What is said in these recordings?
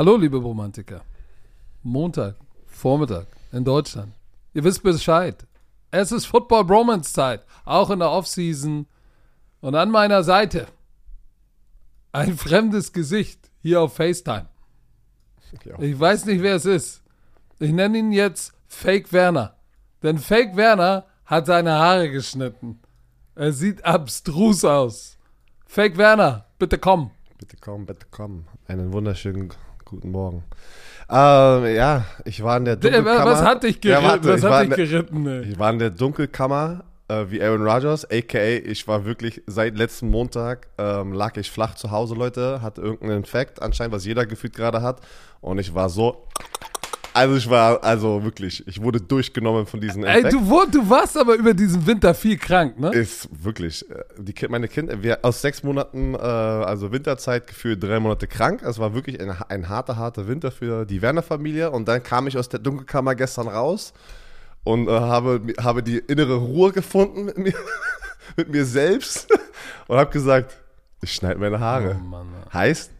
Hallo, liebe Romantiker. Montag, Vormittag in Deutschland. Ihr wisst Bescheid. Es ist Football Bromance Zeit, auch in der Offseason. Und an meiner Seite ein fremdes Gesicht hier auf FaceTime. Ich weiß nicht, wer es ist. Ich nenne ihn jetzt Fake Werner. Denn Fake Werner hat seine Haare geschnitten. Er sieht abstrus aus. Fake Werner, bitte komm. Bitte komm, bitte komm. Einen wunderschönen guten Morgen. Ähm, ja, ich war in der Dunkelkammer. Was hat dich geritten? Ja, warte, was ich hat war dich in der- geritten? Ey? Ich war in der Dunkelkammer äh, wie Aaron Rodgers, aka ich war wirklich seit letzten Montag ähm, lag ich flach zu Hause, Leute, hatte irgendeinen Infekt anscheinend, was jeder gefühlt gerade hat und ich war so also ich war also wirklich, ich wurde durchgenommen von diesen Ey, Infekt. du, wo- du warst aber über diesen Winter viel krank, ne? ist wirklich, äh, die, meine Kinder, wir aus sechs Monaten, äh, also Winterzeit, gefühlt drei Monate krank. Es war wirklich ein, ein harter, harter Winter für die Werner-Familie. Und dann kam ich aus der Dunkelkammer gestern raus und äh, habe, habe die innere Ruhe gefunden mit mir, mit mir selbst und habe gesagt, ich schneide meine Haare. Oh Mann. Heißt,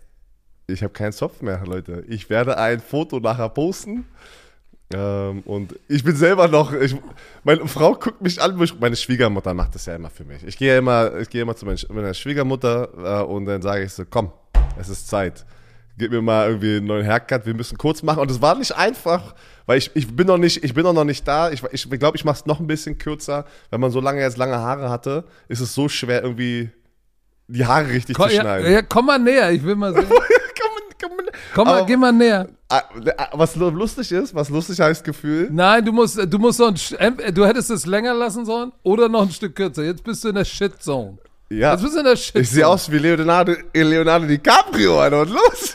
ich habe keinen Zopf mehr, Leute. Ich werde ein Foto nachher posten. Ähm, und ich bin selber noch, ich, meine Frau guckt mich an, meine Schwiegermutter macht das ja immer für mich. Ich gehe ja immer, ich gehe immer zu meiner, Schwiegermutter äh, und dann sage ich so, komm, es ist Zeit. Gib mir mal irgendwie einen neuen Haircut, wir müssen kurz machen. Und es war nicht einfach, weil ich, ich bin noch nicht, ich bin noch nicht da. Ich, ich glaube, ich mache es noch ein bisschen kürzer. Wenn man so lange jetzt lange Haare hatte, ist es so schwer, irgendwie die Haare richtig Komm, zu ja, schneiden. ja, komm mal näher, ich will mal sehen. Komm, mal, Aber- geh mal näher. Ah, ah, Was lu- lustig ist, was lustig heißt Gefühl. Nein, du musst, du musst so ein, du hättest es länger lassen sollen oder noch ein Stück kürzer. Jetzt bist du in der Shit-Zone. Ja. Jetzt bist du in der Shit-Zone. Ich sehe aus wie Leonardo, Leonardo DiCaprio, Alter. Und los.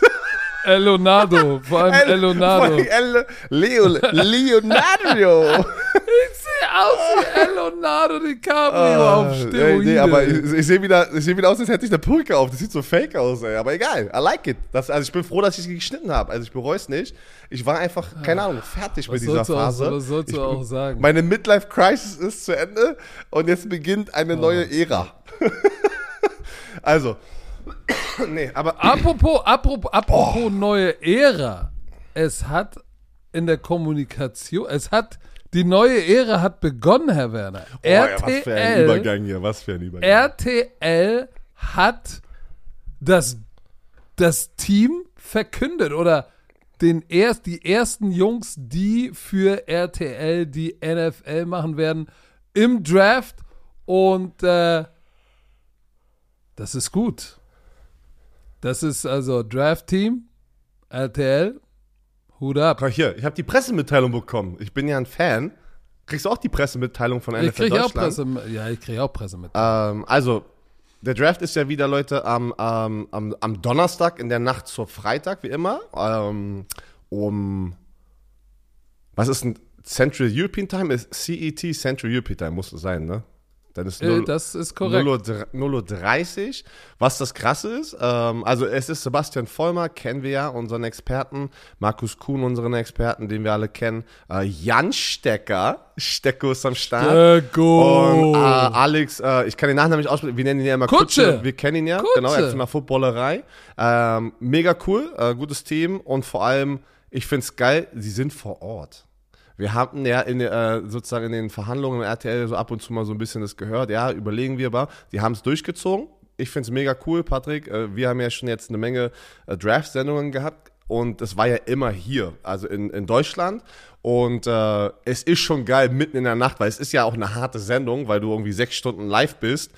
El Leonardo, vor allem El Leonardo. Vor allem Leo, Leonardo. Ich sehe aus wie El Leonardo DiCaprio auf Ah, ey, Steroide. nee, aber ich, ich sehe wieder, ich seh wieder aus, als hätte ich eine Perücke auf. Das sieht so fake aus, ey. Aber egal, I like it. Das, also ich bin froh, dass ich sie geschnitten habe. Also ich bereue es nicht. Ich war einfach, keine Ahnung, fertig was mit dieser du auch- Phase. was sollst du ich, auch sagen? Meine Midlife-Crisis ist zu Ende und jetzt beginnt eine neue Ära. also, nee, aber Apropos, apropos, apropos neue Ära. Es hat in der Kommunikation, es hat, die neue Ära hat begonnen, Herr Werner. Oh, ja, was für ein RTL, Übergang hier, was für ein Übergang. RTL hat das, das Team verkündet oder den erst, die ersten Jungs, die für RTL die NFL machen werden im Draft und äh, das ist gut. Das ist also Draft-Team, RTL, Hut ab. Guck hier, ich habe die Pressemitteilung bekommen. Ich bin ja ein Fan. Kriegst du auch die Pressemitteilung von NFL Ich kriege auch Deutschland? Presse, ja, ich kriege auch Presse mit. Ähm, also, der Draft ist ja wieder, Leute, am, am, am, am Donnerstag in der Nacht zur Freitag, wie immer. Ähm, um. Was ist ein Central European Time? Ist CET Central European Time, muss es sein, ne? Dann ist Äh, 0, das ist korrekt. 0 Uhr, dr- 0 Uhr 30. Was das Krasse ist, ähm, also es ist Sebastian Vollmer, kennen wir ja, unseren Experten, Markus Kuhn, unseren Experten, den wir alle kennen, äh, Jan Stecker, Stecko ist am Start. Stecko. Und äh, Alex, äh, ich kann den Nachnamen nicht aussprechen, wir nennen ihn ja immer Kutsche. Kutsche. Wir kennen ihn ja, Kutsche. genau, er ist von der Footballerei. Ähm, mega cool, äh, gutes Team und vor allem, ich find's geil, sie sind vor Ort. Wir haben ja in, äh, sozusagen in den Verhandlungen im RTL so ab und zu mal so ein bisschen das gehört. Ja, überlegen wir aber. Die haben es durchgezogen. Ich finde es mega cool, Patrick. Äh, wir haben ja schon jetzt eine Menge äh, Draft-Sendungen gehabt und es war ja immer hier, also in, in Deutschland. Und äh, es ist schon geil mitten in der Nacht, weil es ist ja auch eine harte Sendung, weil du irgendwie sechs Stunden live bist.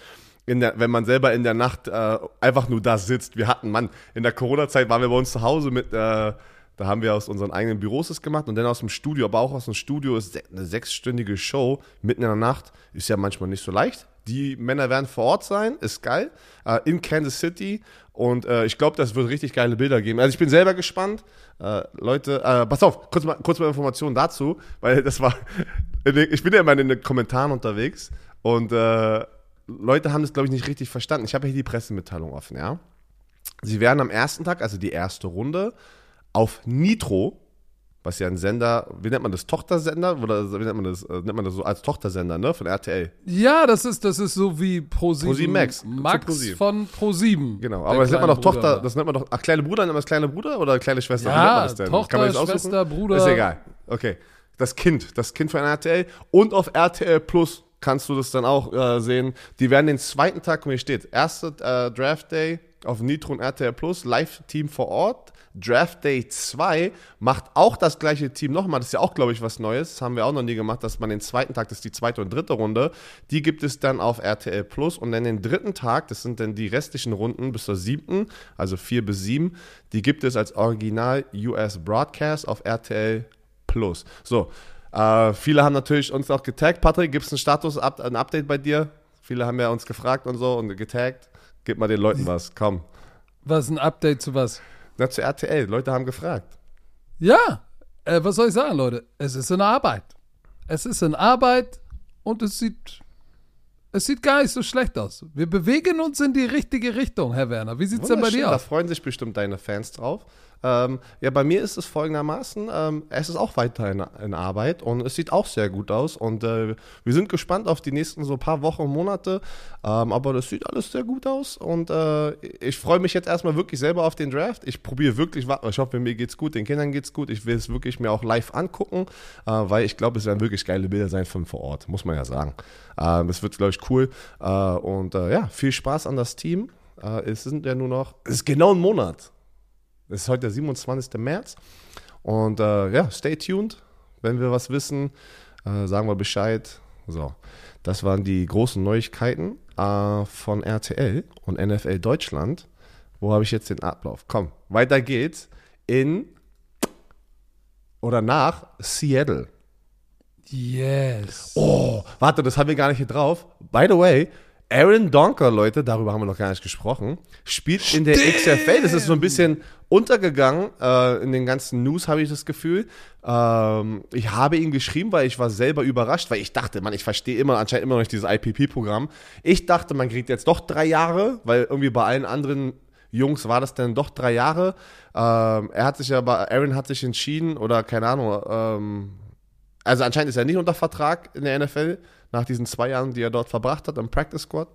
Der, wenn man selber in der Nacht äh, einfach nur da sitzt. Wir hatten, Mann, in der Corona-Zeit waren wir bei uns zu Hause mit, äh, da haben wir aus unseren eigenen Büros das gemacht und dann aus dem Studio, aber auch aus dem Studio ist eine sechsstündige Show mitten in der Nacht. Ist ja manchmal nicht so leicht. Die Männer werden vor Ort sein, ist geil. Äh, in Kansas City. Und äh, ich glaube, das wird richtig geile Bilder geben. Also ich bin selber gespannt. Äh, Leute, äh, pass auf, kurz mal, kurz mal Informationen dazu, weil das war. Ich bin ja immer in den Kommentaren unterwegs und äh, Leute haben das, glaube ich, nicht richtig verstanden. Ich habe hier die Pressemitteilung offen, ja. Sie werden am ersten Tag, also die erste Runde, auf Nitro was ja ein Sender, wie nennt man das, Tochtersender? Oder wie nennt man das, äh, nennt man das so als Tochtersender, ne, von RTL. Ja, das ist, das ist so wie Pro7 ProSieben Max. Max ProSieben. von Pro7. Genau, aber das nennt man doch Tochter, Bruder. das nennt man doch, ach, kleine Bruder, nennt man das kleine Bruder oder kleine Schwester? Ja, nennt man das denn? Tochter? Schwester, Bruder. Ist egal. Okay. Das Kind, das Kind von RTL. Und auf RTL Plus kannst du das dann auch äh, sehen. Die werden den zweiten Tag, wo hier steht, erste äh, Draft Day auf Nitro und RTL Plus, Live-Team vor Ort. Draft Day 2 macht auch das gleiche Team nochmal. Das ist ja auch, glaube ich, was Neues. Das haben wir auch noch nie gemacht, dass man den zweiten Tag, das ist die zweite und dritte Runde, die gibt es dann auf RTL Plus. Und dann den dritten Tag, das sind dann die restlichen Runden bis zur siebten, also vier bis sieben, die gibt es als Original US Broadcast auf RTL Plus. So, äh, viele haben natürlich uns auch getaggt. Patrick, gibt es einen Status, ein Update bei dir? Viele haben ja uns gefragt und so und getaggt. Gib mal den Leuten was, komm. Was ein Update zu was? Na, zu RTL, Leute haben gefragt. Ja, äh, was soll ich sagen, Leute? Es ist in Arbeit. Es ist in Arbeit und es sieht, es sieht gar nicht so schlecht aus. Wir bewegen uns in die richtige Richtung, Herr Werner. Wie sieht's denn bei dir Da aus? freuen sich bestimmt deine Fans drauf. Ähm, ja, bei mir ist es folgendermaßen, ähm, es ist auch weiter in, in Arbeit und es sieht auch sehr gut aus und äh, wir sind gespannt auf die nächsten so paar Wochen und Monate, ähm, aber das sieht alles sehr gut aus und äh, ich freue mich jetzt erstmal wirklich selber auf den Draft. Ich probiere wirklich, ich hoffe, mir geht's gut, den Kindern geht's gut. Ich will es wirklich mir auch live angucken, äh, weil ich glaube, es werden wirklich geile Bilder sein von vor Ort, muss man ja sagen. Ähm, es wird, glaube ich, cool äh, und äh, ja, viel Spaß an das Team. Äh, es sind ja nur noch, es ist genau ein Monat. Es ist heute der 27. März. Und äh, ja, stay tuned. Wenn wir was wissen, äh, sagen wir Bescheid. So, das waren die großen Neuigkeiten äh, von RTL und NFL Deutschland. Wo habe ich jetzt den Ablauf? Komm, weiter geht's in oder nach Seattle. Yes. Oh, warte, das haben wir gar nicht hier drauf. By the way, Aaron Donker, Leute, darüber haben wir noch gar nicht gesprochen, spielt in der XFL. Das ist so ein bisschen untergegangen äh, in den ganzen News, habe ich das Gefühl. Ähm, ich habe ihn geschrieben, weil ich war selber überrascht, weil ich dachte, man, ich verstehe immer anscheinend immer noch nicht dieses IPP-Programm. Ich dachte, man kriegt jetzt doch drei Jahre, weil irgendwie bei allen anderen Jungs war das dann doch drei Jahre. Ähm, er hat sich aber, Aaron hat sich entschieden, oder keine Ahnung, ähm, also anscheinend ist er nicht unter Vertrag in der NFL, nach diesen zwei Jahren, die er dort verbracht hat am Practice Squad.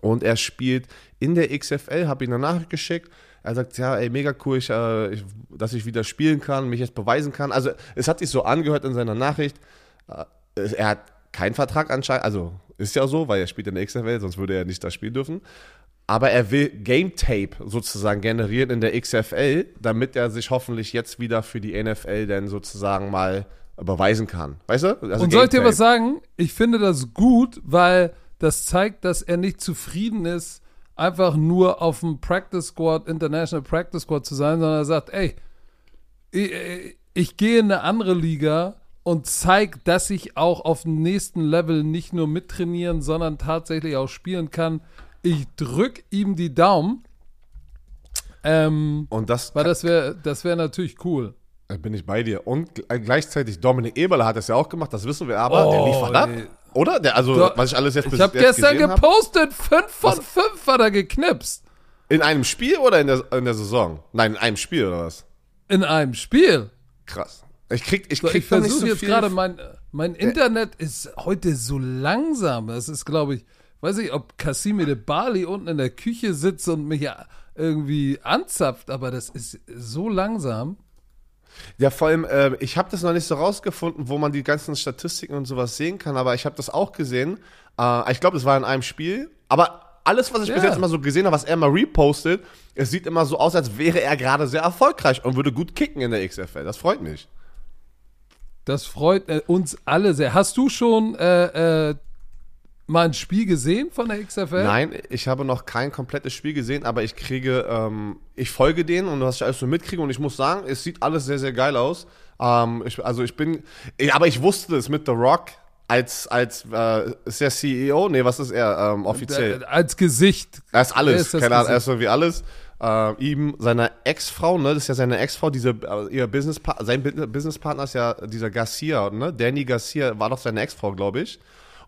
Und er spielt in der XFL, habe ihm eine Nachricht geschickt. Er sagt, ja, ey, mega cool, ich, äh, ich, dass ich wieder spielen kann, mich jetzt beweisen kann. Also es hat sich so angehört in seiner Nachricht. Äh, er hat keinen Vertrag anscheinend, also ist ja so, weil er spielt in der XFL, sonst würde er nicht da spielen dürfen. Aber er will Game Tape sozusagen generieren in der XFL, damit er sich hoffentlich jetzt wieder für die NFL dann sozusagen mal beweisen kann. Weißt du? Also Und soll ich dir was sagen? Ich finde das gut, weil das zeigt, dass er nicht zufrieden ist, einfach nur auf dem Practice Squad, International Practice Squad zu sein, sondern er sagt, ey, ich, ich gehe in eine andere Liga und zeige, dass ich auch auf dem nächsten Level nicht nur mittrainieren, sondern tatsächlich auch spielen kann. Ich drück ihm die Daumen. Ähm, Und das weil das wäre das wär natürlich cool. Da bin ich bei dir. Und gl- gleichzeitig Dominik Eberle hat es ja auch gemacht, das wissen wir aber. der Oh, liefert ab. ey. Oder? Der, also, Da- was ich alles jetzt Ich bis habe jetzt gestern gepostet, 5 von 5 hat er geknipst. In einem Spiel oder in der, in der Saison? Nein, in einem Spiel oder was? In einem Spiel. Krass. Ich krieg, ich So, krieg ich versuche so jetzt gerade, mein, mein Internet ist heute so langsam. Das ist, glaube ich, weiß ich, ob Cassime de Bali unten in der Küche sitzt und mich irgendwie anzapft, aber das ist so langsam. Ja, vor allem, äh, ich habe das noch nicht so rausgefunden, wo man die ganzen Statistiken und sowas sehen kann, aber ich habe das auch gesehen. Äh, ich glaube, es war in einem Spiel. Aber alles, was ich bis Ja. jetzt mal so gesehen habe, was er mal repostet, es sieht immer so aus, als wäre er gerade sehr erfolgreich und würde gut kicken in der XFL. Das freut mich. Das freut äh, uns alle sehr. Hast du schon äh, äh, mal ein Spiel gesehen von der XFL? Nein, ich habe noch kein komplettes Spiel gesehen, aber ich kriege, ähm, ich folge denen und was ich alles so mitkriege und ich muss sagen, es sieht alles sehr, sehr geil aus. Ähm, ich, also ich bin, ja, aber ich wusste es mit The Rock als, als, äh, ist der CEO? Nee, was ist er ähm, offiziell? Äh, Als Gesicht. Er ist Er alles, ist keine Ahnung, er ist Gesicht. so wie alles. Äh, ihm, seiner Ex-Frau, ne, das ist ja seine Ex-Frau, diese, äh, ihr Business sein Bu- Businesspartner ist ja dieser Garcia, ne, Danny Garcia war doch seine Ex-Frau, glaube ich.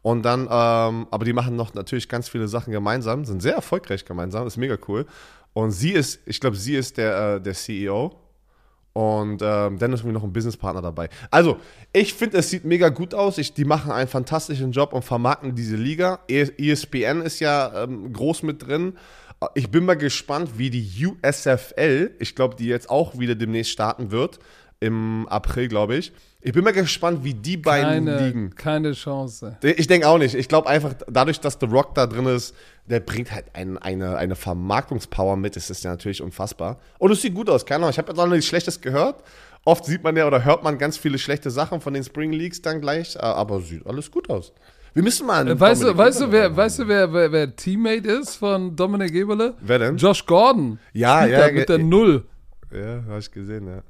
Und dann, ähm, aber die machen noch natürlich ganz viele Sachen gemeinsam, sind sehr erfolgreich gemeinsam, ist mega cool. Und sie ist, ich glaube, sie ist der, äh, der CEO. Und ähm, dann ist irgendwie noch ein Businesspartner dabei. Also, ich finde, es sieht mega gut aus. Ich, die machen einen fantastischen Job und vermarkten diese Liga. E- ESPN ist ja ähm, groß mit drin. Ich bin mal gespannt, wie die USFL, ich glaube, die jetzt auch wieder demnächst starten wird, im April, glaube ich. Ich bin mal gespannt, wie die beiden Keine, liegen. keine Chance. Ich denke auch nicht. Ich glaube einfach, dadurch, dass The Rock da drin ist, der bringt halt ein, eine, eine Vermarktungspower mit. Das ist ja natürlich unfassbar. Und es sieht gut aus. Keine Ahnung, ich habe jetzt auch noch nichts Schlechtes gehört. Oft sieht man ja oder hört man ganz viele schlechte Sachen von den Spring Leagues dann gleich, äh, aber sieht alles gut aus. Wir müssen mal. einen Äh, Weißt du, weißt du, wer, weißt du wer, wer, wer Teammate ist von Dominik Eberle? Wer denn? Josh Gordon. Ja, ja, da ja, Mit der. Null. Ja, habe ich gesehen, ja.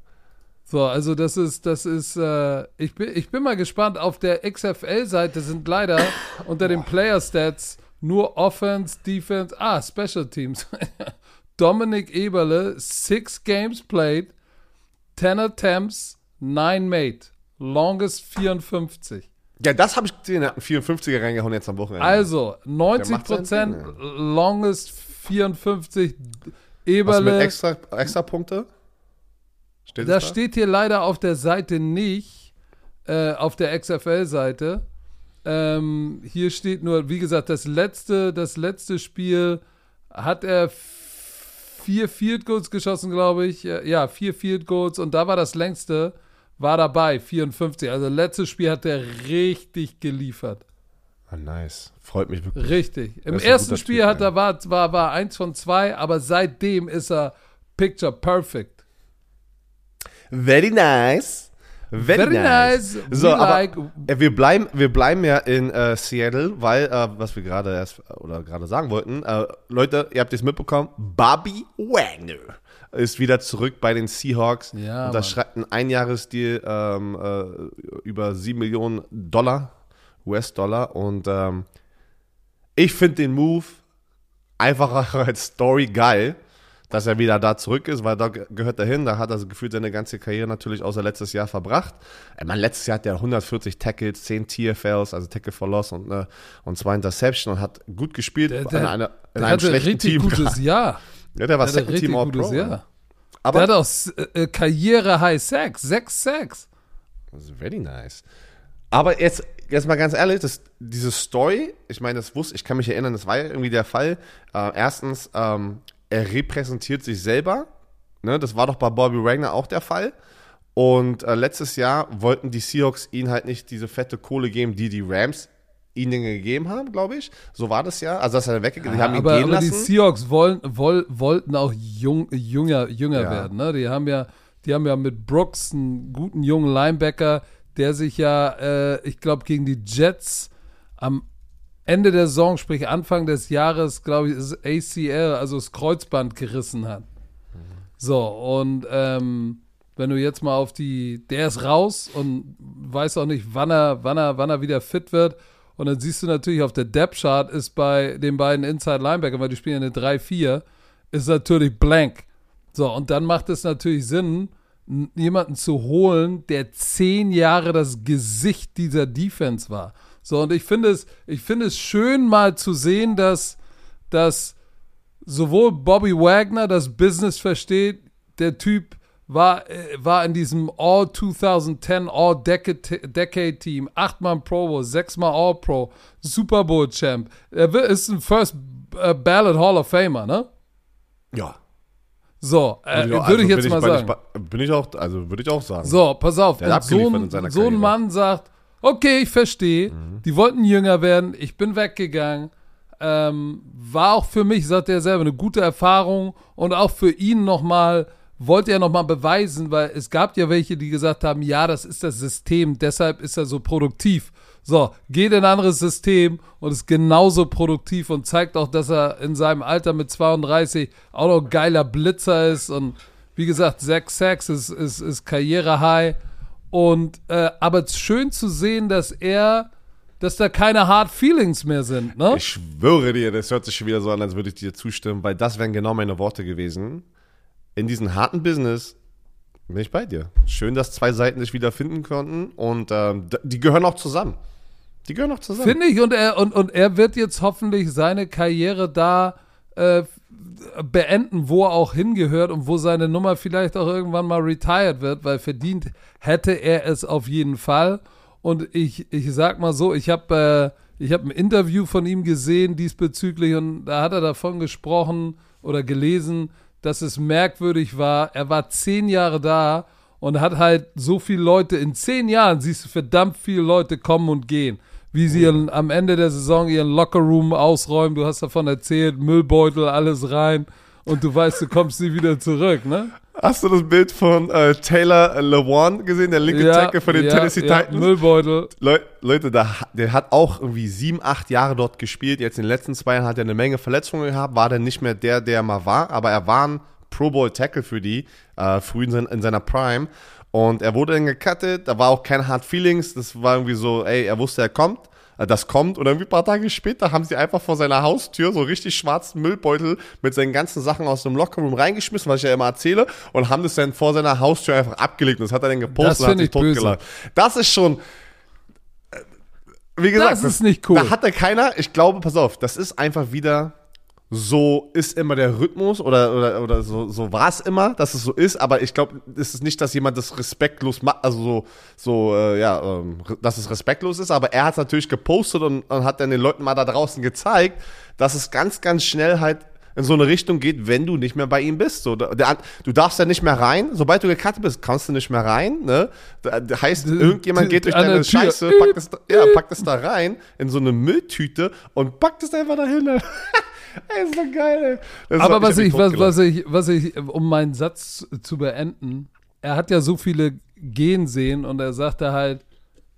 So, also das ist, das ist, äh, ich, bin, ich bin mal gespannt. Auf der XFL-Seite sind leider unter den Player-Stats nur Offense, Defense, ah, Special Teams. Dominik Eberle, six games played, 10 attempts, 9 made. Longest 54. Ja, das habe ich gesehen. Er hat einen 54er reingehauen jetzt am Wochenende. Also, 90 macht sein Prozent, Ding, longest 54. Was mit Eberle, extra, extra Punkte? Steht Das da? steht hier leider auf der Seite nicht, äh, auf der XFL-Seite. Ähm, hier steht nur, wie gesagt, das letzte, das letzte Spiel hat er vier Field Goals geschossen, glaube ich. Äh, Ja, vier Field Goals und da war das längste, war dabei, 54. Also letztes Spiel hat er richtig geliefert. Ah, nice. Freut mich wirklich. Richtig. Im ersten Spiel Typ, hat er, war, war, war eins von zwei, aber seitdem ist er Picture Perfect. Very nice. Very, Very nice. nice. So, We aber like- äh, wir, bleiben, wir bleiben ja in äh, Seattle, weil, äh, was wir gerade erst oder gerade sagen wollten, äh, Leute, ihr habt es mitbekommen, Bobby Wagner ist wieder zurück bei den Seahawks. Ja, und das schreibt ein Einjahresdeal ähm, äh, über 7 Millionen Dollar, US-Dollar. Und ähm, ich finde den Move einfach als Story geil, dass er wieder da zurück ist, weil da ge- gehört er hin. Da hat er gefühlt seine ganze Karriere natürlich außer letztes Jahr verbracht. Ich meine, letztes Jahr hat er 140 Tackles, 10 TFLs, also Tackle for Loss und, äh, und zwei Interception und hat gut gespielt Der, in, der, einer, in einem schlechten richtig Team. gutes Jahr. ja, der war Der Second Team gutes All-Pro. Jahr. ja. Der Aber hat auch äh, Karriere-High Sacks, sechs Sacks. Das ist very nice. Aber jetzt, jetzt mal ganz ehrlich, das, diese Story, ich meine, das wusste, ich kann mich erinnern, das war ja irgendwie der Fall. Äh, erstens, ähm, er repräsentiert sich selber. Ne, das war doch bei Bobby Wagner auch der Fall. Und äh, letztes Jahr wollten die Seahawks ihn halt nicht diese fette Kohle geben, die die Rams ihnen gegeben haben, glaube ich. So war das ja. Also, dass er weggegangen die haben ihn aber, gehen aber die lassen. Seahawks wollen, woll, wollten auch jung, jünger, jünger Ja. werden. Ne? Die, haben ja, die haben ja mit Brooks einen guten jungen Linebacker, der sich ja, äh, ich glaube, gegen die Jets am Ende der Saison, sprich Anfang des Jahres, glaube ich, ist ACL, also das Kreuzband gerissen hat. So, und ähm, wenn du jetzt mal auf die, der ist raus und weiß auch nicht, wann er, wann er, wann er wieder fit wird. Und dann siehst du natürlich auf der Depth Chart ist bei den beiden Inside Linebacker, weil die spielen ja eine 3-4, ist natürlich blank. So, und dann macht es natürlich Sinn, jemanden zu holen, der zehn Jahre das Gesicht dieser Defense war. So, und ich finde es, ich finde es schön mal zu sehen, dass, dass sowohl Bobby Wagner das Business versteht, der Typ war, äh, war in diesem All 2010 All Decade, Decade Team, achtmal Pro Bowl, sechsmal All Pro, Super Bowl Champ. Er ist ein First äh, Ballot Hall of Famer, ne? ja. So, äh, Würde ich auch- würde ich also jetzt bin mal sagen. Bin ich auch, also würde ich auch sagen. So, pass auf. So, ein, so ein. Mann sagt, okay, ich verstehe, Mhm. die wollten jünger werden, ich bin weggegangen. Ähm, war auch für mich, sagt er selber, eine gute Erfahrung und auch für ihn nochmal, wollte er nochmal beweisen, weil es gab ja welche, die gesagt haben, ja, das ist das System, deshalb ist er so produktiv. So, geht in ein anderes System und ist genauso produktiv und zeigt auch, dass er in seinem Alter mit 32 auch noch geiler Blitzer ist und wie gesagt, sechs Sacks ist, ist, ist Karriere-High. Und äh, aber es ist schön zu sehen, dass er, dass da keine Hard Feelings mehr sind, ne? Ich schwöre dir, das hört sich schon wieder so an, als würde ich dir zustimmen, weil das wären genau meine Worte gewesen. In diesem harten Business bin ich bei dir. Schön, dass zwei Seiten sich wieder finden konnten und ähm, die gehören auch zusammen. Die gehören auch zusammen. Finde ich, und er, und, und er wird jetzt hoffentlich seine Karriere da äh, beenden, wo er auch hingehört und wo seine Nummer vielleicht auch irgendwann mal retired wird, weil verdient hätte er es auf jeden Fall. Und ich, ich sag mal so, ich habe äh, hab ein Interview von ihm gesehen diesbezüglich und da hat er davon gesprochen oder gelesen, dass es merkwürdig war. Er war zehn Jahre da und hat halt so viele Leute, in zehn Jahren siehst du verdammt viele Leute kommen und gehen wie sie ihren, am Ende der Saison ihren Lockerroom ausräumen. Du hast davon erzählt, Müllbeutel, alles rein. Und du weißt, du kommst nie wieder zurück, ne? Hast du das Bild von äh, Taylor Lewan gesehen, der linke Ja, Tackle von den ja, Tennessee ja, Titans? Müllbeutel. Leu Leute, da, der hat auch irgendwie sieben, acht Jahre dort gespielt. Jetzt in den letzten zwei Jahren hat er eine Menge Verletzungen gehabt. War dann nicht mehr der, der er mal war, aber er war ein Pro Bowl Tackle für die, äh, früh in, sein, in seiner Prime. Und er wurde dann gecuttet, da war auch keine Hard Feelings. Das war irgendwie so, ey, er wusste, er kommt. äh, Das kommt und irgendwie ein paar Tage später haben sie einfach vor seiner Haustür so richtig schwarzen Müllbeutel mit seinen ganzen Sachen aus dem Lockerroom reingeschmissen, was ich ja immer erzähle, und haben das dann vor seiner Haustür einfach abgelegt. Und das hat er dann gepostet Das und hat sich totgelacht. Das ist schon, äh, wie gesagt, Das ist nicht cool. Da hatte keiner, ich glaube, pass auf, das ist einfach wieder so ist immer der Rhythmus oder, oder, oder so, so war es immer, dass es so ist, aber ich glaube, es ist nicht, dass jemand das respektlos macht, also so, so äh, ja, ähm, dass es respektlos ist, aber er hat es natürlich gepostet und, und hat dann den Leuten mal da draußen gezeigt, dass es ganz, ganz schnell halt in so eine Richtung geht, wenn du nicht mehr bei ihm bist. So, der, du darfst ja nicht mehr rein. Sobald du gecuttet bist, kannst du nicht mehr rein. Ne? Da, da heißt, irgendjemand geht durch deine. Scheiße, packt es, da, ja, packt es da rein in so eine Mülltüte und packt es einfach dahin. ey, ist so geil, ey. Aber was ich, was, was ich, was ich, um meinen Satz zu beenden, er hat ja so viele gehen sehen und er sagte halt,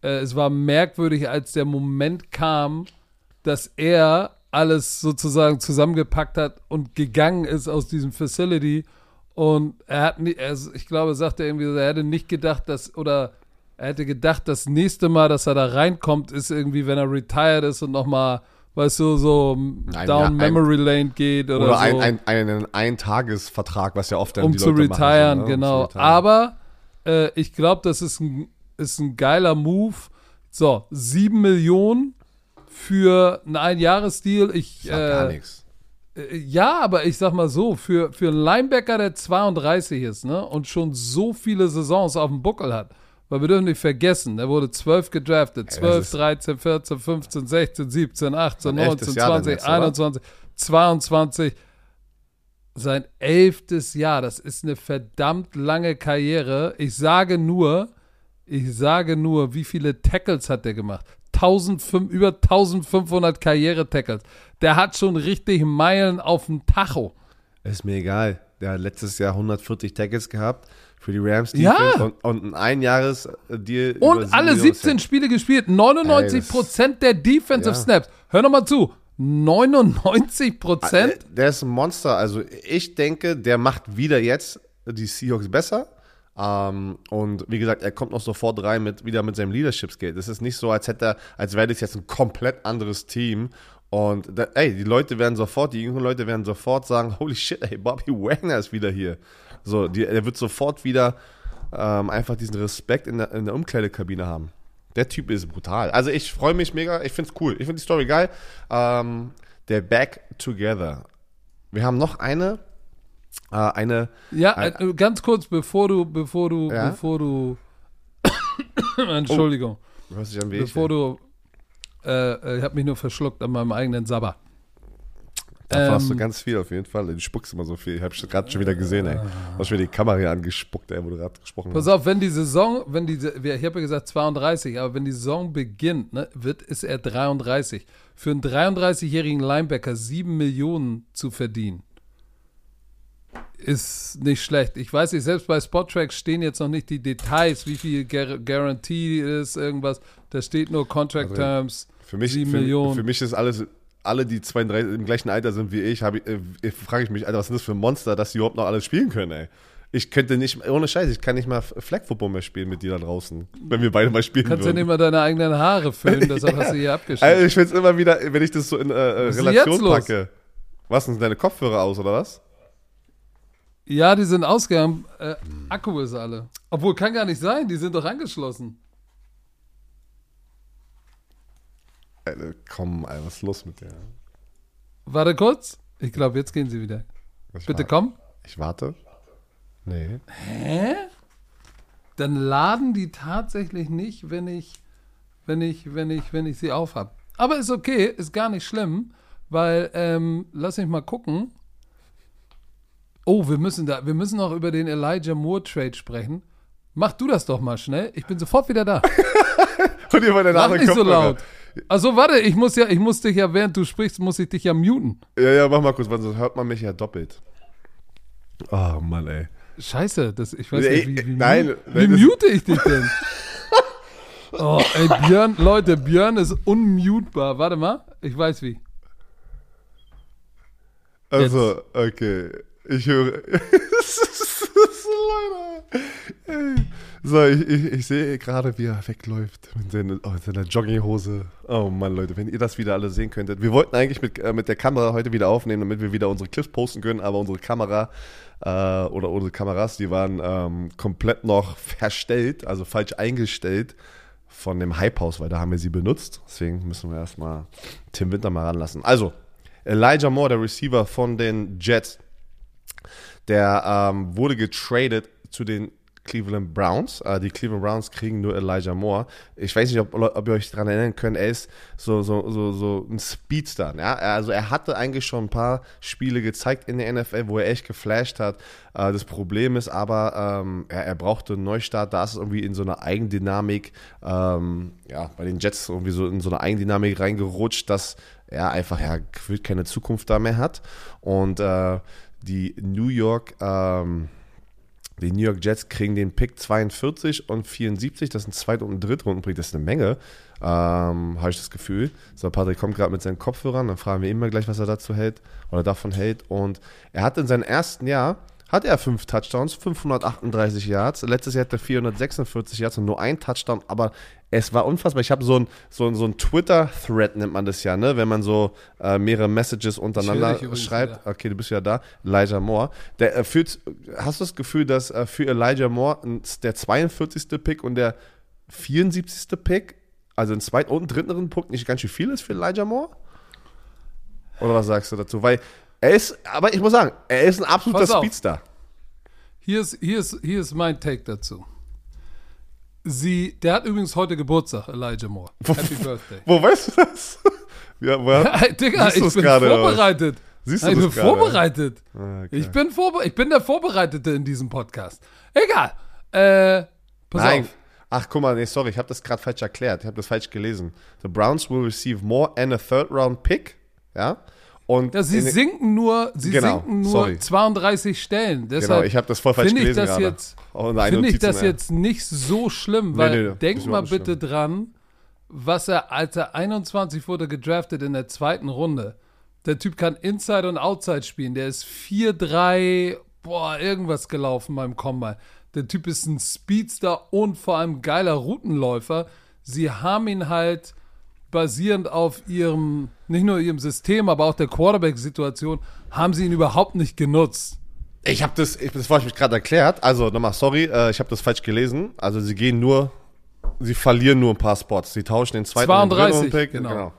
äh, es war merkwürdig, als der Moment kam, dass er alles sozusagen zusammengepackt hat und gegangen ist aus diesem Facility und er hat nie, er, ich glaube, sagt er irgendwie, er hätte nicht gedacht, dass, oder er hätte gedacht, das nächste Mal, dass er da reinkommt, ist irgendwie, wenn er retired ist und nochmal, weißt du, so Nein, down ja, ein- Memory Lane geht oder, Oder so ein, ein, einen Eintagesvertrag, was ja oft dann um die zu Leute machen, retiren, so, ne? Um genau. zu retiren. Aber äh, ich glaube, das ist ein, ist ein geiler Move. So, sieben Millionen für einen Einjahresdeal. Ich, gar äh, nichts. äh, ja, aber ich sag mal so, für, für einen Linebacker, der 32 ist, ne, und schon so viele Saisons auf dem Buckel hat, weil wir dürfen nicht vergessen, der wurde 12 gedraftet, 12, ist- 13, 14, 15, 16, 17, 18, Sein elftes 19, Jahr dann 20, jetzt, oder? 21, 22. Sein elftes Jahr, das ist eine verdammt lange Karriere. Ich sage nur, ich sage nur, wie viele Tackles hat der gemacht? 1500, über 1500 Karriere-Tackles. Der hat schon richtig Meilen auf dem Tacho. Ist mir egal. Der hat letztes Jahr 140 Tackles gehabt für die Rams Ja. Und, und ein Einjahres-Deal. über Und alle Millionen 17 Spiele gespielt. 99 Prozent der Defensive Ja. Snaps. Hör noch mal zu. 99 Prozent? Der, der ist ein Monster. Also ich denke, der macht wieder jetzt die Seahawks besser. Ähm, und wie gesagt, er kommt noch sofort rein mit wieder mit seinem Leadership Skill. Das ist nicht so, als hätte er, als wäre das jetzt ein komplett anderes Team. Und da, ey, die Leute werden sofort, die jüngeren Leute werden sofort sagen, holy shit, ey, Bobby Wagner ist wieder hier. So, die, er wird sofort wieder ähm, einfach diesen Respekt in der, in der Umkleidekabine haben. Der Typ ist brutal. Also ich freue mich mega, ich finde es cool. Ich finde die Story geil. Ähm, der Back Together. Wir haben noch eine, äh, eine, Ja, äh, ganz kurz, bevor du, bevor du, Ja? bevor du, Entschuldigung, du hörst dich an bevor du, äh, äh, ich habe mich nur verschluckt an meinem eigenen Sabber. Da warst du ähm, ganz viel auf jeden Fall. Du spuckst immer so viel. Ich habe gerade schon wieder gesehen, ey. Du hast mir die Kamera hier angespuckt, ey, wo du gerade gesprochen Pass hast. auf, wenn die Saison, wenn die, ich habe ja gesagt 32, aber wenn die Saison beginnt, ne, wird, ist er 33. Für einen 33-jährigen Linebacker 7 Millionen zu verdienen, ist nicht schlecht. Ich weiß nicht, selbst bei Spottrack stehen jetzt noch nicht die Details, wie viel Gar Guarantee ist, irgendwas. Da steht nur Contract Also, Terms. Für mich, 7 für, Millionen. für mich ist alles, alle, die 32 im gleichen Alter sind wie ich, habe ich, äh, frage ich mich, Alter, was sind das für Monster, dass die überhaupt noch alles spielen können, ey. Ich könnte nicht, ohne Scheiß, ich kann nicht mal Flag Football mehr spielen mit dir da draußen, wenn wir beide mal spielen Kannst ja würden. nicht mal deine eigenen Haare füllen, deshalb hast du hier abgeschnitten. Also ich finde es immer wieder, wenn ich das so in äh, äh, Was ist Relation packe. Was, sind deine Kopfhörer aus, oder was? Ja, die sind ausgegangen. Äh, Akku ist alle. Obwohl, kann gar nicht sein, die sind doch angeschlossen. Alter, komm, Alter, was ist los mit dir? Warte kurz. Ich glaube, jetzt gehen sie wieder. Ich Bitte warte. komm. Ich warte. Nee. Hä? Dann laden die tatsächlich nicht, wenn ich, wenn ich, wenn ich, wenn ich sie aufhab. Aber ist okay, ist gar nicht schlimm, weil, ähm, lass mich mal gucken. Oh, wir müssen da, wir müssen noch über den Elijah Moore Trade sprechen. Mach du das doch mal schnell. Ich bin sofort wieder da. Und ihr meine Mach Nase nicht so laut. Also warte, ich muss ja, ich muss dich ja, während du sprichst, muss ich dich ja muten. Ja, ja, mach mal kurz, weil sonst hört man mich ja doppelt. Oh Mann, ey. Scheiße, das, ich weiß Ey, nicht, wie, wie, nein, wie das- mute ich dich denn? oh, ey, Björn, Leute, Björn ist unmutbar. Warte mal, ich weiß wie. Also, okay. Ich höre. Leute. So, ich, ich, ich sehe gerade, wie er wegläuft mit seiner, oh, seiner Jogginghose. Oh Mann, Leute, wenn ihr das wieder alle sehen könntet. Wir wollten eigentlich mit, äh, mit der Kamera heute wieder aufnehmen, damit wir wieder unsere Clips posten können, aber unsere Kamera äh, oder unsere Kameras, die waren ähm, komplett noch verstellt, also falsch eingestellt von dem Hype House, weil da haben wir sie benutzt. Deswegen müssen wir erstmal Tim Winter mal ranlassen. Also, Elijah Moore, der Receiver von den Jets, der ähm, wurde getradet zu den Cleveland Browns. Äh, die Cleveland Browns kriegen nur Elijah Moore. Ich weiß nicht, ob, ob ihr euch daran erinnern könnt, er ist so, so, so, so ein Speedster. Ja? Also er hatte eigentlich schon ein paar Spiele gezeigt in der NFL, wo er echt geflasht hat. Äh, das Problem ist aber, ähm, er, er brauchte einen Neustart. Da ist es irgendwie in so eine Eigendynamik, ähm, ja, bei den Jets irgendwie so in so eine Eigendynamik reingerutscht, dass er einfach ja, keine Zukunft da mehr hat. Und äh, die New York, ähm, die New York Jets kriegen den Pick 42 und 74. Das sind Zweit- und Drittrunden-Pick. Das ist eine Menge, ähm, habe ich das Gefühl. So, Patrick kommt gerade mit seinen Kopfhörern. Dann fragen wir immer gleich, was er dazu hält oder davon hält. Und er hat in seinem ersten Jahr hat er fünf Touchdowns, 538 Yards. Letztes Jahr hat er 446 Yards und nur ein Touchdown, aber es war unfassbar. Ich habe so ein, so ein, so ein Twitter-Thread, nennt man das ja, ne? wenn man so äh, mehrere Messages untereinander schreibt. wieder. Okay, du bist ja da. Elijah Moore. Der, äh, führt, hast du das Gefühl, dass äh, für Elijah Moore der 42. Pick und der 74. Pick, also ein zweiten und dritten Punkt, nicht ganz schön viel ist für Elijah Moore? Oder was sagst du dazu? Weil er ist, aber ich muss sagen, er ist ein absoluter Pass auf. Speedstar. Hier ist, hier, ist, hier ist mein Take dazu. Sie, der hat übrigens heute Geburtstag, Elijah Moore. Happy Birthday. Wo weißt du das? ja, woher? Digga, ich bin vorbereitet. Siehst du ich das bin vorbereitet. Ah, okay. Ich bin vorbe ich bin der Vorbereitete in diesem Podcast. Egal. Äh, pass Nein. auf. Ach, guck mal, nee, sorry, ich habe das gerade falsch erklärt. Ich habe das falsch gelesen. The Browns will receive more and a third round pick. Ja. Und Ja, sie in- sinken nur, sie Genau, sinken nur sorry. 32 Stellen. Genau, Deshalb ich habe das voll falsch finde ich gelesen das jetzt, deinen finde ich das ja. jetzt nicht so schlimm, weil nee, nee, denk ist mal bitte dran, was er, als er 21 wurde gedraftet in der zweiten Runde. Der Typ kann Inside und Outside spielen. Der ist 4-3, boah, irgendwas gelaufen beim Combine. Der Typ ist ein Speedster und vor allem geiler Routenläufer. Sie haben ihn halt basierend auf ihrem, nicht nur ihrem System, aber auch der Quarterback-Situation, haben sie ihn überhaupt nicht genutzt. Ich habe das, ich, das habe ich mich gerade erklärt. Also nochmal, sorry, äh, ich habe das falsch gelesen. Also sie gehen nur, sie verlieren nur ein paar Spots. Sie tauschen den zweiten 32, und den dritten genau. genau.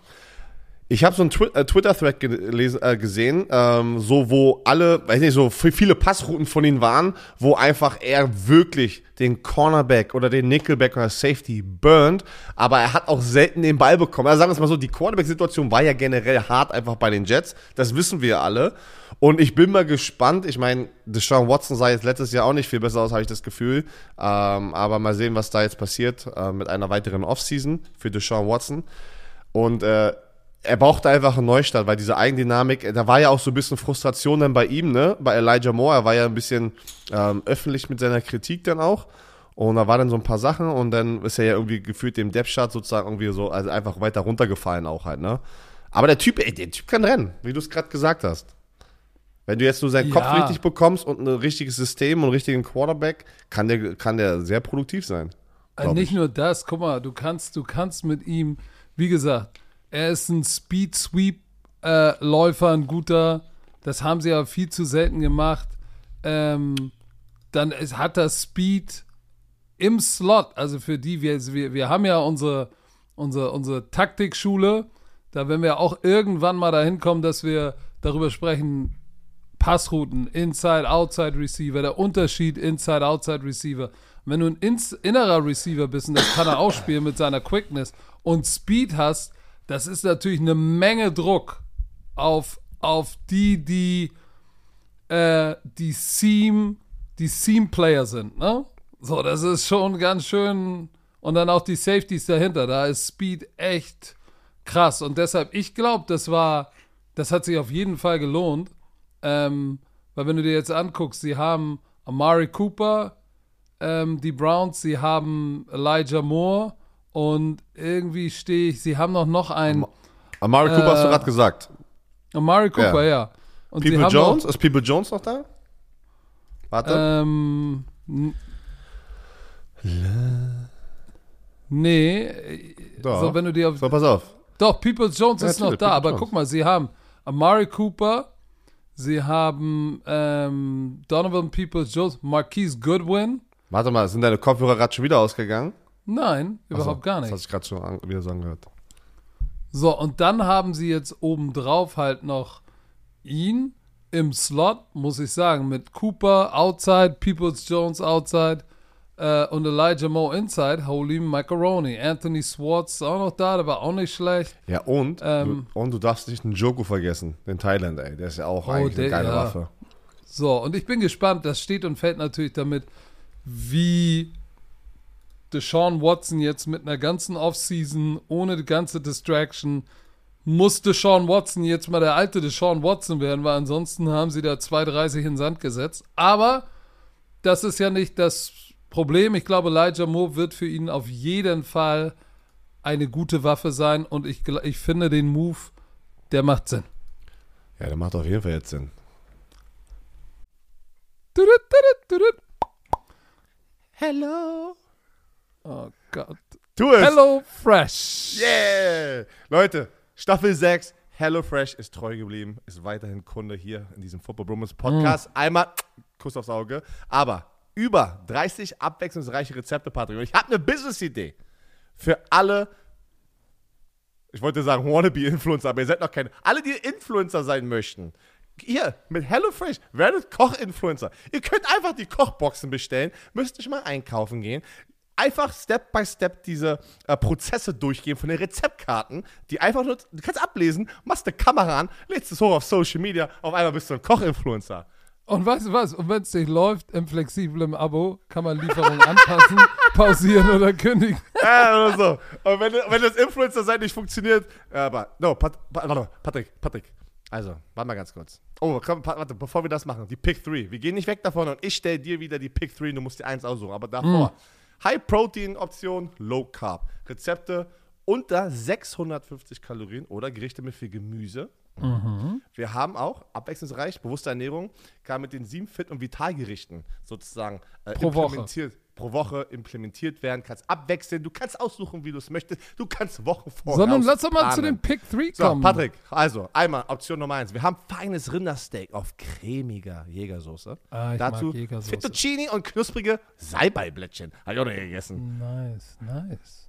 Ich habe so einen Twi äh, Twitter-Thread gelesen, äh, gesehen, ähm, so wo alle, weiß nicht, so viele Passrouten von ihnen waren, wo einfach er wirklich den Cornerback oder den Nickelback oder Safety burnt, aber er hat auch selten den Ball bekommen. Also sagen wir es mal so, die Quarterback-Situation war ja generell hart einfach bei den Jets, das wissen wir alle. Und ich bin mal gespannt, ich meine, Deshaun Watson sah jetzt letztes Jahr auch nicht viel besser aus, habe ich das Gefühl, ähm, aber mal sehen, was da jetzt passiert äh, mit einer weiteren Offseason für Deshaun Watson. Und äh, er brauchte einfach einen Neustart, weil diese Eigendynamik, da war ja auch so ein bisschen Frustration dann bei ihm, ne? Bei Elijah Moore, er war ja ein bisschen ähm, öffentlich mit seiner Kritik dann auch. Und da waren dann so ein paar Sachen und dann ist er ja irgendwie gefühlt dem Depth-Chart sozusagen irgendwie so, also einfach weiter runtergefallen auch halt, ne? Aber der Typ, ey, der Typ kann rennen, wie du es gerade gesagt hast. Wenn du jetzt nur seinen Kopf Ja. richtig bekommst und ein richtiges System und einen richtigen Quarterback, kann der, kann der sehr produktiv sein. Äh, Nicht ich. nur das, guck mal, du kannst, du kannst mit ihm, wie gesagt, er ist ein Speed-Sweep-Läufer, ein guter. Das haben sie aber viel zu selten gemacht. Ähm, dann ist, hat er Speed im Slot. Also für die, wir, wir, wir haben ja unsere, unsere, unsere Taktikschule. Da werden wir auch irgendwann mal dahin kommen, dass wir darüber sprechen, Passrouten, Inside, Outside Receiver, der Unterschied Inside, Outside Receiver. Wenn du ein innerer Receiver bist, und das kann er auch spielen mit seiner Quickness und Speed hast, das ist natürlich eine Menge Druck auf, auf die, die äh, die Seam, die Seam-Player sind, ne? So, das ist schon ganz schön. Und dann auch die Safeties dahinter. Da ist Speed echt krass. Und deshalb, ich glaube, das war, das hat sich auf jeden Fall gelohnt. Ähm, weil wenn du dir jetzt anguckst, sie haben Amari Cooper, ähm, die Browns, sie haben Elijah Moore und irgendwie stehe ich, sie haben noch, noch einen. Amari Cooper hast du Äh, gerade gesagt. Amari Cooper, ja. Und sie People Jones? Noch, Ist People Jones noch da? Warte. ähm, nee, äh, Doch. so wenn du dir auf, so, pass auf. Doch, Peoples Jones Ja, ist noch da, Peoples aber Jones. guck mal, sie haben Amari Cooper, sie haben ähm, Donovan Peoples Jones, Marquise Goodwin. Warte mal, sind deine Kopfhörer gerade schon wieder ausgegangen? Nein, Ach so, überhaupt gar Das nicht. hat sich gerade schon wieder so angehört. So, und dann haben sie jetzt obendrauf halt noch ihn im Slot, muss ich sagen, mit Cooper outside, Peoples Jones outside äh, und Elijah Moe inside, Holy Macaroni. Anthony Swartz ist auch noch da, der war auch nicht schlecht. Ja, und, Ähm, du, und du darfst nicht den Joko vergessen, den Thailand, ey. Der ist ja auch Oh, eigentlich eine der- geile ja. Waffe. So, und ich bin gespannt, das steht und fällt natürlich damit, wie Deshaun Watson jetzt mit einer ganzen Offseason ohne die ganze Distraction muss Deshaun Watson jetzt mal der alte Deshaun Watson werden, weil ansonsten haben sie da 2,30 in den Sand gesetzt. Aber das ist ja nicht das Problem. Ich glaube, Elijah Moore wird für ihn auf jeden Fall eine gute Waffe sein und ich, ich finde den Move, der macht Sinn. Ja, der macht auf jeden Fall jetzt Sinn. Hello. Oh Gott. Tu es. Hello Fresh. Yeah! Leute, Staffel 6, HelloFresh ist treu geblieben, ist weiterhin Kunde hier in diesem Football Bromance Podcast. Einmal Kuss aufs Auge. Aber über 30 abwechslungsreiche Rezepte, Patrick. Und ich habe eine Business-Idee für alle, ich wollte sagen Wannabe-Influencer, aber ihr seid noch keine, alle, die Influencer sein möchten. Ihr mit HelloFresh werdet Koch-Influencer. Ihr könnt einfach die Kochboxen bestellen, müsst nicht mal einkaufen gehen. Einfach Step by Step diese äh, Prozesse durchgehen von den Rezeptkarten, die einfach nur, du kannst ablesen, machst eine Kamera an, lädst es hoch auf Social Media, auf einmal bist du ein Koch-Influencer. Und weißt du was? Und wenn es nicht läuft, im flexiblen Abo kann man Lieferung anpassen, pausieren oder kündigen. Ja, oder so. Und wenn, wenn das Influencer sein nicht funktioniert, aber, no, Pat, warte, Patrick, Patrick. Also, warte mal ganz kurz. Oh, komm, warte, bevor wir das machen, die Pick 3. Wir gehen nicht weg davon und ich stelle dir wieder die Pick 3, du musst dir eins aussuchen. Aber davor, High-Protein-Option, Low-Carb. Rezepte unter 650 Kalorien oder Gerichte mit viel Gemüse. Wir haben auch abwechslungsreich, bewusste Ernährung, kann mit den sieben Fit- und Vitalgerichten sozusagen äh, Pro Woche. Pro Woche implementiert werden, kannst abwechseln, du kannst aussuchen, wie du es möchtest, du kannst Wochen vorher Sondern lass doch mal planen. zu den Pick 3 So, kommen. Patrick, also einmal Option Nummer eins. Wir haben feines Rindersteak auf cremiger Jägersoße. Ah, Dazu Jägersoße. Fettuccini und knusprige Salbeiblättchen. Habe ich auch noch gegessen. Nice, nice.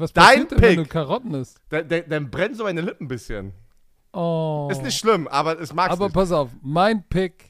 Was Dein passiert denn, wenn du Karotten isst? Dann, dann, dann brennen so meine Lippen ein bisschen. Oh. Ist nicht schlimm, aber es mag's Aber nicht. pass auf, mein Pick: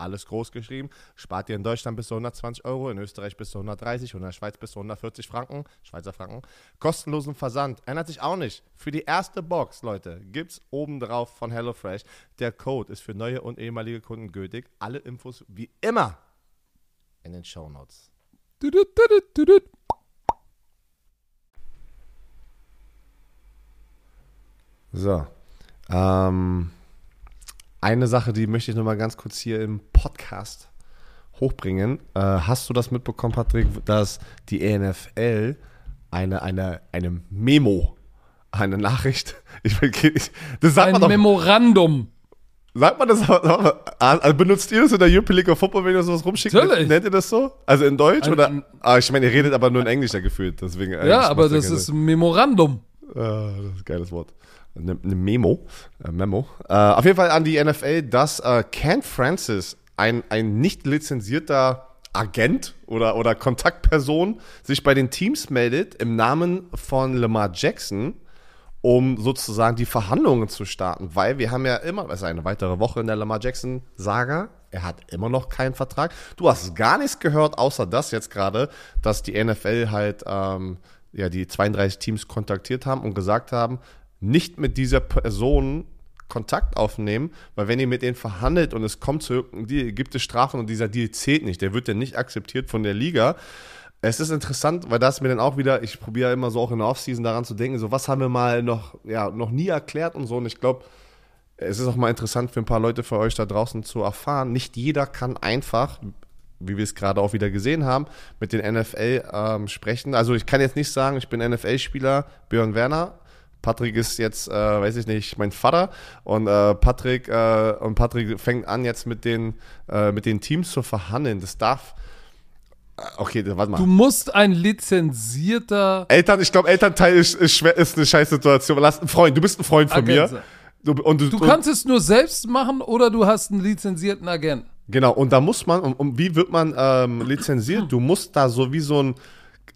Alles groß geschrieben. Spart ihr in Deutschland bis zu 120 Euro, in Österreich bis zu 130 und in der Schweiz bis zu 140 Franken. Schweizer Franken. Kostenlosen Versand. Ändert sich auch nicht. Für die erste Box, Leute, gibt's obendrauf von HelloFresh. Der Code ist für neue und ehemalige Kunden gültig. Alle Infos wie immer in den düdüt, düdüt. So. Ähm, eine Sache, die möchte ich noch mal ganz kurz hier im Podcast hochbringen. Äh, hast du das mitbekommen, Patrick, dass die ENFL eine, eine, eine Memo, eine Nachricht, ich, ich, das sagt Ein man doch, Memorandum. sagt man das, also benutzt ihr das in der European League of Football, wenn ihr sowas rumschickt? Natürlich. Nennt ihr das so? Also in Deutsch Ein- oder? Ah, ich meine, ihr redet aber nur in Englisch ja gefühlt, deswegen. eigentlich Ja, aber das ist ein Memorandum. Ah, das ist ein geiles Wort. Eine, eine Memo. Äh, Memo. Äh, auf jeden Fall an die NFL, dass äh, Ken Francis, ein, ein nicht lizenzierter Agent oder, oder Kontaktperson, sich bei den Teams meldet im Namen von Lamar Jackson, um sozusagen die Verhandlungen zu starten. Weil wir haben ja immer, es ist eine weitere Woche in der Lamar Jackson-Saga. Er hat immer noch keinen Vertrag. Du hast gar nichts gehört, außer das jetzt gerade, dass die NFL halt ähm, ja, die 32 Teams kontaktiert haben und gesagt haben, nicht mit dieser Person Kontakt aufnehmen, weil wenn ihr mit denen verhandelt und es kommt zu irgendeinem Deal, gibt es Strafen und dieser Deal zählt nicht. Der wird dann nicht akzeptiert von der Liga. Es ist interessant, weil das mir dann auch wieder, ich probiere immer so auch in der Offseason daran zu denken, so was haben wir mal noch, ja, noch nie erklärt und so. Und ich glaube, es ist auch mal interessant für ein paar Leute für euch da draußen zu erfahren. Nicht jeder kann einfach, wie wir es gerade auch wieder gesehen haben, mit den NFL ähm, sprechen. Also ich kann jetzt nicht sagen, ich bin NFL-Spieler, Björn Werner. Patrick ist jetzt, äh, weiß ich nicht, mein Vater und äh, Patrick äh, und Patrick fängt an jetzt mit den äh, mit den Teams zu verhandeln. Das darf. äh, Okay, warte mal. Du musst ein lizenzierter Eltern, ich glaube, Elternteil ist, ist, schwer, ist eine scheiß Situation. Lass ein Freund, du bist ein Freund von Agent mir. Du, und du, Du und- kannst es nur selbst machen oder du hast einen lizenzierten Agenten. Genau, und da muss man, und, und wie wird man ähm, lizenziert? Du musst da so wie so ein,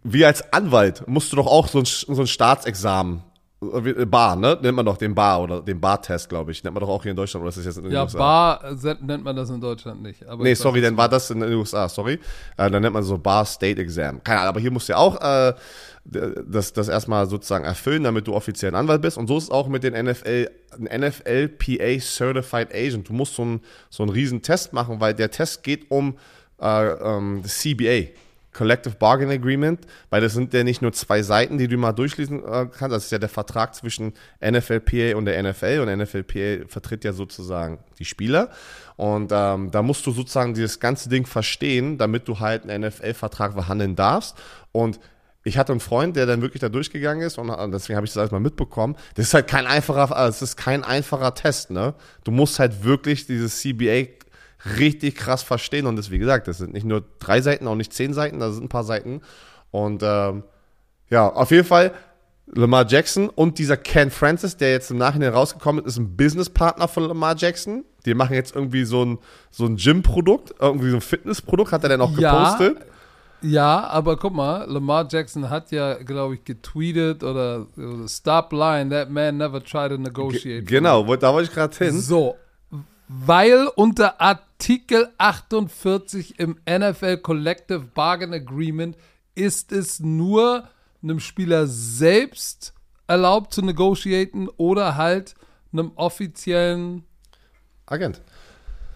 wie als Anwalt, musst du doch auch so ein, so ein Staatsexamen, Bar, ne? Nennt man doch den Bar oder den Bar-Test, glaube ich. Nennt man doch auch hier in Deutschland oder ist das jetzt in den Ja, USA? Bar äh, nennt man das in Deutschland nicht. Aber Nee, sorry, dann war das in den USA, sorry. Äh, dann nennt man so Bar State Exam. Keine Ahnung, aber hier musst du ja auch äh, das, das erstmal sozusagen erfüllen, damit du offiziell ein Anwalt bist. Und so ist es auch mit den NFL, ein NFL PA Certified Agent. Du musst so einen, so einen riesen Test machen, weil der Test geht um äh, ähm, das CBA. Collective Bargaining Agreement, weil das sind ja nicht nur zwei Seiten, die du mal durchlesen äh, kannst. Das ist ja der Vertrag zwischen NFLPA und der NFL und NFLPA vertritt ja sozusagen die Spieler. Und ähm, da musst du sozusagen dieses ganze Ding verstehen, damit du halt einen NFL-Vertrag verhandeln darfst. Und ich hatte einen Freund, der dann wirklich da durchgegangen ist und deswegen habe ich das alles mal mitbekommen. Das ist halt kein einfacher, äh, es ist kein einfacher Test, ne? Du musst halt wirklich dieses CBA richtig krass verstehen und das, wie gesagt, das sind nicht nur drei Seiten, auch nicht zehn Seiten, das sind ein paar Seiten. Und ähm, ja, auf jeden Fall Lamar Jackson und dieser Ken Francis, der jetzt im Nachhinein rausgekommen ist, ist ein Businesspartner von Lamar Jackson. Die machen jetzt irgendwie so ein, so ein Gym-Produkt, irgendwie so ein Fitness-Produkt, hat er dann auch Ja, gepostet. Ja, aber guck mal, Lamar Jackson hat ja, glaube ich, getweetet oder, Stop lying, that man never tried to negotiate. Genau, wo- da wollte ich gerade hin. So, weil unter Artikel 48 im NFL Collective Bargain Agreement ist es nur einem Spieler selbst erlaubt zu negotiaten oder halt einem offiziellen Agent.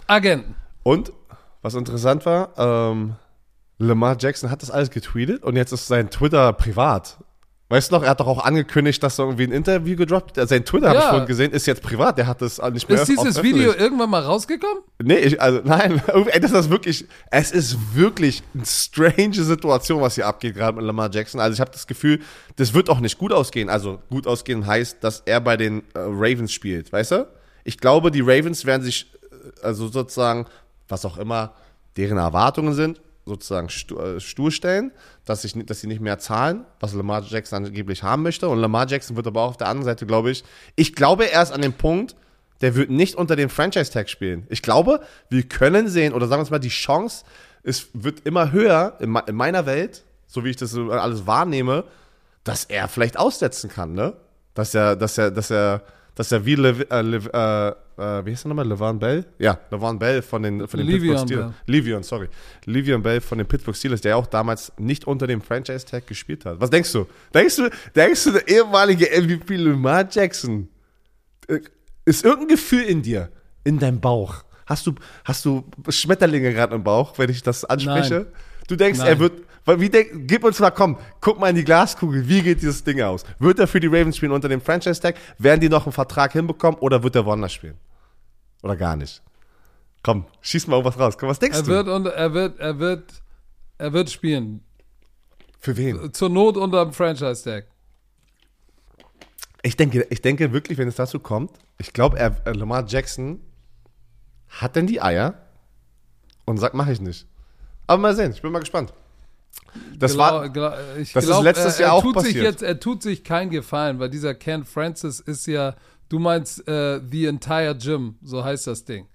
Agenten. Und, was interessant war, ähm, Lamar Jackson hat das alles getweetet und jetzt ist sein Twitter privat. Weißt du noch, er hat doch auch angekündigt, dass er irgendwie ein Interview gedroppt hat. Sein Twitter, habe ich Ja. vorhin gesehen, ist jetzt privat. Der hat das nicht mehr Ist dieses Video irgendwann mal rausgekommen? Nee, ich, also nein, ey, das ist wirklich, es ist wirklich eine strange Situation, was hier abgeht, gerade mit Lamar Jackson. Also ich habe das Gefühl, das wird auch nicht gut ausgehen. Also gut ausgehen heißt, dass er bei den äh, Ravens spielt, weißt du? Ich glaube, die Ravens werden sich, äh, also sozusagen, was auch immer deren Erwartungen sind, sozusagen stu äh, stur stellen, dass, ich, dass sie nicht mehr zahlen, was Lamar Jackson angeblich haben möchte. Und Lamar Jackson wird aber auch auf der anderen Seite, glaube ich, ich glaube, er ist an dem Punkt, der wird nicht unter dem Franchise-Tag spielen. Ich glaube, wir können sehen, oder sagen wir es mal, die Chance ist, wird immer höher in, in meiner Welt, so wie ich das alles wahrnehme, dass er vielleicht aussetzen kann, ne? Dass er, dass er, dass er, dass er wie Lev, äh, Lev, äh, äh, wie heißt er nochmal? Levan Bell? Ja, Levan Bell von den, von den Le'Veon Pittsburgh Steelers. Le'Veon, sorry. Le'Veon Bell von den Pittsburgh Steelers, der auch damals nicht unter dem Franchise-Tag gespielt hat. Was denkst du? Denkst du, denkst du, der ehemalige MVP Lamar Jackson, äh, ist irgendein Gefühl in dir, in deinem Bauch? Hast du, hast du Schmetterlinge gerade im Bauch, wenn ich das anspreche? Nein. Du denkst, Nein. er wird, wie denk, gib uns mal, komm, guck mal in die Glaskugel, wie geht dieses Ding aus? Wird er für die Ravens spielen unter dem Franchise-Tag? Werden die noch einen Vertrag hinbekommen oder wird er woanders spielen? Oder gar nicht? Komm, schieß mal irgendwas raus. Komm, was denkst Er du? wird, und, er wird, er wird, er wird spielen. für wen? Zur Not unter dem Franchise-Tag. Ich denke, ich denke wirklich, wenn es dazu kommt, ich glaube, äh, Lamar Jackson hat denn die Eier und sagt, mach ich nicht. Aber mal sehen, ich bin mal gespannt. Das Glau- war, ich das ist glaub, letztes er, Jahr er auch tut Sich passiert. jetzt, er tut sich keinen Gefallen, weil dieser Ken Francis ist ja, du meinst äh, The Entire Gym, so heißt das Ding.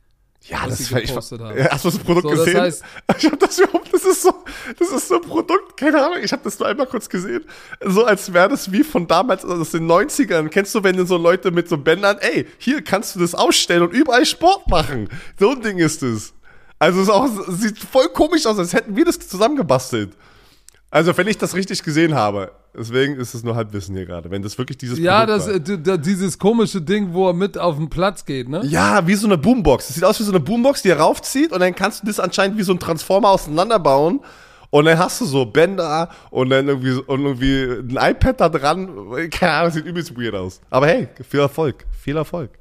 ja, das war, ich, hast du das Produkt So, das gesehen? heißt- ich habe das überhaupt, das ist so, das ist so ein Produkt, keine Ahnung, ich habe das nur einmal kurz gesehen, so als wäre das wie von damals, also aus den 90ern. Kennst du, wenn du so Leute mit so Bändern, ey, hier kannst du das ausstellen und überall Sport machen. So ein Ding ist es. Also es auch, es sieht voll komisch aus, als hätten wir das zusammengebastelt. Also, wenn ich das richtig gesehen habe, deswegen ist es nur Halbwissen hier gerade, wenn das wirklich dieses Ja, das, äh, d- d- dieses komische Ding, wo er mit auf den Platz geht, ne? Ja, wie so eine Boombox. Das sieht aus wie so eine Boombox, die er raufzieht und dann kannst du das anscheinend wie so ein Transformer auseinanderbauen. Und dann hast du so Bänder und dann irgendwie, und irgendwie ein iPad da dran. Keine Ahnung, sieht übelst weird aus. Aber hey, viel Erfolg. Viel Erfolg.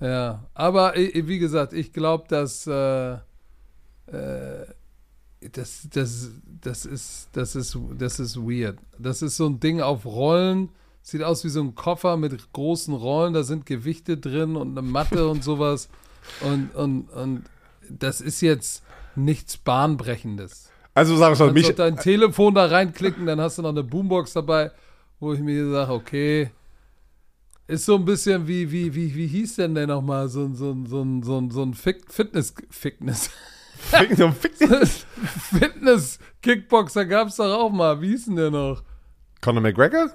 Ja, aber wie gesagt, ich glaube, dass äh, äh, das, das, das, ist, das, ist, das ist weird. Das ist so ein Ding auf Rollen. Sieht aus wie so ein Koffer mit großen Rollen. Da sind Gewichte drin und eine Matte und sowas. Und, und, und das ist jetzt nichts Bahnbrechendes. Also wir Du mal, mich, doch dein Telefon da reinklicken, dann hast du noch eine Boombox dabei, wo ich mir sage, okay, ist so ein bisschen wie, wie, wie, wie hieß denn der nochmal, so, ein- so, ein- so, ein- so, ein- so ein Fit- Fitness, Fitness, fick, fick, Fitness-Kickboxer gab es doch auch mal, wie hieß denn der noch? Conor McGregor?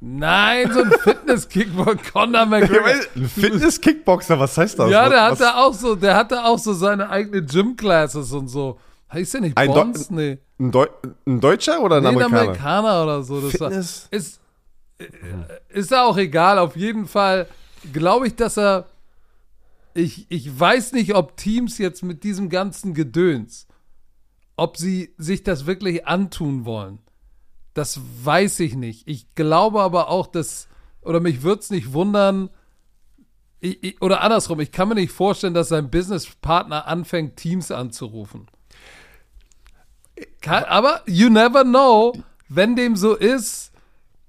Nein, so ein Fitness-Kickboxer, Conor McGregor. Ein Fitness-Kickboxer, was heißt das? Ja, der was, hatte auch so, der hatte auch so seine eigene Gym-Classes und so. Heißt der nicht Ein Bonds? Deu- nee. ein, Deu ein Deutscher oder ein Nee, ein Amerikaner? Amerikaner oder so. Das Fitness? War, ist, ist ja auch egal. Auf jeden Fall glaube ich, dass er. Ich, ich weiß nicht, ob Teams jetzt mit diesem ganzen Gedöns, ob sie sich das wirklich antun wollen. Das weiß ich nicht. Ich glaube aber auch, dass, oder mich würde es nicht wundern, ich, ich, oder andersrum, ich kann mir nicht vorstellen, dass sein Businesspartner anfängt, Teams anzurufen. Kann, aber you never know, wenn dem so ist.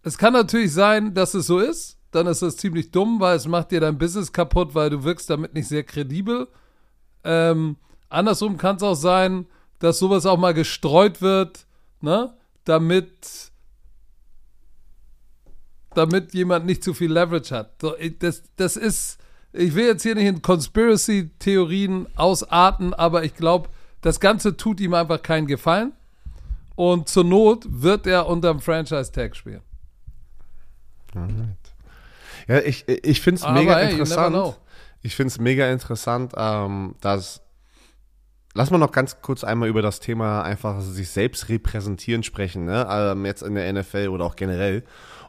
Es kann natürlich sein, dass es so ist. Dann ist das ziemlich dumm, weil es macht dir dein Business kaputt, weil du wirkst damit nicht sehr kredibel. Ähm, andersrum kann es auch sein, dass sowas auch mal gestreut wird, ne? Damit, damit jemand nicht zu viel Leverage hat. Das, das ist, ich will jetzt hier nicht in Conspiracy-Theorien ausarten, aber ich glaube, das Ganze tut ihm einfach keinen Gefallen. Und zur Not wird er unterm Franchise-Tag spielen. Ja, ich, ich finde es mega never interessant. Ich finde es mega interessant, ähm, dass. Lass mal noch ganz kurz einmal über das Thema einfach sich selbst repräsentieren sprechen, ne? Ähm, jetzt in der NFL oder auch generell.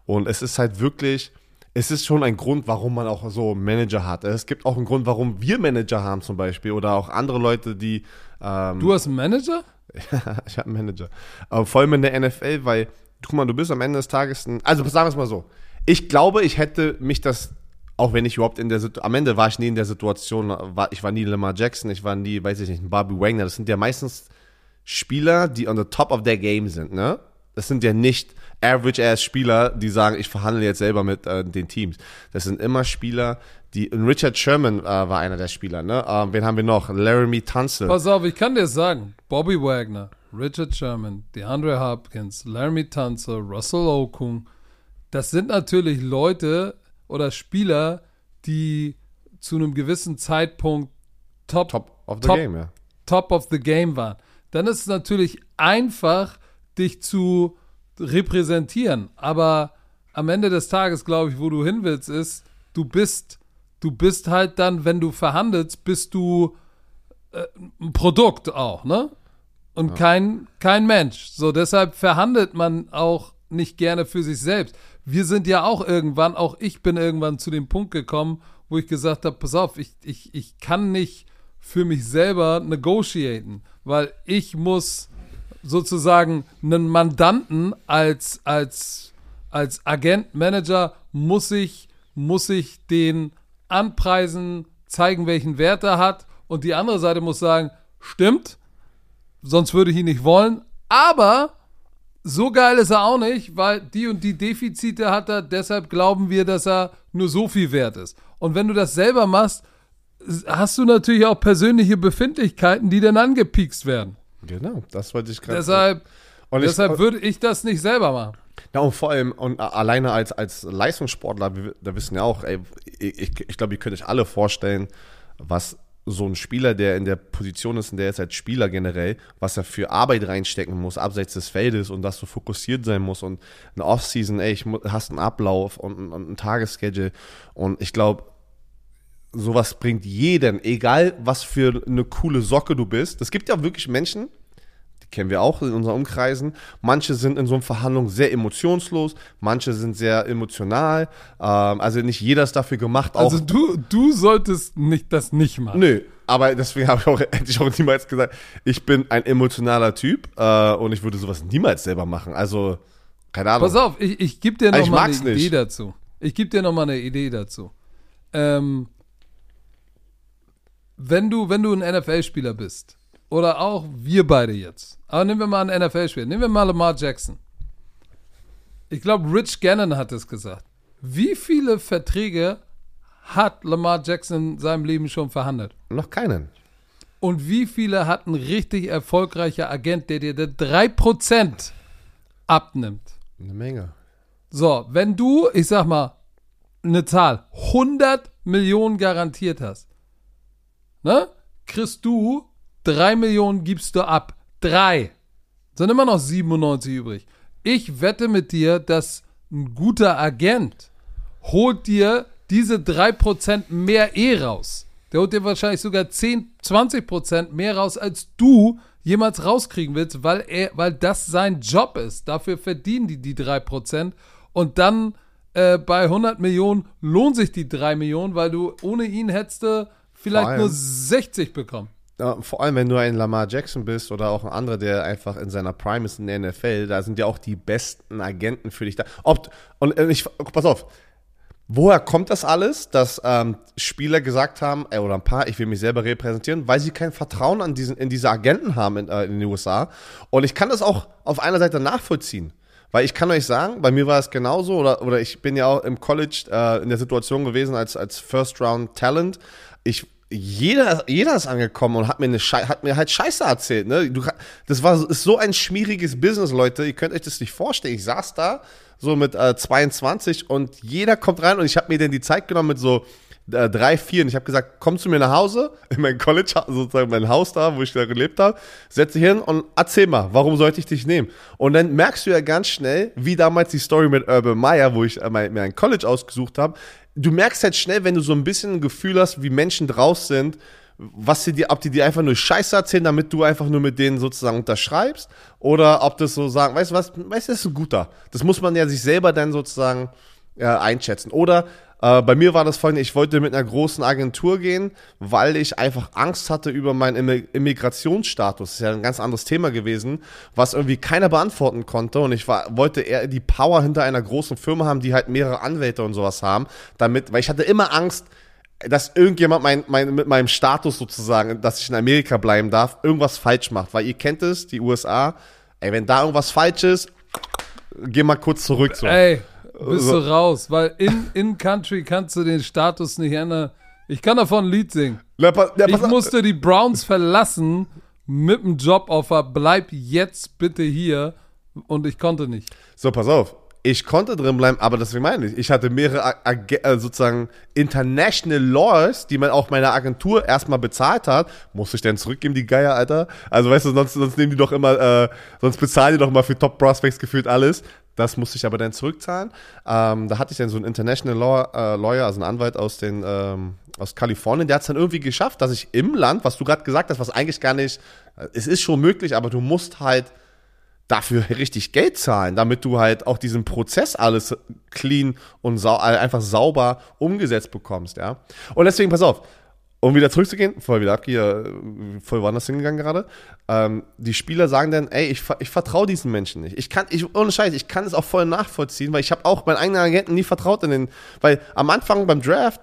Und es ist halt wirklich, es ist schon ein Grund, warum man auch so Manager hat. Es gibt auch einen Grund, warum wir Manager haben zum Beispiel oder auch andere Leute, die ähm, Du hast einen Manager? ich habe einen Manager. Aber vor allem in der NFL, weil, guck mal, du bist am Ende des Tages ein. Also sagen wir es mal so. Ich glaube, ich hätte mich das, auch wenn ich überhaupt in der Situation, am Ende war ich nie in der Situation, war, ich war nie Lamar Jackson, ich war nie, weiß ich nicht, ein Bobby Wagner. Das sind ja meistens Spieler, die on the top of their game sind, ne? Das sind ja nicht Average-Ass-Spieler, die sagen, ich verhandle jetzt selber mit äh, den Teams. Das sind immer Spieler, die. Richard Sherman äh, war einer der Spieler, ne? Ähm, wen haben wir noch? Laramie Tunsil. Pass auf, ich kann dir sagen. Bobby Wagner, Richard Sherman, DeAndre Hopkins, Laramie Tunzel, Russell Okung. Das sind natürlich Leute oder Spieler, die zu einem gewissen Zeitpunkt top, Top of the Top- game, ja. top of the game waren. Dann ist es natürlich einfach, dich zu repräsentieren. Aber am Ende des Tages, glaube ich, wo du hin willst, ist, du bist, du bist halt dann, wenn du verhandelst, bist du äh, ein Produkt auch, ne? Und kein, kein Mensch. So, deshalb verhandelt man auch nicht gerne für sich selbst. Wir sind ja auch irgendwann, auch ich bin irgendwann zu dem Punkt gekommen, wo ich gesagt habe, pass auf, ich, ich, ich kann nicht für mich selber negotiaten, weil ich muss sozusagen einen Mandanten als, als, als Agent, Manager, muss ich, muss ich den anpreisen, zeigen, welchen Wert er hat. Und die andere Seite muss sagen, stimmt, sonst würde ich ihn nicht wollen. Aber so geil ist er auch nicht, weil die und die Defizite hat er, deshalb glauben wir, dass er nur so viel wert ist. Und wenn du das selber machst, hast du natürlich auch persönliche Befindlichkeiten, die dann angepiekst werden. Genau, das wollte ich gerade Deshalb, Und ich- deshalb würde ich das nicht selber machen. Ja, und vor allem, und alleine als, als Leistungssportler, da wissen ja auch, ey, ich, ich glaube, ihr könnt euch alle vorstellen, was so ein Spieler, der in der Position ist, in der er ist als Spieler generell, was er für Arbeit reinstecken muss, abseits des Feldes und dass du fokussiert sein muss und eine Offseason, ey, ich hast einen Ablauf und, und ein Tagesschedule und ich glaube, sowas bringt jeden, egal was für eine coole Socke du bist. Es gibt ja wirklich Menschen, die kennen wir auch in unseren Umkreisen. Manche sind in so einer Verhandlung sehr emotionslos, manche sind sehr emotional. Ähm, also nicht jeder ist dafür gemacht. Also du, du solltest nicht das nicht machen. Nö, aber deswegen habe ich auch, hätte ich auch niemals gesagt, ich bin ein emotionaler Typ äh, und ich würde sowas niemals selber machen. Also, keine Ahnung. Pass auf, ich, ich gebe dir Aber noch ich mal eine mag's Idee nicht. dazu. Ich gebe dir noch mal eine Idee dazu. Ähm, wenn du, wenn du ein NFL-Spieler bist, oder auch wir beide jetzt, aber nehmen wir mal einen NFL-Spieler, nehmen wir mal Lamar Jackson. Ich glaube, Rich Gannon hat es gesagt. Wie viele Verträge hat Lamar Jackson in seinem Leben schon verhandelt? Noch keinen. Und wie viele hat ein richtig erfolgreicher Agent, der dir 3% abnimmt? Eine Menge. So, wenn du, ich sag mal, eine Zahl, 100 Millionen garantiert hast, ne? Kriegst du 3 Millionen gibst du ab. 3. Sind immer noch 97 übrig. Ich wette mit dir, dass ein guter Agent holt dir diese 3% mehr eh raus. Der holt dir wahrscheinlich sogar 10, 20% mehr raus, als du jemals rauskriegen willst, weil, er, weil das sein Job ist. Dafür verdienen die die 3%. Und dann äh, bei 100 Millionen lohnt sich die 3 Millionen, weil du ohne ihn hättest du vielleicht nur 60 bekommen. Vor allem, wenn du ein Lamar Jackson bist oder auch ein anderer, der einfach in seiner Prime ist in der NFL, da sind ja auch die besten Agenten für dich da. Ob, und äh, ich, pass auf, woher kommt das alles, dass ähm, Spieler gesagt haben, ey, oder ein paar, ich will mich selber repräsentieren, weil sie kein Vertrauen an diesen, in diese Agenten haben in, äh, in den USA. Und ich kann das auch auf einer Seite nachvollziehen. Weil ich kann euch sagen, bei mir war es genauso, oder, oder ich bin ja auch im College äh, in der Situation gewesen als, als First-Round-Talent. Ich, jeder, jeder ist angekommen und hat mir, eine Schei hat mir halt Scheiße erzählt. Ne? Du, das war ist so ein schwieriges Business, Leute. Ihr könnt euch das nicht vorstellen. Ich saß da so mit äh, 22 und jeder kommt rein und ich habe mir dann die Zeit genommen mit so äh, drei, vier und ich habe gesagt, komm zu mir nach Hause, in mein College, sozusagen mein Haus da, wo ich da gelebt habe, setz dich hin und erzähl mal, warum sollte ich dich nehmen? Und dann merkst du ja ganz schnell, wie damals die Story mit Urban Meyer, wo ich äh, mein, mir ein College ausgesucht habe, du merkst halt schnell, wenn du so ein bisschen ein Gefühl hast, wie Menschen draus sind, was sie dir, ob die dir einfach nur Scheiße erzählen, damit du einfach nur mit denen sozusagen unterschreibst, oder ob das so sagen, weißt du was, weißt du, das ist ein guter. Das muss man ja sich selber dann sozusagen äh, einschätzen. Oder äh, bei mir war das folgende, ich wollte mit einer großen Agentur gehen, weil ich einfach Angst hatte über meinen Immi- Immigrationsstatus. Das ist ja ein ganz anderes Thema gewesen, was irgendwie keiner beantworten konnte. Und ich war, wollte eher die Power hinter einer großen Firma haben, die halt mehrere Anwälte und sowas haben, damit, weil ich hatte immer Angst, dass irgendjemand mein, mein, mit meinem Status sozusagen, dass ich in Amerika bleiben darf, irgendwas falsch macht. Weil ihr kennt es, die USA, ey, wenn da irgendwas falsch ist, geh mal kurz zurück. So. Ey, bist So. du raus, weil in, in Country kannst du den Status nicht ändern. Ich kann davon ein Lied singen. Ja, pass- Ich pass auf. musste die Browns verlassen mit dem Joboffer. Bleib jetzt bitte hier. Und ich konnte nicht. So, pass auf. Ich konnte drin bleiben, aber deswegen meine ich, ich hatte mehrere Ag- äh, sozusagen International Laws, die man auch meiner Agentur erstmal bezahlt hat. Muss ich denn zurückgeben, die Geier, Alter? Also weißt du, sonst, sonst nehmen die doch immer, äh, sonst bezahlen die doch mal für Top Prospects gefühlt alles. Das musste ich aber dann zurückzahlen. Ähm, da hatte ich dann so einen International Law, äh, Lawyer, also einen Anwalt aus den ähm, aus Kalifornien, der hat es dann irgendwie geschafft, dass ich im Land, was du gerade gesagt hast, was eigentlich gar nicht, äh, es ist schon möglich, aber du musst halt dafür richtig Geld zahlen, damit du halt auch diesen Prozess alles clean und sau äh, einfach sauber umgesetzt bekommst, ja. Und deswegen, pass auf. Um wieder zurückzugehen, voll wieder abgehe, voll woanders hingegangen gerade. Ähm, die Spieler sagen dann, ey, ich, ich vertraue diesen Menschen nicht. Ich kann, ich, ohne Scheiß, ich kann es auch voll nachvollziehen, weil ich habe auch meinen eigenen Agenten nie vertraut in den, weil am Anfang beim Draft,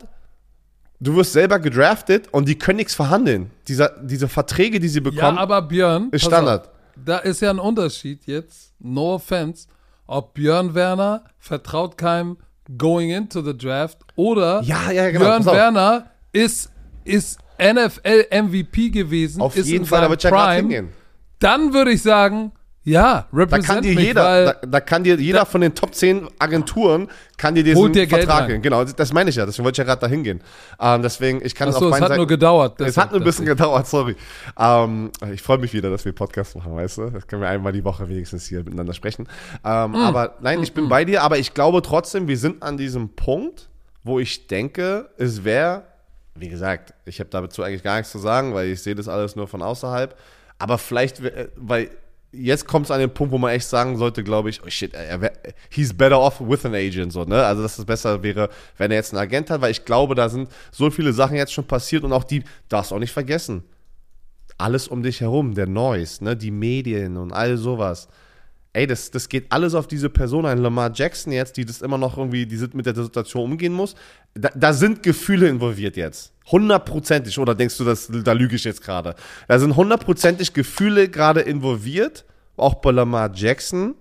du wirst selber gedraftet und die können nichts verhandeln. Diese, diese Verträge, die sie bekommen, Ja, aber Björn, ist Standard. auf, da ist ja ein Unterschied jetzt, no offense, ob Björn Werner vertraut keinem going into the draft oder Ja, ja, genau, Björn. Werner ist, ist NFL MVP gewesen, Auf jeden Fall, da wird ja gerade hingehen. Dann würde ich sagen, ja, Da represent kann dir mich, jeder, da, da kann dir jeder von den Top 10 Agenturen kann dir diesen dir Vertrag geben. Genau, das meine ich ja, deswegen wollte ich ja gerade dahin gehen. Ähm, deswegen, ich kann Achso, auf es beiden hat Seiten, nur gedauert. Es hat nur ein bisschen gedauert, sorry. Ähm, ich freue mich wieder, dass wir Podcast machen, weißt du? Das können wir einmal die Woche wenigstens hier miteinander sprechen. Ähm, Mm. Aber nein, ich bin bei dir, aber ich glaube trotzdem, wir sind an diesem Punkt, wo ich denke, es wäre, wie gesagt, ich habe dazu eigentlich gar nichts zu sagen, weil ich sehe das alles nur von außerhalb. Aber vielleicht, wär- weil jetzt kommt es an den Punkt, wo man echt sagen sollte, glaube ich, oh shit, er wär, he's better off with an agent, so, ne? Also, dass es besser wäre, wenn er jetzt einen Agent hat, weil ich glaube, da sind so viele Sachen jetzt schon passiert und auch die, darfst auch nicht vergessen. Alles um dich herum, der Noise, ne? Die Medien und all sowas. Ey, das, das geht alles auf diese Person ein. Lamar Jackson jetzt, die das immer noch irgendwie, die mit der Situation umgehen muss. Da, da sind Gefühle involviert jetzt. Hundertprozentig. Oder denkst du, das, da lüge ich jetzt gerade? Da sind hundertprozentig Gefühle gerade involviert. Auch bei Lamar Jackson.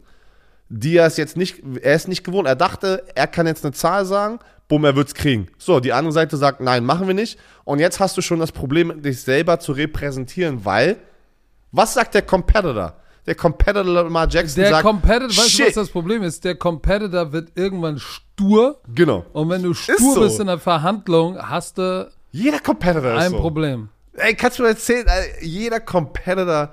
Die er es jetzt nicht, er ist nicht gewohnt. Er dachte, er kann jetzt eine Zahl sagen, bumm, er wird's kriegen. So, die andere Seite sagt, nein, machen wir nicht. Und jetzt hast du schon das Problem, dich selber zu repräsentieren, weil, was sagt der Competitor? Der Competitor Lamar Jackson Der sagt, Competitor, weißt du, was das Problem ist? Der Competitor wird irgendwann stur Genau. und wenn du stur so. bist in der Verhandlung, hast du Jeder Competitor ist ein so. Problem. Ey, kannst du mir erzählen, jeder Competitor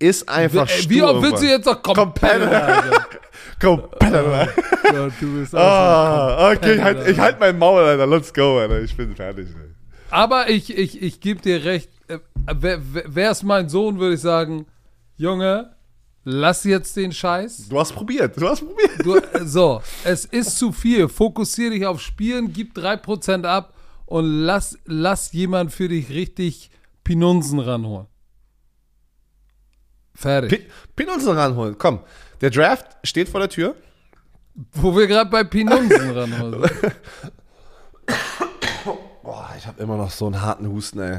ist einfach stur Wie oft willst du jetzt noch Competitor? Competitor. Alter? Competitor. Ja, du bist auch Ah, okay, ich halt, Competitor. ich halt mein Maul, Alter. Let's go, Alter. Ich bin fertig. Ey. Aber ich, ich, ich gebe dir recht. äh, Wäre es mein Sohn, würde ich sagen, Junge, lass jetzt den Scheiß. Du hast probiert, du hast probiert. Du, so, es ist zu viel. Fokussier dich auf Spielen, gib 3% ab und lass, lass jemand für dich richtig Pinunsen ranholen. Fertig. Pin, Pin uns noch ranholen. Komm, der Draft steht vor der Tür. Wo wir gerade bei Pinunsen ranholen. Boah, ich habe immer noch so einen harten Husten, ey.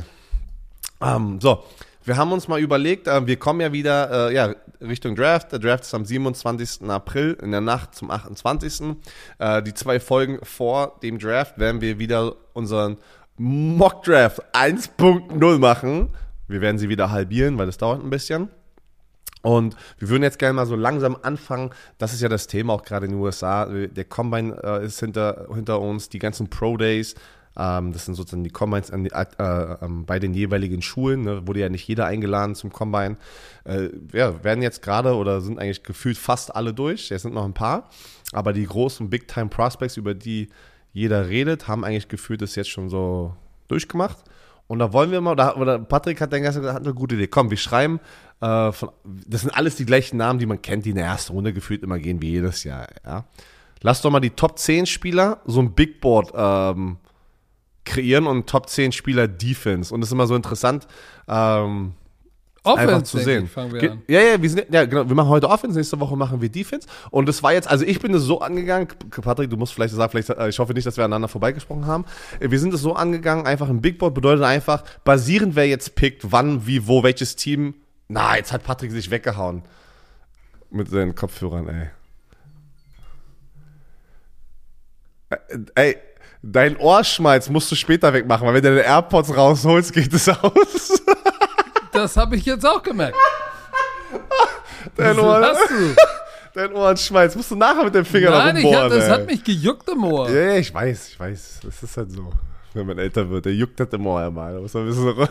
Ähm, so, wir haben uns mal überlegt, äh, wir kommen ja wieder äh, ja, Richtung Draft. Der Draft ist am 27. April, in der Nacht zum 28. Äh, die zwei Folgen vor dem Draft werden wir wieder unseren Mock Draft 1.0 machen. Wir werden sie wieder halbieren, weil das dauert ein bisschen. Und wir würden jetzt gerne mal so langsam anfangen. Das ist ja das Thema auch gerade in den USA. Der Combine äh, ist hinter, hinter uns, die ganzen Pro Days. Ähm, das sind sozusagen die Combines an äh, ähm, bei den jeweiligen Schulen. Ne? Wurde ja nicht jeder eingeladen zum Combine. Äh, ja, werden jetzt gerade oder sind eigentlich gefühlt fast alle durch. Es sind noch ein paar. Aber die großen Big-Time Prospects, über die jeder redet, haben eigentlich gefühlt das jetzt schon so durchgemacht. Und da wollen wir mal, oder, Patrick hat dann gesagt, hat eine gute Idee. Komm, wir schreiben, äh, von, das sind alles die gleichen Namen, die man kennt, die in der ersten Runde gefühlt immer gehen wie jedes Jahr. Ja. Lass doch mal die Top 10 Spieler so ein Big Board ähm, kreieren und Top 10 Spieler Defense. Und das ist immer so interessant, ähm, einfach Offense, zu denke sehen. ich. Ja, ja, wir sind, ja, genau. Wir machen heute Offense, nächste Woche machen wir Defense. Und das war jetzt, also ich bin es so angegangen, Patrick, du musst vielleicht sagen, vielleicht, äh, ich hoffe nicht, dass wir aneinander vorbeigesprochen haben. Äh, Wir sind es so angegangen, einfach ein Big Board bedeutet einfach, basierend wer jetzt pickt, wann, wie, wo, welches Team. Na, jetzt hat Patrick sich weggehauen. Mit seinen Kopfhörern, ey. Äh, Ey, dein Ohrschmalz musst du später wegmachen, weil wenn du deine AirPods rausholst, geht es aus. Das habe ich jetzt auch gemerkt. Dein Ohr, hast du? dein Ohrenschmalz. Musst du nachher mit dem Finger Nein, ich hab, rumbohren, das ey. hat mich gejuckt im Ohr. Ja, ja, ich weiß, ich weiß. Das ist halt so. Wenn man älter wird, der juckt das im Ohr einmal. Da muss man so.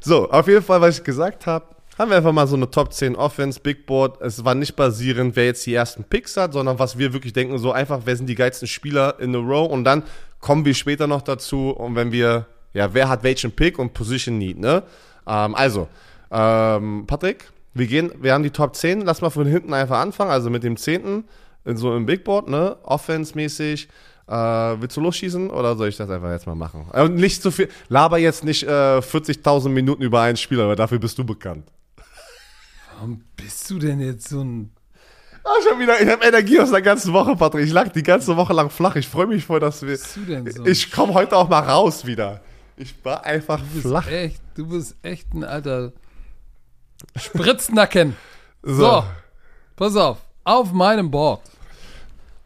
so, auf jeden Fall, was ich gesagt habe, haben wir einfach mal so eine Top 10 Offense, Big Board. Es war nicht basierend, wer jetzt die ersten Picks hat, sondern was wir wirklich denken, so einfach, wer sind die geilsten Spieler in a row und dann kommen wir später noch dazu und wenn wir, ja, wer hat welchen Pick und Position Need, ne? Ähm, also, ähm, Patrick, wir gehen, wir haben die Top 10, lass mal von hinten einfach anfangen, also mit dem 10. in so einem Big Board, ne? Offense-mäßig. Äh, willst du losschießen oder soll ich das einfach jetzt mal machen? Äh, nicht so viel, laber jetzt nicht äh, 40.000 Minuten über einen Spieler, weil dafür bist du bekannt. Warum bist du denn jetzt so ein. Ah, schon wieder, ich habe Energie aus der ganzen Woche, Patrick. Ich lag die ganze Woche lang flach. Ich freue mich voll, dass wir. Bist du denn so? Ich komme heute auch mal raus wieder. Ich war einfach du bist flach. echt, du bist echt ein alter Spritznacken. So. pass auf. Auf meinem Board.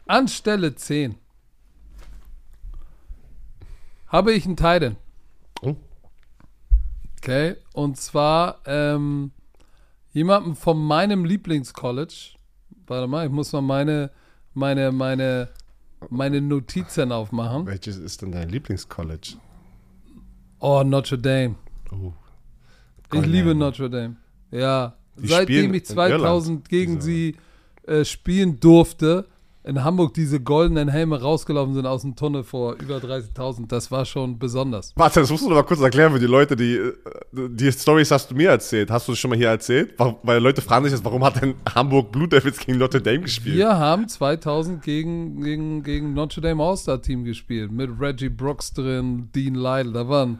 An Stelle 10 habe ich einen Titan. Oh. Okay, und zwar ähm, jemanden von meinem Lieblingscollege. Warte mal, ich muss mal meine, meine, meine, meine Notizen aufmachen. Welches ist denn dein Lieblingscollege? Oh, Notre Dame. Oh. Ich liebe. Notre Dame. Ja, Die seitdem ich in 2000 Irland, gegen diese- sie äh, spielen durfte, in Hamburg diese goldenen Helme rausgelaufen sind aus dem Tunnel vor über 30.000, das war schon besonders. Warte, das musst du noch mal kurz erklären für die Leute, die die Stories hast du mir erzählt. Hast du das schon mal hier erzählt? Weil Leute fragen sich jetzt, warum hat denn Hamburg Blue Devils gegen Notre Dame gespielt? Wir haben 2000 gegen, gegen, gegen Notre Dame All-Star-Team gespielt, mit Reggie Brooks drin, Dean Lytle, da waren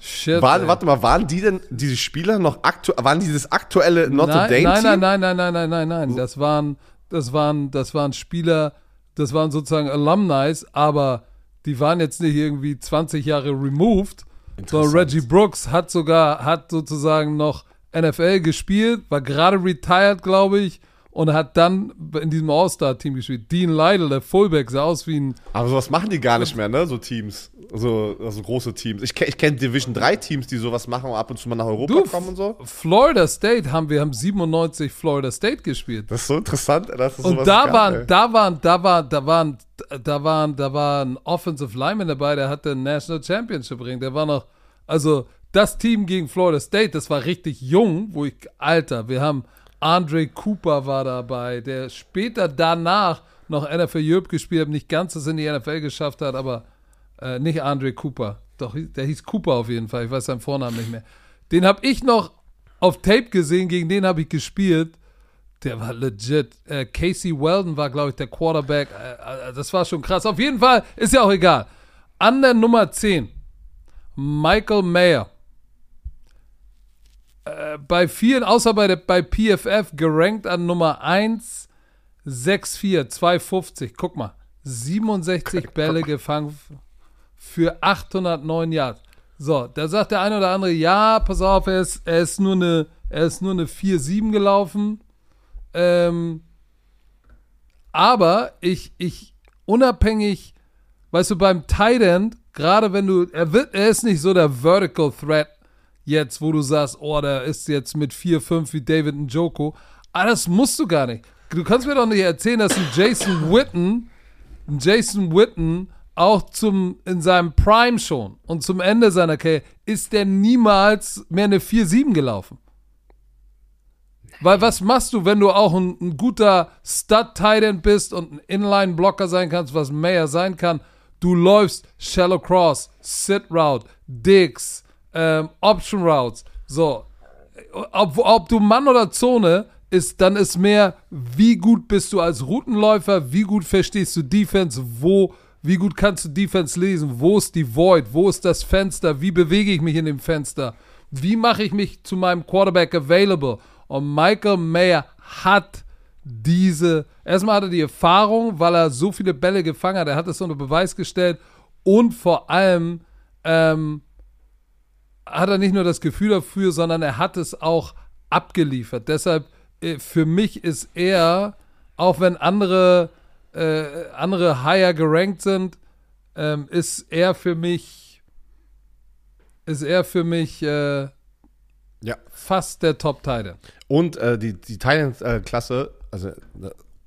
Shit. Waren, ey. warte mal, waren die denn, diese Spieler noch aktuell, waren dieses aktuelle Notre nein, Dame nein, nein, nein, nein, nein, nein, nein, nein. Das waren, das waren, das waren Spieler, das waren sozusagen Alumni, aber die waren jetzt nicht irgendwie 20 Jahre removed, sondern. Reggie Brooks hat sogar, hat sozusagen noch NFL gespielt, war gerade retired, glaube ich, und hat dann in diesem All-Star-Team gespielt. Dean Lytle, der Fullback, sah aus wie ein Aber sowas machen die gar nicht mehr, ne? So Teams. So also große Teams. Ich, ich kenne Division 3 Teams, die sowas machen und ab und zu mal nach Europa Du, kommen und so. Florida State haben wir haben 97 Florida State gespielt. Das ist so interessant, dass es Und da gab, waren, ey. da waren, da waren, da waren, da waren, da war ein Offensive Lineman dabei, der hatte ein National Championship Ring. Der war noch, also das Team gegen Florida State, das war richtig jung, wo ich, Alter, wir haben Andre Cooper war dabei, der später danach noch NFL Europe gespielt hat, nicht ganz das in die NFL geschafft hat, aber äh, nicht Andre Cooper. Doch, der hieß Cooper auf jeden Fall. Ich weiß seinen Vornamen nicht mehr. Den habe ich noch auf Tape gesehen, gegen den habe ich gespielt. Der war legit. Äh, Casey Weldon war, glaube ich, der Quarterback. Äh, äh, das war schon krass. Auf jeden Fall ist ja auch egal. An der Nummer 10, Michael Mayer. Äh, bei vielen, außer bei, der, bei PFF, gerankt an Nummer 1, 6'4, 250. Guck mal, 67 Bälle gefangen für 809 Yards. So, da sagt der eine oder andere, ja, pass auf, er ist, er ist nur eine, er ist nur eine 4-7 gelaufen. Ähm, aber ich, ich, unabhängig, weißt du, beim Tight End, gerade wenn du, er wird, er ist nicht so der Vertical Threat jetzt, wo du sagst, oh, der ist jetzt mit 4-5 wie David Njoko. Aber das musst du gar nicht. Du kannst mir doch nicht erzählen, dass ein Jason Witten, ein Jason Witten auch zum, in seinem Prime schon und zum Ende seiner Karriere ist der niemals mehr eine 4-7 gelaufen. Weil was machst du, wenn du auch ein, ein guter Stud-Tight End bist und ein Inline-Blocker sein kannst, was Mayer sein kann? Du läufst Shallow Cross, Sit Route, Digs, ähm, Option Routes. So, ob, ob du Mann oder Zone ist, dann ist mehr, wie gut bist du als Routenläufer, wie gut verstehst du Defense, wo, wie gut kannst du Defense lesen, wo ist die Void, wo ist das Fenster, wie bewege ich mich in dem Fenster, wie mache ich mich zu meinem Quarterback available. Und Michael Mayer hat diese, erstmal hat er die Erfahrung, weil er so viele Bälle gefangen hat, er hat es unter Beweis gestellt und vor allem ähm, hat er nicht nur das Gefühl dafür, sondern er hat es auch abgeliefert. Deshalb, äh, für mich ist er, auch wenn andere, äh, andere higher gerankt sind, ähm, ist er für mich, ist er für mich äh, Ja. fast der Top-Titan. Und äh, die, die Titans-Klasse, also äh,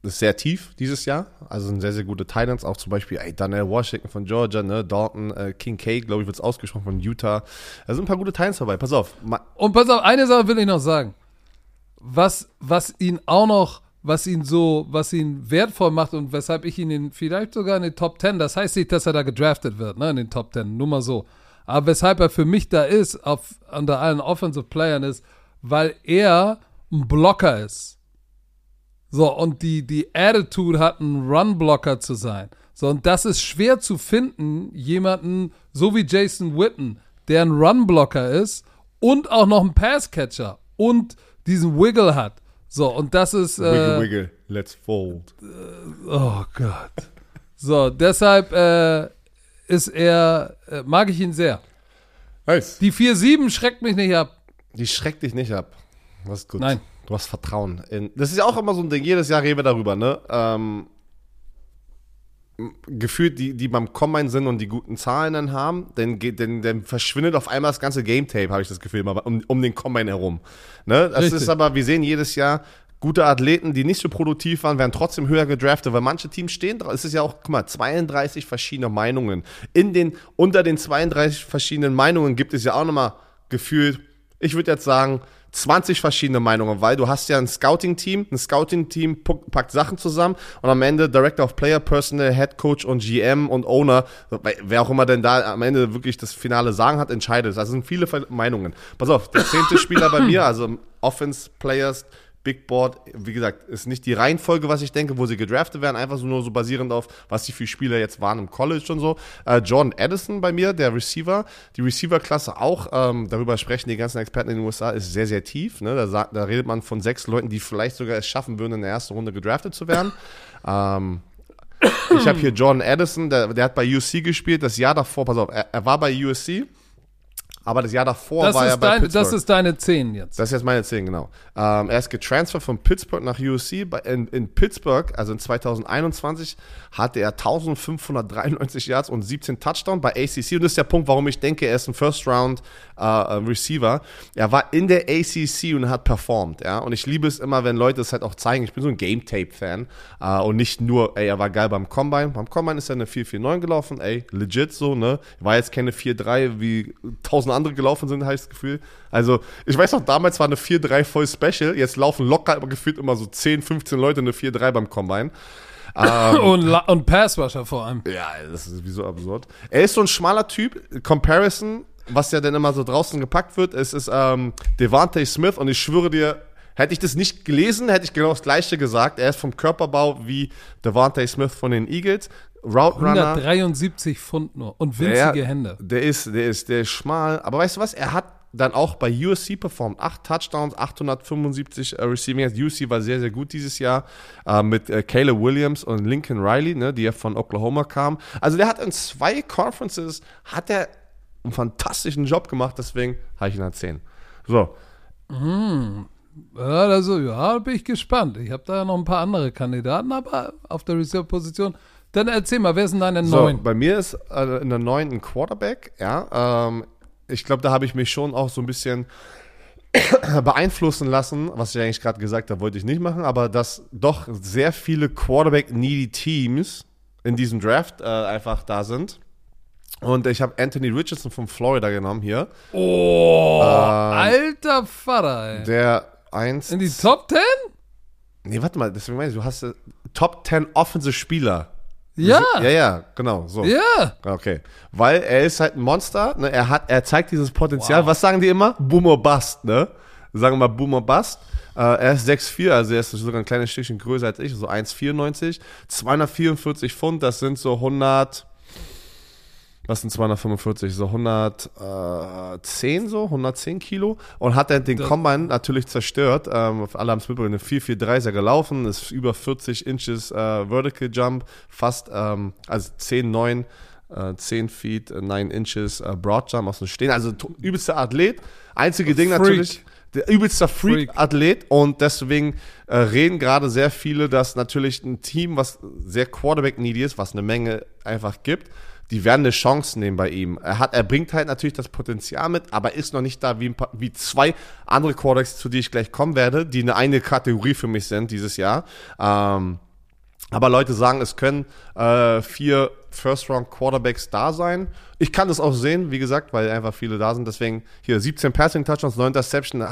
ist sehr tief dieses Jahr. Also sind sehr, sehr gute Titans. Auch zum Beispiel ey, Daniel Washington von Georgia, ne? Dalton, äh, Kincaid, glaube ich, wird es ausgesprochen von Utah. Da sind ein paar gute Titans dabei. Pass auf. Und pass auf, eine Sache will ich noch sagen. Was, was ihn auch noch, was ihn so, was ihn wertvoll macht und weshalb ich ihn in, vielleicht sogar in den Top 10, das heißt nicht, dass er da gedraftet wird, ne, in den Top 10, nur mal so. Aber weshalb er für mich da ist, auf, unter allen Offensive Playern ist, weil er ein Blocker ist. So, und die, die Attitude hat, ein Run-Blocker zu sein. So, und das ist schwer zu finden, jemanden so wie Jason Witten, der ein Runblocker ist und auch noch ein Passcatcher und diesen Wiggle hat. So, und das ist. Äh, wiggle, wiggle, let's fold. Oh Gott. So, deshalb äh, ist er, äh, mag ich ihn sehr. Nice. Die 4-7 schreckt mich nicht ab. Die schreckt dich nicht ab. Das ist gut. Nein. Du hast Vertrauen. In, das ist ja auch immer so ein Ding, jedes Jahr reden wir darüber, ne? Ähm, gefühlt, die, die beim Combine sind und die guten Zahlen dann haben, dann, dann, dann verschwindet auf einmal das ganze Game Tape, habe ich das Gefühl, um, um den Combine herum. Ne? Das Richtig. ist aber, wir sehen jedes Jahr, gute Athleten, die nicht so produktiv waren, werden trotzdem höher gedraftet, weil manche Teams stehen drauf. Es ist ja auch, guck mal, 32 verschiedene Meinungen. In den, unter den 32 verschiedenen Meinungen gibt es ja auch nochmal gefühlt, ich würde jetzt sagen, 20 verschiedene Meinungen, weil du hast ja ein Scouting-Team, ein Scouting-Team packt Sachen zusammen und am Ende Director of Player, Personal, Head Coach und GM und Owner, wer auch immer denn da am Ende wirklich das finale Sagen hat, entscheidet. Also sind viele Meinungen. Pass auf, der zehnte Spieler bei mir, also Offense Players, Big Board, wie gesagt, ist nicht die Reihenfolge, was ich denke, wo sie gedraftet werden, einfach so nur so basierend auf, was die für Spieler jetzt waren im College und so. Äh, Jordan Addison bei mir, der Receiver, die Receiver-Klasse auch, ähm, darüber sprechen die ganzen Experten in den USA, ist sehr, sehr tief. Ne? Da, sagt, da redet man von sechs Leuten, die vielleicht sogar es schaffen würden, in der ersten Runde gedraftet zu werden. ähm, ich habe hier Jordan Addison, der, der hat bei USC gespielt, das Jahr davor, pass auf, er, er war bei USC aber das Jahr davor das war er bei dein, Pittsburgh. Das ist deine 10 jetzt. Das ist jetzt meine 10, genau. Ähm, er ist getransfert von Pittsburgh nach USC. in, in, Pittsburgh, also in 2021, hatte er 1593 Yards und 17 Touchdowns bei ACC. Und das ist der Punkt, warum ich denke, er ist ein First-Round äh, Receiver. Er war in der ACC und hat performt. Ja? Und ich liebe es immer, wenn Leute es halt auch zeigen. Ich bin so ein Game-Tape-Fan äh, und nicht nur, ey, er war geil beim Combine. Beim Combine ist er eine 4-4-9 gelaufen. Ey, legit so, ne? War jetzt keine 4-3 wie 1000 tausend andere gelaufen sind, habe ich das Gefühl. Also, ich weiß noch, damals war eine 4-3 voll special. Jetzt laufen locker aber gefühlt immer so 10, 15 Leute eine 4-3 beim Combine. Ähm, und, und Passwasher vor allem. Ja, das ist wie so absurd. Er ist so ein schmaler Typ. Comparison, was ja dann immer so draußen gepackt wird, es ist ähm, Devante Smith und ich schwöre dir, Hätte ich das nicht gelesen, hätte ich genau das Gleiche gesagt. Er ist vom Körperbau wie Devante Smith von den Eagles. Route Runner. 173 Pfund nur und winzige der, Hände. Der ist, der ist, der ist schmal. Aber weißt du was? Er hat dann auch bei USC performt. Acht Touchdowns, 875 äh, Receiving Yards. USC war sehr, sehr gut dieses Jahr äh, mit äh, Caleb Williams und Lincoln Riley, ne, die ja von Oklahoma kamen. Also der hat in zwei Conferences hat er einen fantastischen Job gemacht. Deswegen habe ich ihn an 10. So. Mm. Ja, also, ja, bin ich gespannt. Ich habe da ja noch ein paar andere Kandidaten, aber auf der Reserve-Position dann erzähl mal, wer ist denn deine so, neun? Bei mir ist äh, in der neun ein Quarterback, ja. Ähm, ich glaube, da habe ich mich schon auch so ein bisschen beeinflussen lassen, was ich eigentlich gerade gesagt habe, wollte ich nicht machen, aber dass doch sehr viele Quarterback-needy Teams in diesem Draft äh, einfach da sind. Und ich habe Anthony Richardson von Florida genommen hier. Oh, ähm, alter Vater, ey. Der eins. In die Top 10? Nee, warte mal, deswegen meine ich, du hast äh, Top 10 Offensive Spieler. Ja. Ja, ja, genau, so. Ja. Okay. Weil er ist halt ein Monster, ne? Er hat, er zeigt dieses Potenzial. Wow. Was sagen die immer? Boomer Bust, ne? Sagen wir mal Boomer Bust. Uh, er ist 6'4, also er ist sogar ein kleines Stückchen größer als ich, so 1,94. 244 Pfund, das sind so 100, was sind 245, so 110 so, 110 Kilo und hat er den das Combine natürlich zerstört. Ähm, alle haben es mitbekommen, eine 443 ist er gelaufen, ist über 40 Inches äh, Vertical Jump, fast, ähm, also 10, 9, äh, 10 Feet, 9 äh, Inches äh, Broad Jump aus dem Stehen. Also übelster Athlet. Einzige Ding Freak. natürlich der übelster Freak-Athlet und deswegen äh, reden gerade sehr viele, dass natürlich ein Team, was sehr Quarterback-needy ist, was eine Menge einfach gibt, die werden eine Chance nehmen bei ihm. Er, hat, er bringt halt natürlich das Potenzial mit, aber ist noch nicht da wie, ein paar, wie zwei andere Quarterbacks, zu denen ich gleich kommen werde, die eine eine Kategorie für mich sind dieses Jahr. Ähm, aber Leute sagen, es können äh, vier First-Round-Quarterbacks da sein. Ich kann das auch sehen, wie gesagt, weil einfach viele da sind. Deswegen hier 17 Passing-Touchdowns, 9 Interception,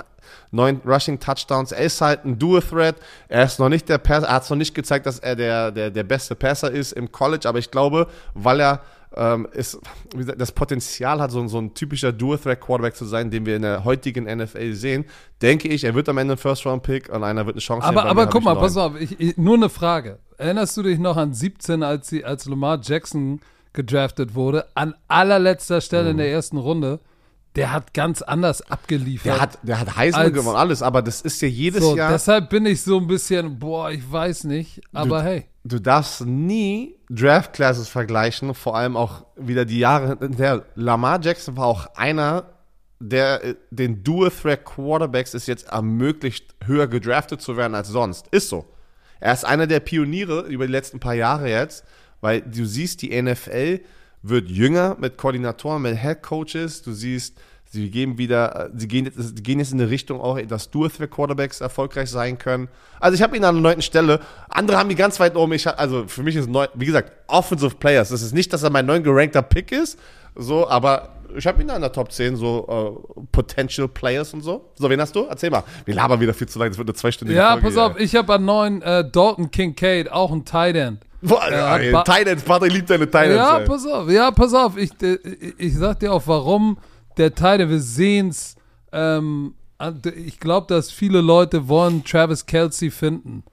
9 Rushing-Touchdowns. Er ist halt ein Dual-Threat. Er ist noch nicht der Pass, er hat es noch nicht gezeigt, dass er der, der, der beste Passer ist im College. Aber ich glaube, weil er ähm, ist, das Potenzial hat, so, so ein typischer Dual-Threat-Quarterback zu sein, den wir in der heutigen NFL sehen, denke ich, er wird am Ende ein First-Round-Pick und einer wird eine Chance aber, haben. Aber guck mal, pass auf, ich, ich, nur eine Frage. erinnerst du dich noch an 17, als, sie, als Lamar Jackson gedraftet wurde, an allerletzter Stelle in der ersten Runde? Der hat ganz anders abgeliefert. Der hat, der hat Heisman gewonnen, alles, aber das ist ja jedes so, Jahr. deshalb bin ich so ein bisschen, boah, ich weiß nicht, aber hey. Du darfst nie Draft Classes vergleichen, vor allem auch wieder die Jahre. Der Lamar Jackson war auch einer, der äh, den Dual Threat Quarterbacks es jetzt ermöglicht, höher gedraftet zu werden als sonst. Ist so. Er ist einer der Pioniere über die letzten paar Jahre jetzt, weil du siehst, die NFL wird jünger mit Koordinatoren, mit Head Coaches. Du siehst, sie geben wieder, äh, sie gehen jetzt, sie gehen jetzt in eine Richtung auch, dass Dual Threat Quarterbacks erfolgreich sein können. Also ich habe ihn an der neunten Stelle. Andere haben ihn ganz weit oben. Ich hab, also für mich ist neun, wie gesagt, Offensive Players. Das ist nicht, dass er mein neun gerankter Pick ist, so, aber ich habe ihn an der Top 10, so äh, Potential Players und so. So, wen hast du? Erzähl mal. Wir labern wieder viel zu lange, das wird eine zweistündige Ja, Folge. pass auf, ich habe an neun äh, Dalton Kincaid, auch ein Tight End. Boah, ey, Ba- Titans, Patrick liebt deine Titans. Ja, ey. pass auf, ja, pass auf. Ich, äh, ich sag dir auch, warum der Teil, wir sehen's. Ähm, an- ich glaube, dass viele Leute wollen Travis Kelsey finden.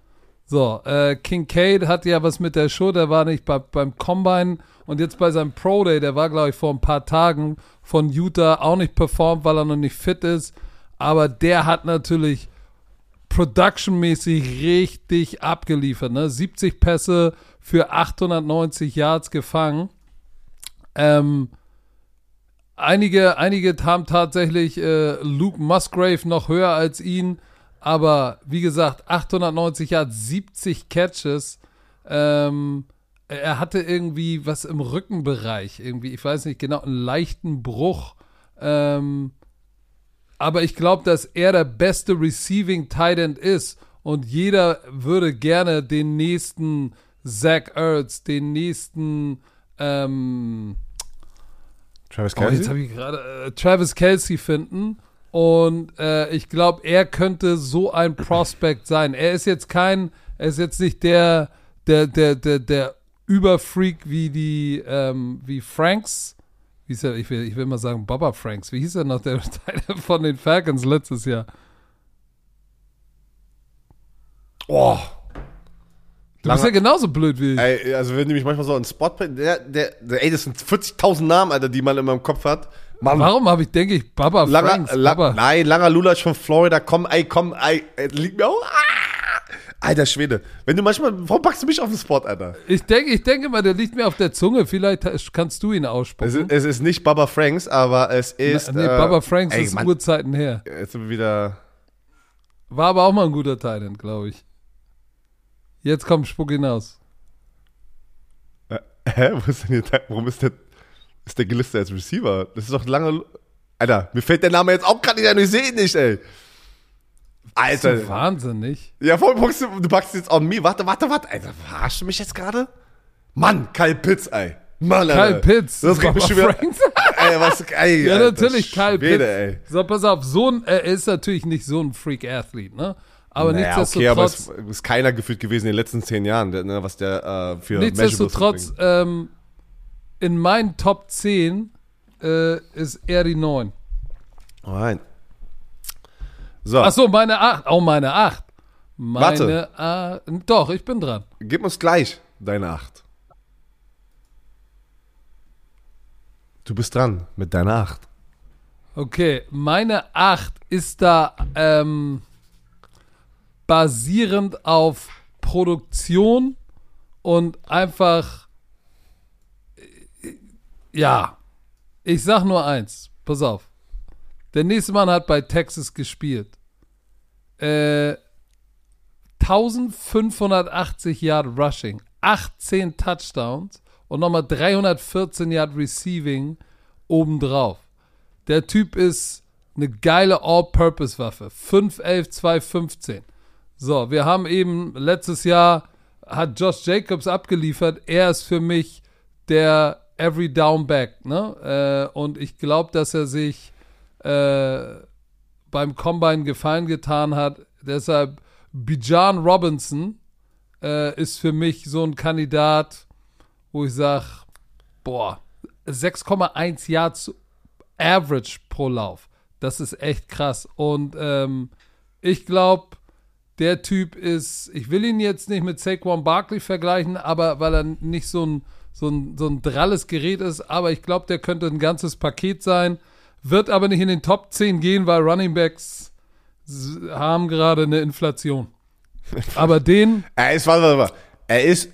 So, äh, Kincaid hat ja was mit der Schulter, war nicht bei, beim Combine und jetzt bei seinem Pro Day, der war, glaube ich, vor ein paar Tagen von Utah auch nicht performt, weil er noch nicht fit ist. Aber der hat natürlich productionmäßig richtig abgeliefert. Ne? 70 Pässe für 890 Yards gefangen. Ähm, einige, einige haben tatsächlich äh, Luke Musgrave noch höher als ihn. Aber wie gesagt, 890 Yards, 70 Catches. Ähm, er hatte irgendwie was im Rückenbereich. Irgendwie, ich weiß nicht genau, einen leichten Bruch. Ähm, aber ich glaube, dass er der beste Receiving Tight End ist und jeder würde gerne den nächsten Zach Ertz, den nächsten ähm, Travis oh, jetzt habe ich gerade äh, Travis Kelsey finden und äh, ich glaube, er könnte so ein Prospect sein. Er ist jetzt kein, er ist jetzt nicht der der der der der Überfreak wie die ähm, wie Franks wie hieß er, ich will, ich will mal sagen Baba Franks. Wie hieß er noch, der Teil von den Falcons letztes Jahr? Oh. Du bist ja genauso blöd wie ich. Ey, also wenn du mich manchmal so einen Spot der, der, der, ey, das sind 40.000 Namen, Alter, die man in meinem Kopf hat. Mann, Warum habe ich, denke ich, Baba langer, Franks? la, Baba. nein, langer Lulatsch von Florida, komm, ey, komm, ey, liegt mir auch. Ah! Alter Schwede, wenn du manchmal, warum packst du mich auf den Spot, Alter? Ich denke, ich denke mal, der liegt mir auf der Zunge. Vielleicht kannst du ihn Es aussprechen. ist, es ist nicht Baba Franks, aber es ist. nee, äh, Baba Franks ey, ist Mann, Urzeiten her. Jetzt sind wir wieder. War aber auch mal ein guter Talent, glaube ich. Jetzt kommt Spuck hinaus. Äh, hä? Wo ist denn hier, der- warum ist der, ist der gelistet als Receiver? Das ist doch lange. Alter, mir fällt der Name jetzt auch gerade nicht ein, ich sehe ihn nicht, ey. Alter. So wahnsinnig. Ja, voll, packst du, du packst jetzt on me. Warte, warte, warte. Alter, verarschst du mich jetzt gerade? Mann, Kyle Pitts, ey. Mann, Kyle Alter. Pitts. Das regt mich schon wieder. Ey, was, ey, Ja, Alter, natürlich, Kyle Schwede, Pitts. ey. So, pass auf, so ein, er ist natürlich nicht so ein Freak-Athlet, ne? Aber Naja, okay, aber es nichtsdestotrotz, ist keiner gefühlt gewesen in den letzten zehn Jahren, ne, was der äh, für nichtsdestotrotz ähm, in meinen Top 10 äh, ist er die 9. mitbringt. Alright. So, Achso, meine 8. Auch meine 8. Warte. A- Doch, ich bin dran. gib uns gleich deine Acht. Du bist dran mit deiner Acht. Okay, meine 8 ist da ähm, basierend auf Produktion und einfach, äh, ja, ich sag nur eins, pass auf. Der nächste Mann hat bei Texas gespielt. Äh, 1580 Yard Rushing, 18 Touchdowns und nochmal 314 Yard Receiving obendrauf. Der Typ ist eine geile All-Purpose-Waffe. 5'11, 2'15. So, wir haben eben letztes Jahr hat Josh Jacobs abgeliefert. Er ist für mich der Every Down Back. Ne? Äh, und ich glaube, dass er sich äh, beim Combine Gefallen getan hat. Deshalb Bijan Robinson äh, ist für mich so ein Kandidat, wo ich sage, boah, 6,1 Yards Average pro Lauf. Das ist echt krass. Und ähm, ich glaube, der Typ ist, ich will ihn jetzt nicht mit Saquon Barkley vergleichen, aber weil er nicht so ein, so ein, so ein dralles Gerät ist, aber ich glaube, der könnte ein ganzes Paket sein, wird aber nicht in den Top 10 gehen, weil Running Backs haben gerade eine Inflation. Aber den. Er ist, warte, warte, warte. Er ist,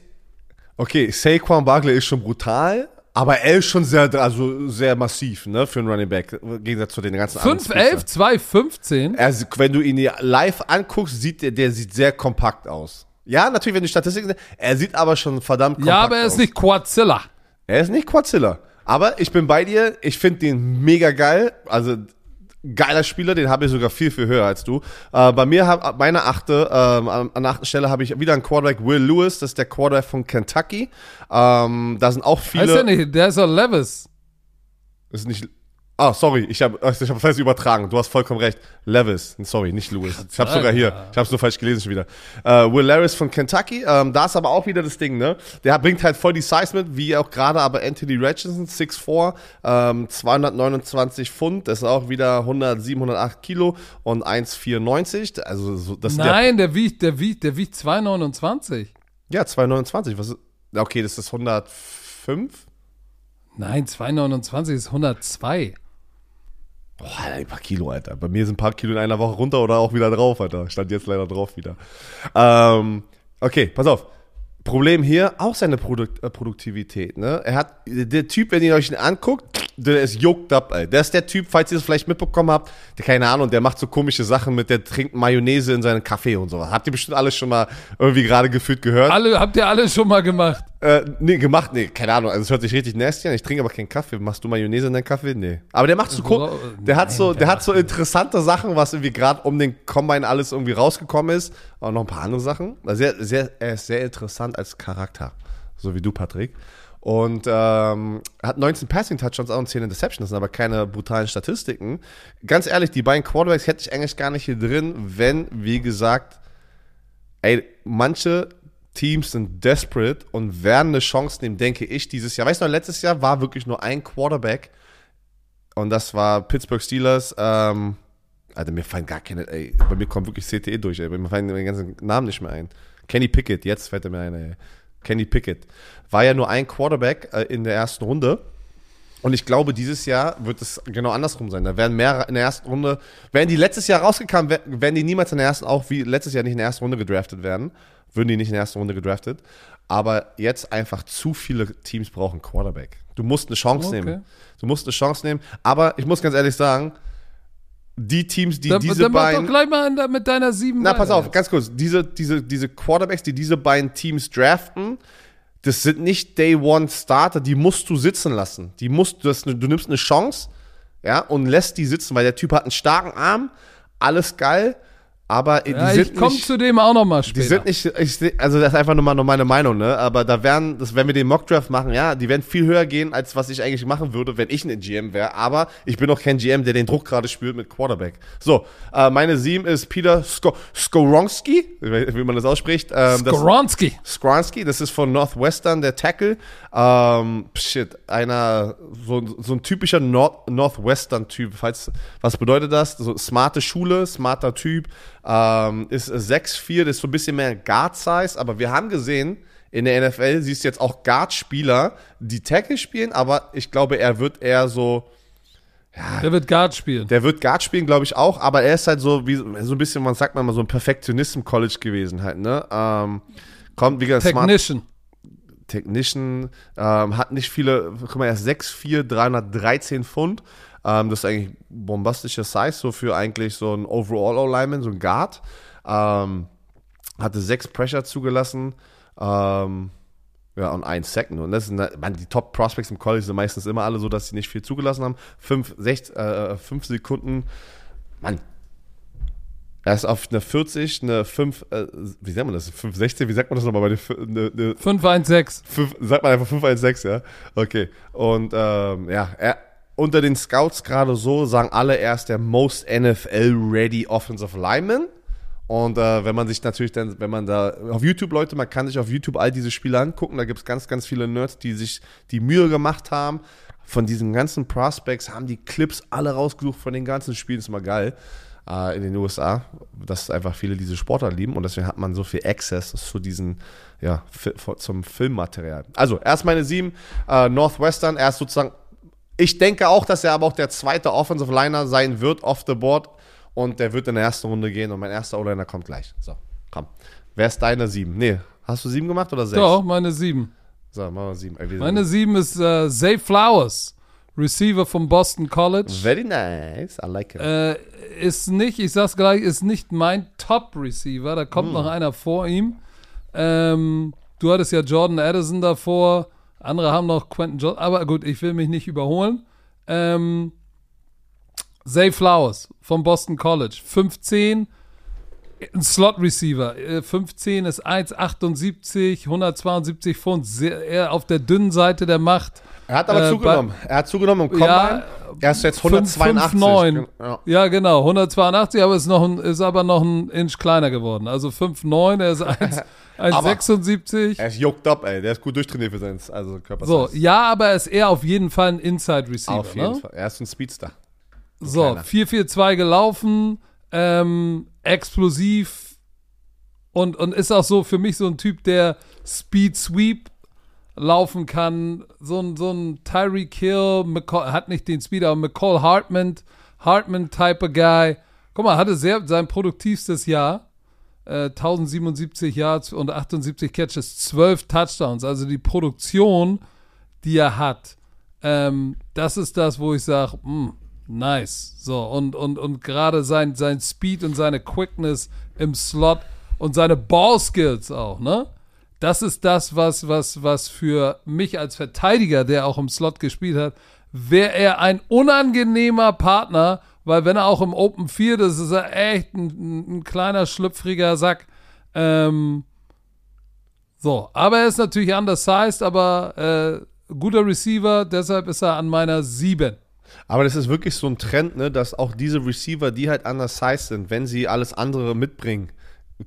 okay, Saquon Barkley ist schon brutal, aber er ist schon sehr, also sehr massiv, ne, für einen Running Back, im Gegensatz zu den ganzen 5'11, 2'15. Er, wenn du ihn live anguckst, sieht der, der sieht sehr kompakt aus. Ja, natürlich, wenn du Statistiken er sieht aber schon verdammt kompakt aus. Ja, aber er ist aus. nicht Quadzilla. Er ist nicht Quadzilla. Aber ich bin bei dir, ich finde den mega geil. Also geiler Spieler, den habe ich sogar viel, viel höher als du. Äh, bei mir, hab, meine achte, ähm, an der achten Stelle habe ich wieder einen Quarterback, Will Lewis, das ist der Quarterback von Kentucky. Ähm, da sind auch viele. Heißt der nicht, der ist doch Levis. Ist nicht. Ah, sorry, ich habe ich hab fast übertragen. Du hast vollkommen recht. Levis, sorry, nicht Lewis. Ich habe sogar hier. Ich habe es nur falsch gelesen schon wieder. Äh, Will Levis von Kentucky. Ähm, da ist aber auch wieder das Ding, ne? Der bringt halt voll die Size mit, wie auch gerade aber Anthony Richardson, 6'4, ähm, 229 Pfund. Das ist auch wieder 107, 108 Kilo und 1,94. Also so, das Nein, der, wiegt, der wiegt, der wiegt 2,29. Ja, 229. Was ist, okay, das ist 105. Nein, 2,29 ist 102. Boah, ein paar Kilo, Alter. Bei mir sind ein paar Kilo in einer Woche runter oder auch wieder drauf, Alter. Stand jetzt leider drauf wieder. Ähm, okay, pass auf. Problem hier, auch seine Produkt, äh, Produktivität. Ne? Er hat, der Typ, wenn ihr euch ihn anguckt, der ist juckt up, ey. Der ist der Typ, falls ihr es vielleicht mitbekommen habt, der, keine Ahnung, der macht so komische Sachen mit, der trinkt Mayonnaise in seinen Kaffee und sowas. Habt ihr bestimmt alles schon mal irgendwie gerade gefühlt gehört? Alle, habt ihr alle schon mal gemacht? Äh, nee, gemacht, nee, keine Ahnung. Also es hört sich richtig nasty an. Ich trinke aber keinen Kaffee. Machst du Mayonnaise in deinen Kaffee? Nee. Aber der macht so, Worauf- der hat Nein, so, der der hat so interessante Sachen, was irgendwie gerade um den Combine alles irgendwie rausgekommen ist. Aber noch ein paar andere Sachen. Sehr, sehr, er ist sehr interessant als Charakter. So wie du, Patrick. Und ähm, hat 19 Passing Touchdowns und 10 Interceptions, das sind aber keine brutalen Statistiken. Ganz ehrlich, die beiden Quarterbacks hätte ich eigentlich gar nicht hier drin, wenn, wie gesagt, ey, manche Teams sind desperate und werden eine Chance nehmen, denke ich, dieses Jahr. Weißt du, letztes Jahr war wirklich nur ein Quarterback und das war Pittsburgh Steelers. Ähm, Alter, mir fallen gar keine, ey, bei mir kommt wirklich CTE durch, ey, bei mir fallen die ganzen Namen nicht mehr ein. Kenny Pickett, jetzt fällt er mir ein, ey. Kenny Pickett. War ja nur ein Quarterback äh, in der ersten Runde. Und ich glaube, dieses Jahr wird es genau andersrum sein. Da werden mehrere in der ersten Runde, wären die letztes Jahr rausgekommen, wären die niemals in der ersten, auch wie letztes Jahr nicht in der ersten Runde gedraftet werden, würden die nicht in der ersten Runde gedraftet. Aber jetzt einfach zu viele Teams brauchen Quarterback. Du musst eine Chance Okay. nehmen. Du musst eine Chance nehmen. Aber ich muss ganz ehrlich sagen, die Teams, die Dann, diese dann mach beiden. doch gleich mal an- mit deiner sieben. Na, pass auf, ganz kurz. Diese, diese, diese Quarterbacks, die diese beiden Teams draften, das sind nicht Day One Starter, die musst du sitzen lassen. Die musst du, das, du nimmst eine Chance, ja, und lässt die sitzen, weil der Typ hat einen starken Arm, alles geil, aber Ja, die ich sind komme nicht, zu dem auch noch mal die später. sind nicht, ich, also das ist einfach nur mal nur meine Meinung, ne? Aber da werden, das, wenn wir den Mockdraft machen, ja, die werden viel höher gehen, als was ich eigentlich machen würde, wenn ich ein GM wäre. Aber ich bin auch kein GM, der den Druck gerade spürt mit Quarterback. So, äh, meine sieben ist Peter Sko Skoronski, wie man das ausspricht. Ähm, das, Skoronski. Skronski, das ist von Northwestern, der Tackle. Ähm, shit, einer, so, so ein typischer Nord Northwestern-Typ. Falls, was bedeutet das? So smarte Schule, smarter Typ. Ähm, ist 6'4, das ist so ein bisschen mehr Guard-Size, aber wir haben gesehen, in der NFL siehst du jetzt auch Guard-Spieler, die Tackle spielen, aber ich glaube, er wird eher so, Der wird Guard spielen. der wird Guard spielen, glaube ich auch, aber er ist halt so wie so ein bisschen, man sagt mal so ein Perfektionist im College gewesen halt, ne? Ähm, kommt wie gesagt smart, Technician. Ähm, hat nicht viele, guck mal, er ist 6'4, 313 Pfund. Ähm, das ist eigentlich bombastischer Size, so für eigentlich so ein Overall-O-Lineman, so ein Guard. Ähm, hatte sechs Pressure zugelassen. Ähm, ja, und ein Second. Und das sind, man, die Top-Prospects im College sind meistens immer alle so, dass sie nicht viel zugelassen haben. Fünf, sechs, äh, fünf Sekunden. Mann. Er ist auf eine 40, eine 5, äh, wie sagt man das? 516, wie sagt man das nochmal bei eine, eine 516. Fünf, sagt man einfach 516, ja? Okay. Und ähm, ja, er, unter den Scouts gerade so sagen alle, er ist der most NFL-ready Offensive Lineman. Und äh, wenn man sich natürlich dann, wenn man da auf YouTube, Leute, man kann sich auf YouTube all diese Spiele angucken, da gibt es ganz, ganz viele Nerds, die sich die Mühe gemacht haben. Von diesen ganzen Prospects haben die Clips alle rausgesucht von den ganzen Spielen, ist mal geil. Äh, in den USA, dass einfach viele diese Sportler lieben und deswegen hat man so viel Access zu diesen, ja, zum Filmmaterial. Also, erst meine sieben, äh, Northwestern, er ist sozusagen, ich denke auch, dass er aber auch der zweite Offensive Liner sein wird off the board und der wird in der ersten Runde gehen und mein erster O-Liner kommt gleich. So, komm. Wer ist deine sieben? Nee, hast du sieben gemacht oder sechs? Doch, meine sieben. So, machen wir sieben. Meine sieben ist äh, Zay Flowers, Receiver vom Boston College. Very nice, I like it. Äh, ist nicht, ich sag's gleich, ist nicht mein Top-Receiver. Da kommt noch einer vor ihm. Ähm, du hattest ja Jordan Addison davor. Andere haben noch Quentin Johnson. Aber gut, ich will mich nicht überholen. Ähm, Zay Flowers vom Boston College. 15, ein Slot-Receiver. Äh, 15 ist 1,78, 172 Pfund. Sehr, eher auf der dünnen Seite der Macht. Er hat aber Äh, zugenommen. Er hat zugenommen im Combine. Ja, er ist jetzt 5, 182. 9. Ja. Ja, genau, 182, aber ist noch ein, ist aber noch ein Inch kleiner geworden. Also 5,9, er ist 1 1,76. Er ist juckt up, ey. Der ist gut durchtrainiert für seinen also Körper. So, ja, aber er ist eher auf jeden Fall ein Inside Receiver. Auf jeden ne? Fall. Er ist ein Speedster. So, kleiner. 4-4-2 gelaufen, ähm, explosiv und, und ist auch so für mich so ein Typ, der Speed Sweep laufen kann. So ein, so ein Tyreek Hill, McCall, hat nicht den Speed, aber McCall Hartman, Hartman-Type Guy. Guck mal, hatte sehr, sein produktivstes Jahr. Äh, 1077 Yards und 78 Catches, 12 Touchdowns. Also die Produktion, die er hat, ähm, das ist das, wo ich sage, nice. So, und, und, und gerade sein, sein Speed und seine Quickness im Slot und seine Ball-Skills auch, ne? Das ist das, was, was, was für mich als Verteidiger, der auch im Slot gespielt hat, wäre er ein unangenehmer Partner, weil wenn er auch im Open Field ist, ist er echt ein, ein kleiner, schlüpfriger Sack. Ähm, so, aber er ist natürlich undersized, aber äh, guter Receiver, deshalb ist er an meiner 7. Aber das ist wirklich so ein Trend, ne, dass auch diese Receiver, die halt undersized sind, wenn sie alles andere mitbringen,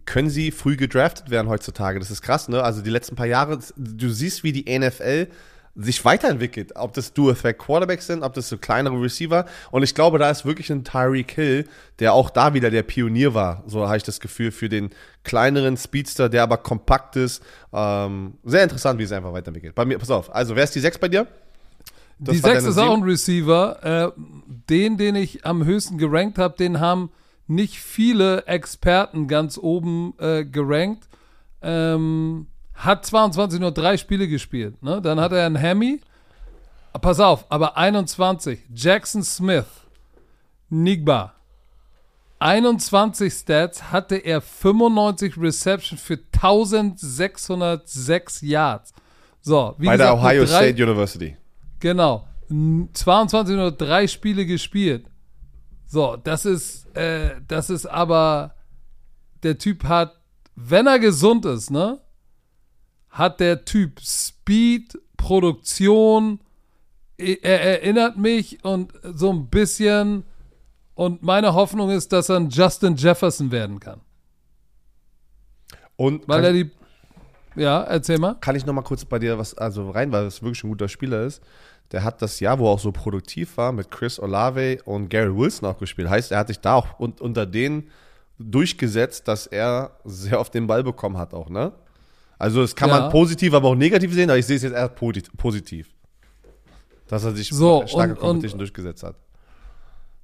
können sie früh gedraftet werden heutzutage. Das ist krass, ne? Also die letzten paar Jahre, du siehst, wie die NFL sich weiterentwickelt. Ob das Dual-Effect Quarterbacks sind, ob das so kleinere Receiver. Und ich glaube, da ist wirklich ein Tyreek Hill, der auch da wieder der Pionier war. So habe ich das Gefühl für den kleineren Speedster, der aber kompakt ist. Ähm, sehr interessant, wie es einfach weiterentwickelt. Bei mir, pass auf. Also, wer ist die 6 bei dir? Das Die war 6 deine ist auch ein Receiver. Äh, den, den ich am höchsten gerankt habe, den haben nicht viele Experten ganz oben äh, gerankt. Ähm, hat 22 nur drei Spiele gespielt. Ne? Dann hat er einen Hemi. Pass auf, aber 21. Jackson Smith. Nigba. 21 Stats hatte er 95 Reception für 1606 Yards. So, wie Bei der Ohio drei- State University. Genau. N- 22 nur drei Spiele gespielt. So, das ist, äh, das ist aber, der Typ hat, wenn er gesund ist, ne, hat der Typ Speed, Produktion, e- er erinnert mich und so ein bisschen, und meine Hoffnung ist, dass er ein Justin Jefferson werden kann. Und Weil er die, ja, erzähl mal. kann ich noch mal kurz bei dir was also rein, weil es wirklich ein guter Spieler ist. Der hat das Jahr, wo er auch so produktiv war, mit Chris Olave und Gary Wilson auch gespielt. Heißt, er hat sich da auch un unter denen durchgesetzt, dass er sehr oft den Ball bekommen hat auch, ne? Also das kann Ja. man positiv, aber auch negativ sehen, aber ich sehe es jetzt eher posit- positiv. Dass er sich So, starke und- Competition durchgesetzt hat.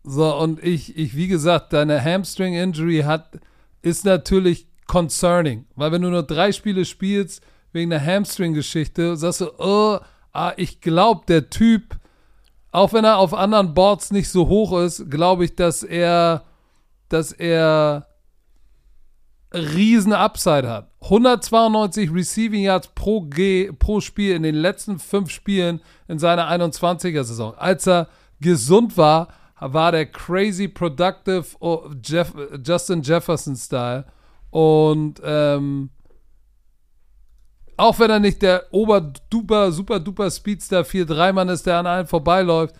So, und ich, ich, wie gesagt, deine Hamstring-Injury hat, ist natürlich concerning. Weil wenn du nur drei Spiele spielst, wegen der Hamstring-Geschichte, sagst du, oh, ah, ich glaube, der Typ, auch wenn er auf anderen Boards nicht so hoch ist, glaube ich, dass er, dass er riesen Upside hat. 192 Receiving Yards pro, G, pro Spiel in den letzten fünf Spielen in seiner 21er-Saison. Als er gesund war, war der crazy productive oh, Jeff, Justin Jefferson-Style. Und ähm, auch wenn er nicht der oberduper, super duper Speedster 4-3-Mann ist, der an allen vorbeiläuft,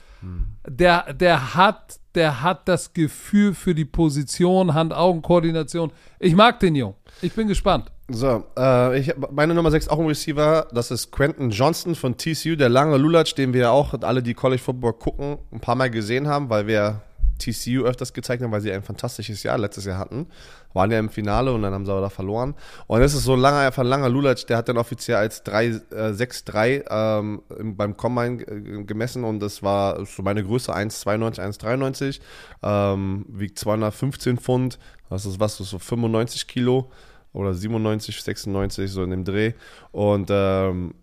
der, der hat, der hat das Gefühl für die Position, Hand-Augen-Koordination. Ich mag den Jungen. Ich bin gespannt. So, äh, ich, meine Nummer 6 auch ein Receiver, das ist Quentin Johnston von TCU, der lange Lulatsch, den wir auch alle, die College Football gucken, ein paar Mal gesehen haben, weil wir TCU öfters gezeigt haben, weil sie ein fantastisches Jahr letztes Jahr hatten. Waren ja im Finale und dann haben sie aber da verloren. Und das ist so ein langer, einfach ein langer Lulatsch, der hat dann offiziell als 6-3 ähm, beim Combine äh, gemessen und das war so meine Größe 1,92, 1,93, ähm, wiegt 215 Pfund, das ist was, so 95 Kilo oder 97, 96, so in dem Dreh. Und ähm,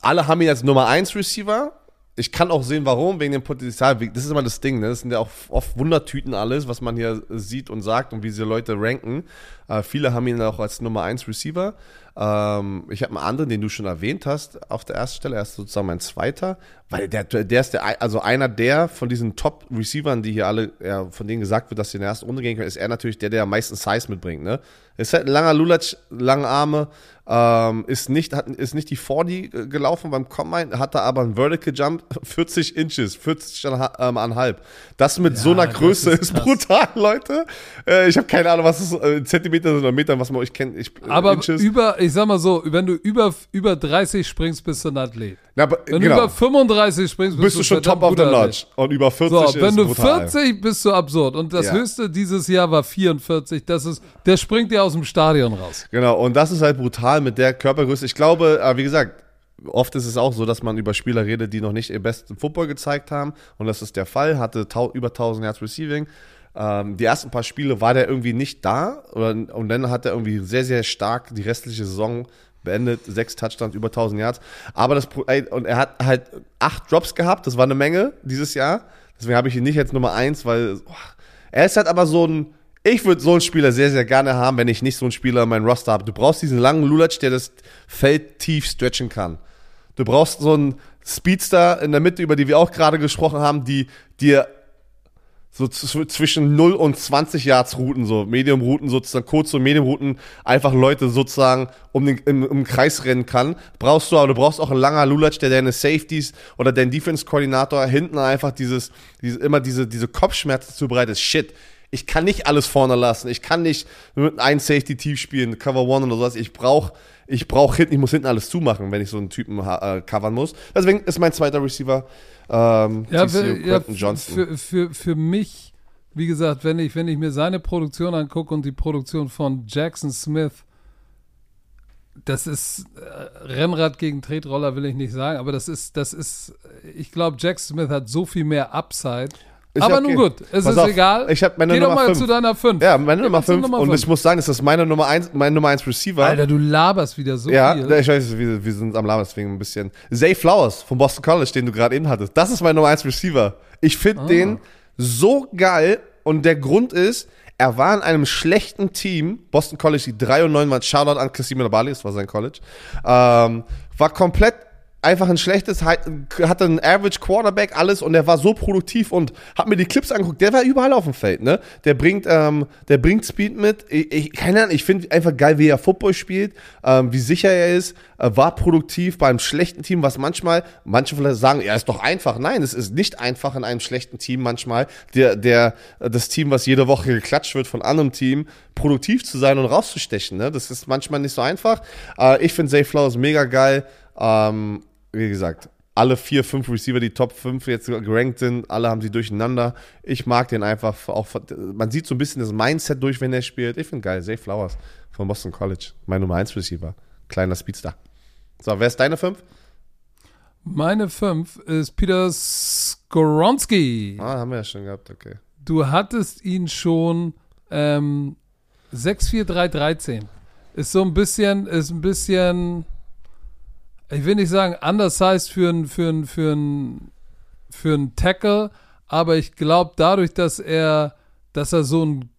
alle haben ihn als Nummer 1 Receiver ich kann auch sehen, warum, wegen dem Potenzial. Das ist immer das Ding, ne? Das sind ja auch oft Wundertüten alles, was man hier sieht und sagt und wie diese Leute ranken. Äh, viele haben ihn auch als Nummer 1 Receiver. Ähm, ich habe einen anderen, den du schon erwähnt hast, auf der ersten Stelle. Er ist sozusagen mein zweiter, weil der, der ist der, also einer der von diesen Top-Receivern, die hier alle, ja, von denen gesagt wird, dass sie in der ersten Runde gehen können, ist er natürlich der, der am meisten Size mitbringt, ne? Ist halt ein langer Lulatsch, lange Arme, ähm, ist, nicht, hat, ist nicht die 40 äh, gelaufen beim Combine, hatte aber einen Vertical Jump 40 Inches, 40 ähm, anhalb. Das mit ja, so einer Größe ist, ist, brutal, Leute. Äh, ich habe keine Ahnung, was es äh, Zentimeter sind oder Meter, was man euch kennt. Ich, äh, aber Inches. über, ich sag mal so, wenn du über, über 30 springst, bist du ein Athlet. Aber, wenn genau. du über 35 springst, bist, bist du schon top of the notch. Und über 40 so, wenn du brutal. 40 bist du absurd. Und das ja. höchste dieses Jahr war 44. Das ist, der springt dir aus dem Stadion raus. Genau. Und das ist halt brutal mit der Körpergröße. Ich glaube, wie gesagt, oft ist es auch so, dass man über Spieler redet, die noch nicht ihr besten Football gezeigt haben. Und das ist der Fall. Hatte über 1000 Yards Receiving. Ähm, die ersten paar Spiele war der irgendwie nicht da. Oder, und dann hat er irgendwie sehr, sehr stark die restliche Saison beendet, sechs Touchdowns, über 1000 Yards. Aber das, und er hat halt acht Drops gehabt, das war eine Menge dieses Jahr. Deswegen habe ich ihn nicht jetzt Nummer eins, weil oh, er ist halt aber so ein, ich würde so einen Spieler sehr, sehr gerne haben, wenn ich nicht so einen Spieler in meinem Roster habe. Du brauchst diesen langen Lulatsch, der das Feld tief stretchen kann. Du brauchst so einen Speedster in der Mitte, über die wir auch gerade gesprochen haben, die dir so zwischen 0 und 20 Yards Routen, so Medium-Routen, sozusagen kurze und Medium-Routen, einfach Leute sozusagen um den, im, im Kreis rennen kann. Brauchst du, aber du brauchst auch einen langer Lulatsch, der deine Safeties oder dein Defense-Koordinator hinten einfach dieses, diese, immer diese, diese Kopfschmerzen zubereitet. Shit, ich kann nicht alles vorne lassen. Ich kann nicht mit einem Safety tief spielen, Cover One oder sowas. Ich brauche ich brauch hinten, ich muss hinten alles zumachen, wenn ich so einen Typen äh, covern muss. Deswegen ist mein zweiter Receiver ähm, ja, für, ja, Johnson. Für, für, für mich, wie gesagt, wenn ich, wenn ich mir seine Produktion angucke und die Produktion von Jackson Smith, das ist äh, Rennrad gegen Tretroller, will ich nicht sagen, aber das ist, das ist, ich glaube, Jackson Smith hat so viel mehr Upside ich aber nun gut, es Pass ist auf, egal. Ich habe meine Geh Nummer doch mal 5. zu deiner 5. Ja, meine Nummer 5. Und ich muss sagen, das ist meine Nummer 1, mein Nummer 1 Receiver. Alter, du laberst wieder so ja, viel. Ja, ich weiß, wir, wir sind am Labern, deswegen ein bisschen. Zay Flowers von Boston College, den du gerade eben hattest. Das ist mein Nummer 1 Receiver. Ich finde ah. den so geil und der Grund ist, er war in einem schlechten Team, Boston College, die 3 und 9 waren, Shoutout an Kassim Bali, das war sein College, ähm, war komplett einfach ein schlechtes, hatte einen Average Quarterback, alles und der war so produktiv und hat mir die Clips angeguckt. Der war überall auf dem Feld, ne? Der bringt, ähm, der bringt Speed mit. Ich, ich keine Ahnung, ich finde einfach geil, wie er Football spielt, ähm, wie sicher er ist, äh, war produktiv beim schlechten Team, was manchmal, manche vielleicht sagen, ja, ist doch einfach. Nein, es ist nicht einfach in einem schlechten Team manchmal, der, der, das Team, was jede Woche geklatscht wird von anderem Team, produktiv zu sein und rauszustechen, ne? Das ist manchmal nicht so einfach. Äh, ich finde Zay Flowers mega geil. Ähm, wie gesagt, alle vier, fünf Receiver, die Top 5 jetzt gerankt sind, alle haben sie durcheinander. Ich mag den einfach auch. Man sieht so ein bisschen das Mindset durch, wenn er spielt. Ich finde geil. Zay Flowers von Boston College. Mein Nummer 1 Receiver. Kleiner Speedstar. So, wer ist deine 5? Meine 5 ist Peter Skoronski. Ah, haben wir ja schon gehabt, okay. Du hattest ihn schon ähm, 64313. Ist so ein bisschen, ist ein bisschen ich will nicht sagen undersized für ein, für ein, für ein, für ein Tackle, aber ich glaube dadurch, dass er, dass er so ein,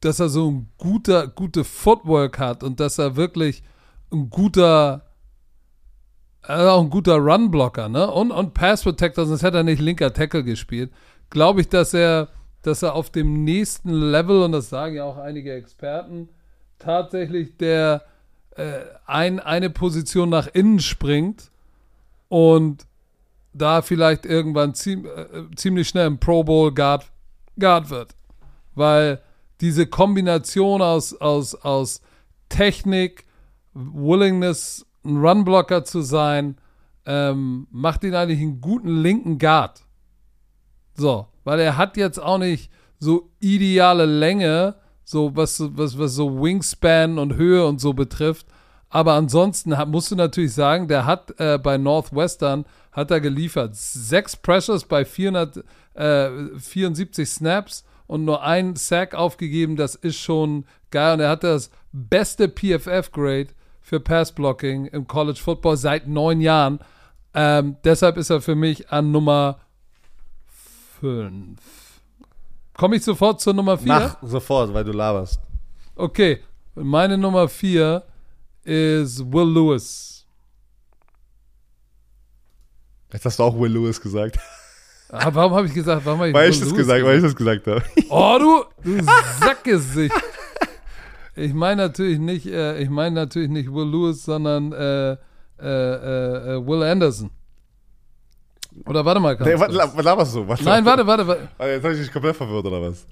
dass er so ein guter, gute Footwork hat und dass er wirklich ein guter, er auch ein guter Runblocker, ne? Und, und Pass Protector, sonst hätte er nicht linker Tackle gespielt. Glaube ich, dass er, dass er auf dem nächsten Level, und das sagen ja auch einige Experten, tatsächlich der, äh, ein, eine Position nach innen springt und da vielleicht irgendwann ziem, äh, ziemlich schnell ein Pro Bowl Guard, Guard wird. Weil diese Kombination aus, aus, aus Technik, Willingness, ein Runblocker zu sein, ähm, macht ihn eigentlich einen guten linken Guard. So, weil er hat jetzt auch nicht so ideale Länge, so was, was, was so Wingspan und Höhe und so betrifft. Aber ansonsten musst du natürlich sagen, der hat äh, bei Northwestern hat er geliefert. Sechs Pressures bei 474 Snaps und nur ein Sack aufgegeben. Das ist schon geil. Und er hat das beste PFF-Grade für Passblocking im College Football seit neun Jahren. Ähm, deshalb ist er für mich an Nummer fünf. Komme ich sofort zur Nummer vier? Mach sofort, weil du laberst. Okay, meine Nummer vier ist Will Lewis. Jetzt hast du auch Will Lewis gesagt. Ah, warum habe ich gesagt, warum habe ich Weil Will ich das Lewis gesagt, weil ich das gesagt habe. Oh, du, du Sackgesicht. Ich meine natürlich nicht, äh, ich meine natürlich nicht Will Lewis, sondern äh, äh, äh, äh, Will Anderson. Oder warte mal, Nee, was laberst du? Was Nein, warte, warte, warte. Jetzt habe ich dich komplett verwirrt, oder was?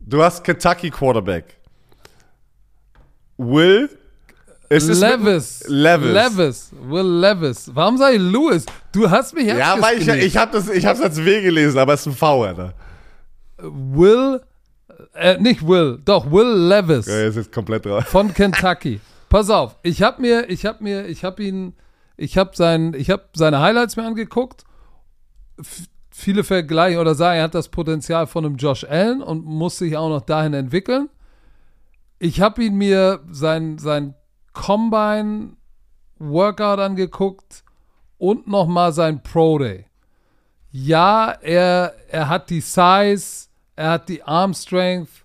Du hast Kentucky Quarterback. Will. Ist es mit- Levis. Levis. Levis. Will Levis. Warum sag ich Lewis? Du hast mich Ja, weil ich, ich habe das, ich hab's als W gelesen, aber es ist ein V, Alter. Will, äh, nicht Will, doch Will Levis. Ja, jetzt ist komplett drauf. von Kentucky. Pass auf, ich habe mir, ich habe mir, ich habe ihn, ich habe sein, ich habe seine Highlights mir angeguckt. Viele vergleichen oder sagen, er hat das Potenzial von einem Josh Allen und muss sich auch noch dahin entwickeln. Ich habe ihn mir sein sein Combine Workout angeguckt und noch mal sein Pro Day. Ja, er er hat die Size, er hat die Arm Strength,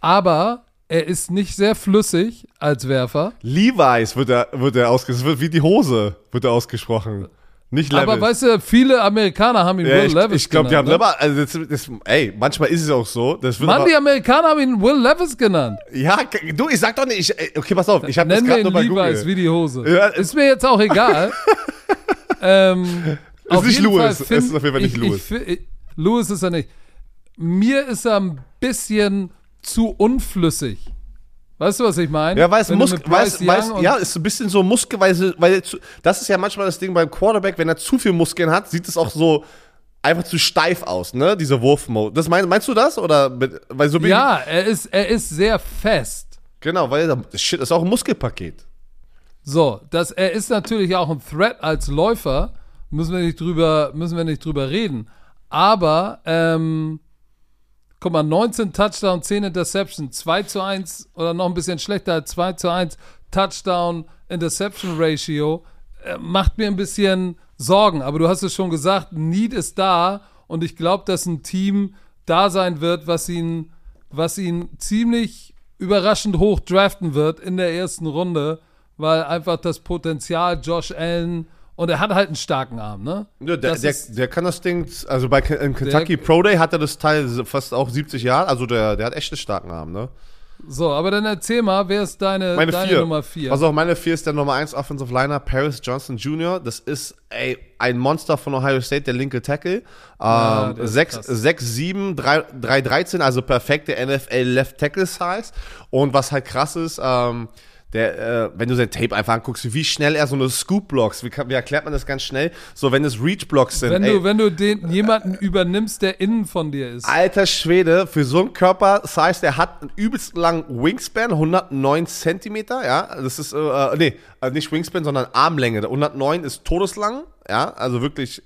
aber er ist nicht sehr flüssig als Werfer. Levi's wird er, wird er ausgesprochen. Es wird wie die Hose, wird er ausgesprochen. Nicht Levis. Aber weißt du, viele Amerikaner haben ihn ja, Will ich, Levis ich glaube, die haben ne? immer, also das, das, ey, manchmal ist es auch so. Das Mann, aber, die Amerikaner haben ihn Will Levis genannt. ja, du, ich sag doch nicht, ich, okay, pass auf, ich habe das gerade nur bei Levi's Google. wie die Hose. Ja, ist mir jetzt auch egal. ähm, auf nicht. Fall Es ist auf jeden Fall nicht ich, Lewis. Ich, Lewis ist er nicht. Mir ist er ein bisschen zu unflüssig. Weißt du, was ich meine? Ja, weil es Wenn du Mus mit weiß, Bryce weiß, Young und- ja, ist so ein bisschen so muskelweise, weil das ist ja manchmal das Ding beim Quarterback, wenn er zu viel Muskeln hat, sieht es auch so einfach zu steif aus, ne? Dieser Wurfmode. Das mein, meinst du das oder weil so Ja, er ist, er ist sehr fest. genau, weil das Shit ist auch ein Muskelpaket. So, das, er ist natürlich auch ein Threat als Läufer, müssen wir nicht drüber, müssen wir nicht drüber reden. Aber, ähm, guck mal, 19 Touchdown, 10 Interception, 2 zu 1 oder noch ein bisschen schlechter als 2 zu 1 Touchdown Interception Ratio, äh, macht mir ein bisschen Sorgen. Aber du hast es schon gesagt, Need ist da und ich glaube, dass ein Team da sein wird, was ihn, was ihn ziemlich überraschend hoch draften wird in der ersten Runde, weil einfach das Potenzial Josh Allen und er hat halt einen starken Arm, ne? Ja, der, der, der kann das Ding, also bei Kentucky Pro Day hat er das Teil fast auch 70 Jahre, also der, der hat echt einen starken Arm, ne? So, aber dann erzähl mal, wer ist deine, Meine deine vier. Nummer 4? Also auch meine vier ist der Nummer 1 Offensive Liner, Paris Johnson Jr. Das ist ey, ein Monster von Ohio State, der linke Tackle. Ja, Ähm, der ist 6, krass. 6, 7, 3, 3, 13, also perfekte NFL Left Tackle Size. Und was halt krass ist, ähm, der, äh, wenn du sein Tape einfach anguckst, wie schnell er so eine Scoop blocks, wie, wie erklärt man das ganz schnell? So, wenn es Reach Blocks sind. wenn ey, du, wenn du den jemanden übernimmst, der innen von dir ist. Alter Schwede, für so einen Körper, das heißt, der hat einen übelst langen Wingspan, 109 Zentimeter, ja, das ist, äh, äh, nee, äh, nicht Wingspan, sondern Armlänge. Der 109 ist todeslang, ja, also wirklich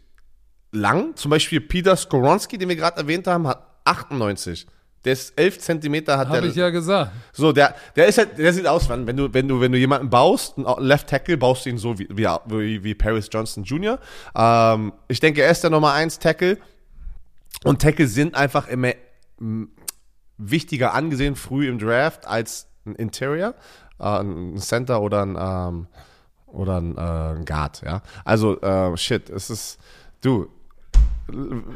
lang. Zum Beispiel Peter Skoronski, den wir gerade erwähnt haben, hat 98. Der ist 11 Zentimeter, hat Habe der. ich ja gesagt. So, der, der ist halt, der sieht aus, wenn du, wenn du, wenn du jemanden baust, einen Left Tackle, baust du ihn so wie, wie, wie, Paris Johnson Jr. Ähm, ich denke, er ist der Nummer 1 Tackle. Und Tackle sind einfach immer wichtiger angesehen früh im Draft als ein Interior, äh, ein Center oder ein, ähm, oder ein, äh, ein Guard, ja. Also, äh, shit, es ist, du,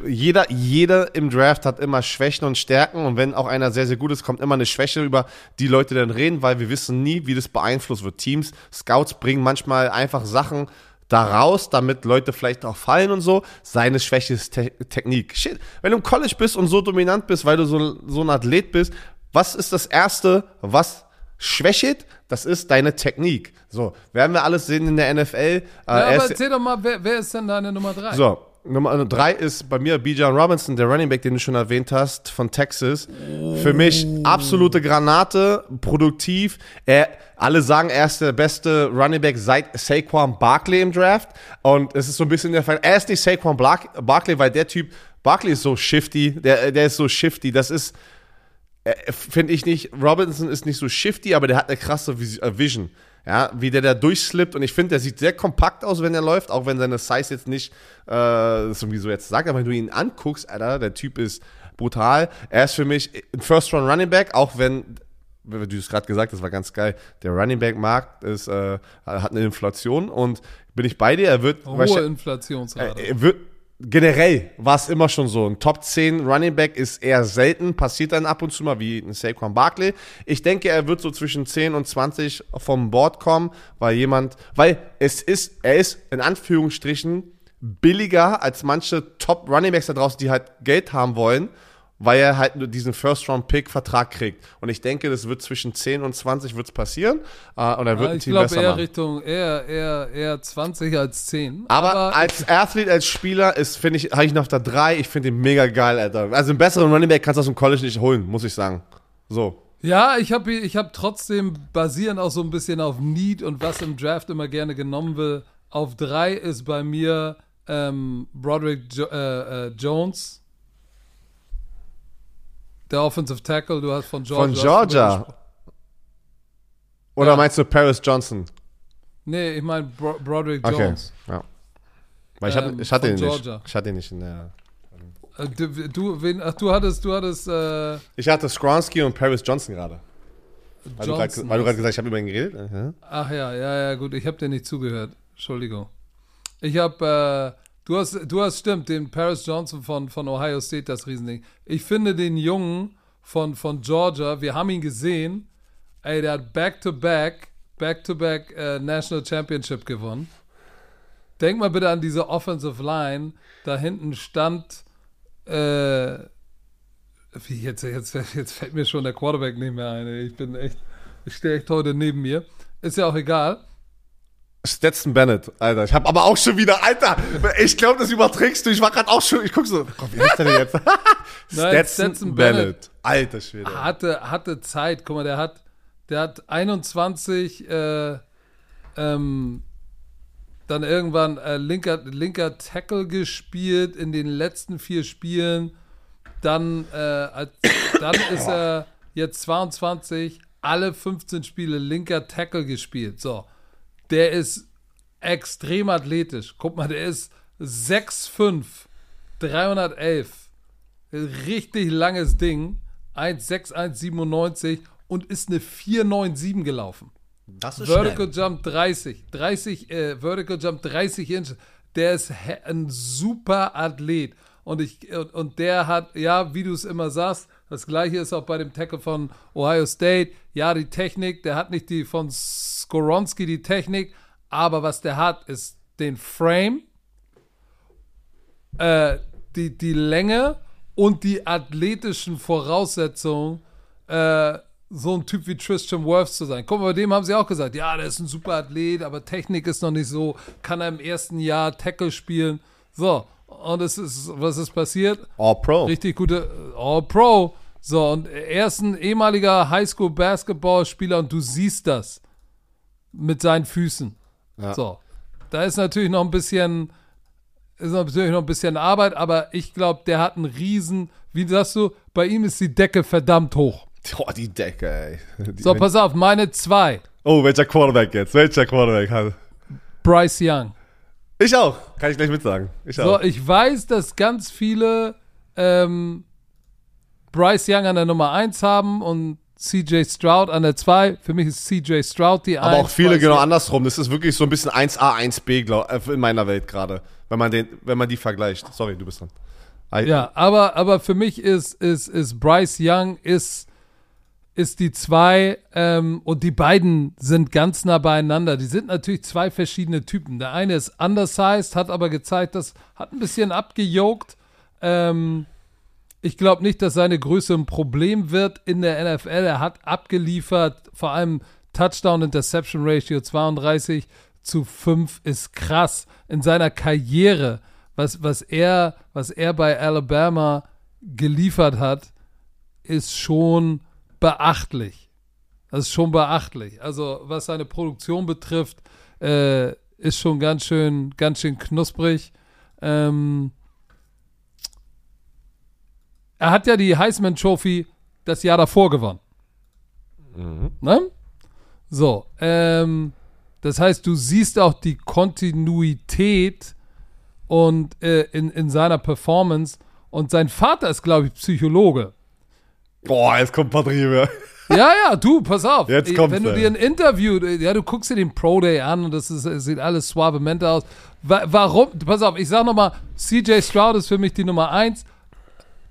jeder, jeder im Draft hat immer Schwächen und Stärken und wenn auch einer sehr, sehr gut ist, kommt immer eine Schwäche über die Leute dann reden, weil wir wissen nie, wie das beeinflusst wird. Teams, Scouts bringen manchmal einfach Sachen da raus, damit Leute vielleicht auch fallen und so. Seine Schwäche ist Te Technik. Shit, wenn du im College bist und so dominant bist, weil du so, so ein Athlet bist, was ist das Erste, was schwächt? Das ist deine Technik. So, werden wir alles sehen in der NFL. Äh, Ja, er aber erzähl doch mal, wer, wer ist denn deine Nummer 3? so, Nummer drei ist bei mir Bijan Robinson, der Running Back, den du schon erwähnt hast, von Texas. Für mich absolute Granate, produktiv. Er, alle sagen, er ist der beste Running Back seit Saquon Barkley im Draft. Und es ist so ein bisschen der Fall. Er ist nicht Saquon Barkley, weil der Typ, Barkley ist so shifty, der, der ist so shifty. Das ist, äh, finde ich nicht, Robinson ist nicht so shifty, aber der hat eine krasse äh, Vision. Ja, wie der da durchslippt und ich finde, der sieht sehr kompakt aus, wenn er läuft, auch wenn seine Size jetzt nicht äh, das irgendwie so jetzt sagt, aber wenn du ihn anguckst, Alter, der Typ ist brutal. Er ist für mich ein First-Round Running Back, auch wenn du es gerade gesagt hast, war ganz geil. Der Running Back Markt ist, äh, hat eine Inflation und bin ich bei dir, er wird hohe Inflationsrate. Er, er wird generell war es immer schon so. Ein Top 10 Running Back ist eher selten, passiert dann ab und zu mal wie ein Saquon Barkley. Ich denke, er wird so zwischen 10 und 20 vom Board kommen, weil jemand, weil es ist, er ist in Anführungsstrichen billiger als manche Top Running Backs da draußen, die halt Geld haben wollen weil er halt nur diesen First-Round-Pick-Vertrag kriegt. Und ich denke, das wird zwischen 10 und 20 wird's passieren. Äh, und er wird Ja, ein ich Team glaube besser eher machen. Richtung eher, eher, eher 20 als 10. Aber, als Athlet, als Spieler ist, finde ich, habe ich noch da drei. Ich finde ihn mega geil, Alter. Also einen besseren Running Back kannst du aus dem College nicht holen, muss ich sagen. So. Ja, ich habe ich hab trotzdem basierend auch so ein bisschen auf Need und was im Draft immer gerne genommen will. Auf drei ist bei mir ähm, Broderick jo äh, äh, Jones, der Offensive Tackle. Du hast von Georgia. Von Georgia. Oder Ja. meinst du Paris Johnson? Nee, ich meine Bro Broderick Okay. Jones. Ja. Weil ich, hatte, Ähm, ich hatte ihn von nicht. Georgia. Ich hatte ihn nicht in der. Äh, du, du, wen, ach, du hattest, du hattest äh, Ich hatte Skronsky und Paris Johnson gerade. Weil du grad- Johnson. weil du gerade gesagt hast, ich habe über ihn geredet. Mhm. Ach ja, ja, ja, gut, ich habe dir nicht zugehört. Entschuldigung. Ich habe, äh, du hast, du hast stimmt, den Paris Johnson von, von Ohio State, das Riesending. Ich finde den Jungen von, von Georgia, wir haben ihn gesehen, ey, der hat Back-to-Back, Back-to-Back äh, National Championship gewonnen. Denk mal bitte an diese Offensive Line. Da hinten stand, äh, wie jetzt, jetzt, jetzt fällt mir schon der Quarterback nicht mehr ein. Ich bin echt, ich stehe echt heute neben mir. Ist ja auch egal. Stetson Bennett, Alter. Ich habe aber auch schon wieder, Alter, ich glaube, das überträgst du. Ich war gerade auch schon, ich guck so, Gott, wie heißt der denn jetzt? Nein, Stetson Bennett. Alter Schwede. Hatte, hatte Zeit. Guck mal, der hat, der hat 21, äh, ähm, dann irgendwann äh, linker, linker Tackle gespielt in den letzten vier Spielen. Dann, äh, als, dann ist er jetzt 22, alle 15 Spiele linker Tackle gespielt. So, der ist extrem athletisch. Guck mal, der ist 6'5, 311. Richtig langes Ding. 1,6197 und ist eine 497 gelaufen. Das ist Vertical Jump 30. 30, äh, Vertical Jump 30 Inch. Der ist ein super Athlet. Und, ich, und, und der hat, ja, wie du es immer sagst, das gleiche ist auch bei dem Tackle von Ohio State. Ja, die Technik, der hat nicht die von Skoronski die Technik, aber was der hat, ist den Frame, äh, die, die Länge und die athletischen Voraussetzungen, äh, so ein Typ wie Tristan Wirfs zu sein. Guck mal, bei dem haben sie auch gesagt, ja, der ist ein super Athlet, aber Technik ist noch nicht so, kann er im ersten Jahr Tackle spielen. So, und es ist, was ist passiert? All Pro. Richtig gute All-Pro. So, und er ist ein ehemaliger Highschool-Basketballspieler und du siehst das mit seinen Füßen. Ja. So, da ist natürlich noch ein bisschen, ist natürlich noch ein bisschen Arbeit, aber ich glaube, der hat einen riesen, wie sagst du, bei ihm ist die Decke verdammt hoch. Oh, die Decke, ey. Die, So, pass auf, meine zwei. oh, welcher Quarterback jetzt? Welcher Quarterback hat. Bryce Young. Ich auch. Kann ich gleich mitsagen. Ich So, auch. ich weiß, dass ganz viele ähm, Bryce Young an der Nummer 1 haben und CJ Stroud an der 2. Für mich ist CJ Stroud die 1. Aber auch viele genau andersrum. Das ist wirklich so ein bisschen 1A, 1B glaub, äh, in meiner Welt gerade. Wenn man, den, wenn man die vergleicht. Sorry, du bist dran. Ah, Ja, aber, aber für mich ist, ist, ist Bryce Young ist, ist die zwei ähm, und die beiden sind ganz nah beieinander. Die sind natürlich zwei verschiedene Typen. Der eine ist undersized, hat aber gezeigt, das hat ein bisschen abgejogt. Ähm, ich glaube nicht, dass seine Größe ein Problem wird in der NFL. Er hat abgeliefert, vor allem Touchdown-Interception-Ratio 32 zu 5 ist krass. In seiner Karriere was, was, er, was er bei Alabama geliefert hat, ist schon beachtlich. Das ist schon beachtlich. Also was seine Produktion betrifft, äh, ist schon ganz schön, ganz schön knusprig. Ähm, er hat ja die Heisman Trophy das Jahr davor gewonnen. Mhm. Ne? So, ähm, das heißt, du siehst auch die Kontinuität und äh, in, in seiner Performance. Und sein Vater ist, glaube ich, Psychologe. Boah, jetzt kommt Patrick. Ja, ja, du, pass auf. Jetzt kommt's, Wenn du dir ein Interview, ja, du guckst dir den Pro Day an und das ist, es sieht alles suavemente aus. Wa warum? Pass auf, ich sag nochmal, CJ Stroud ist für mich die Nummer eins.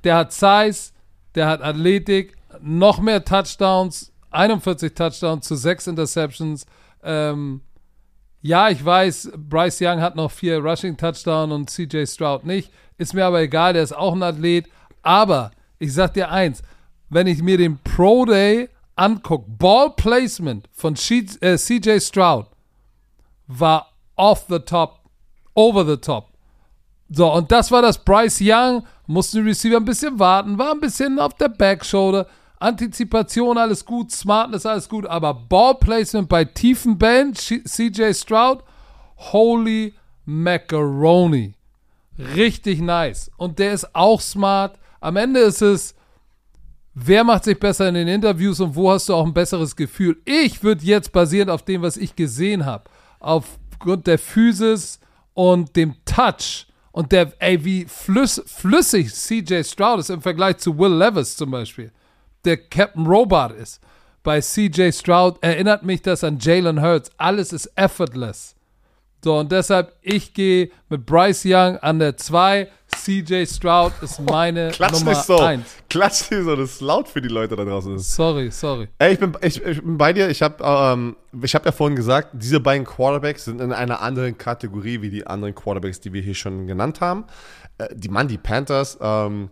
Der hat Size, der hat Athletik, noch mehr Touchdowns, 41 Touchdowns zu 6 Interceptions. Ähm, ja, ich weiß, Bryce Young hat noch vier Rushing Touchdowns und CJ Stroud nicht. Ist mir aber egal, der ist auch ein Athlet. Aber ich sag dir eins, wenn ich mir den Pro Day angucke, Ball Placement von She- äh, CJ Stroud war off the top, over the top. So, und das war das Bryce Young, mussten die Receiver ein bisschen warten, war ein bisschen auf der Backshoulder. Antizipation, alles gut, Smartness, alles gut, aber Ballplacement bei tiefen Bällen, CJ Stroud, holy macaroni. Richtig nice. Und der ist auch smart. Am Ende ist es, wer macht sich besser in den Interviews und wo hast du auch ein besseres Gefühl? Ich würde jetzt basierend auf dem, was ich gesehen habe, aufgrund der Physis und dem Touch und der, ey, wie flüss, flüssig CJ Stroud ist im Vergleich zu Will Levis zum Beispiel, der Captain Robot ist. Bei CJ Stroud erinnert mich das an Jalen Hurts. Alles ist effortless. So, und deshalb, ich gehe mit Bryce Young an der 2. CJ Stroud ist meine Klatsch Nummer nicht so. 1. Klatsch nicht so, das ist laut für die Leute da draußen. Sorry, sorry. Ey, ich bin, ich, ich bin bei dir. Ich habe ähm, ich hab ja vorhin gesagt, diese beiden Quarterbacks sind in einer anderen Kategorie wie die anderen Quarterbacks, die wir hier schon genannt haben. Äh, die Mann, die Panthers. Ähm,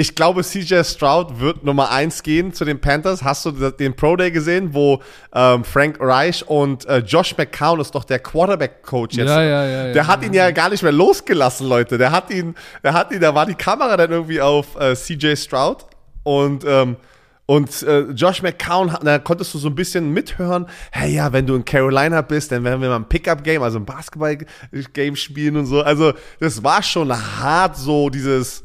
ich glaube, CJ Stroud wird Nummer 1 gehen zu den Panthers. Hast du den Pro Day gesehen, wo ähm, Frank Reich und äh, Josh McCown ist doch der Quarterback-Coach jetzt. Ja, ja, ja, ja. Der hat ihn ja gar nicht mehr losgelassen, Leute. Der hat ihn, der hat ihn, da war die Kamera dann irgendwie auf äh, CJ Stroud und ähm, und äh, Josh McCown, da konntest du so ein bisschen mithören, hey ja, wenn du in Carolina bist, dann werden wir mal ein Pickup-Game, also ein Basketball-Game spielen und so. Also das war schon hart so dieses,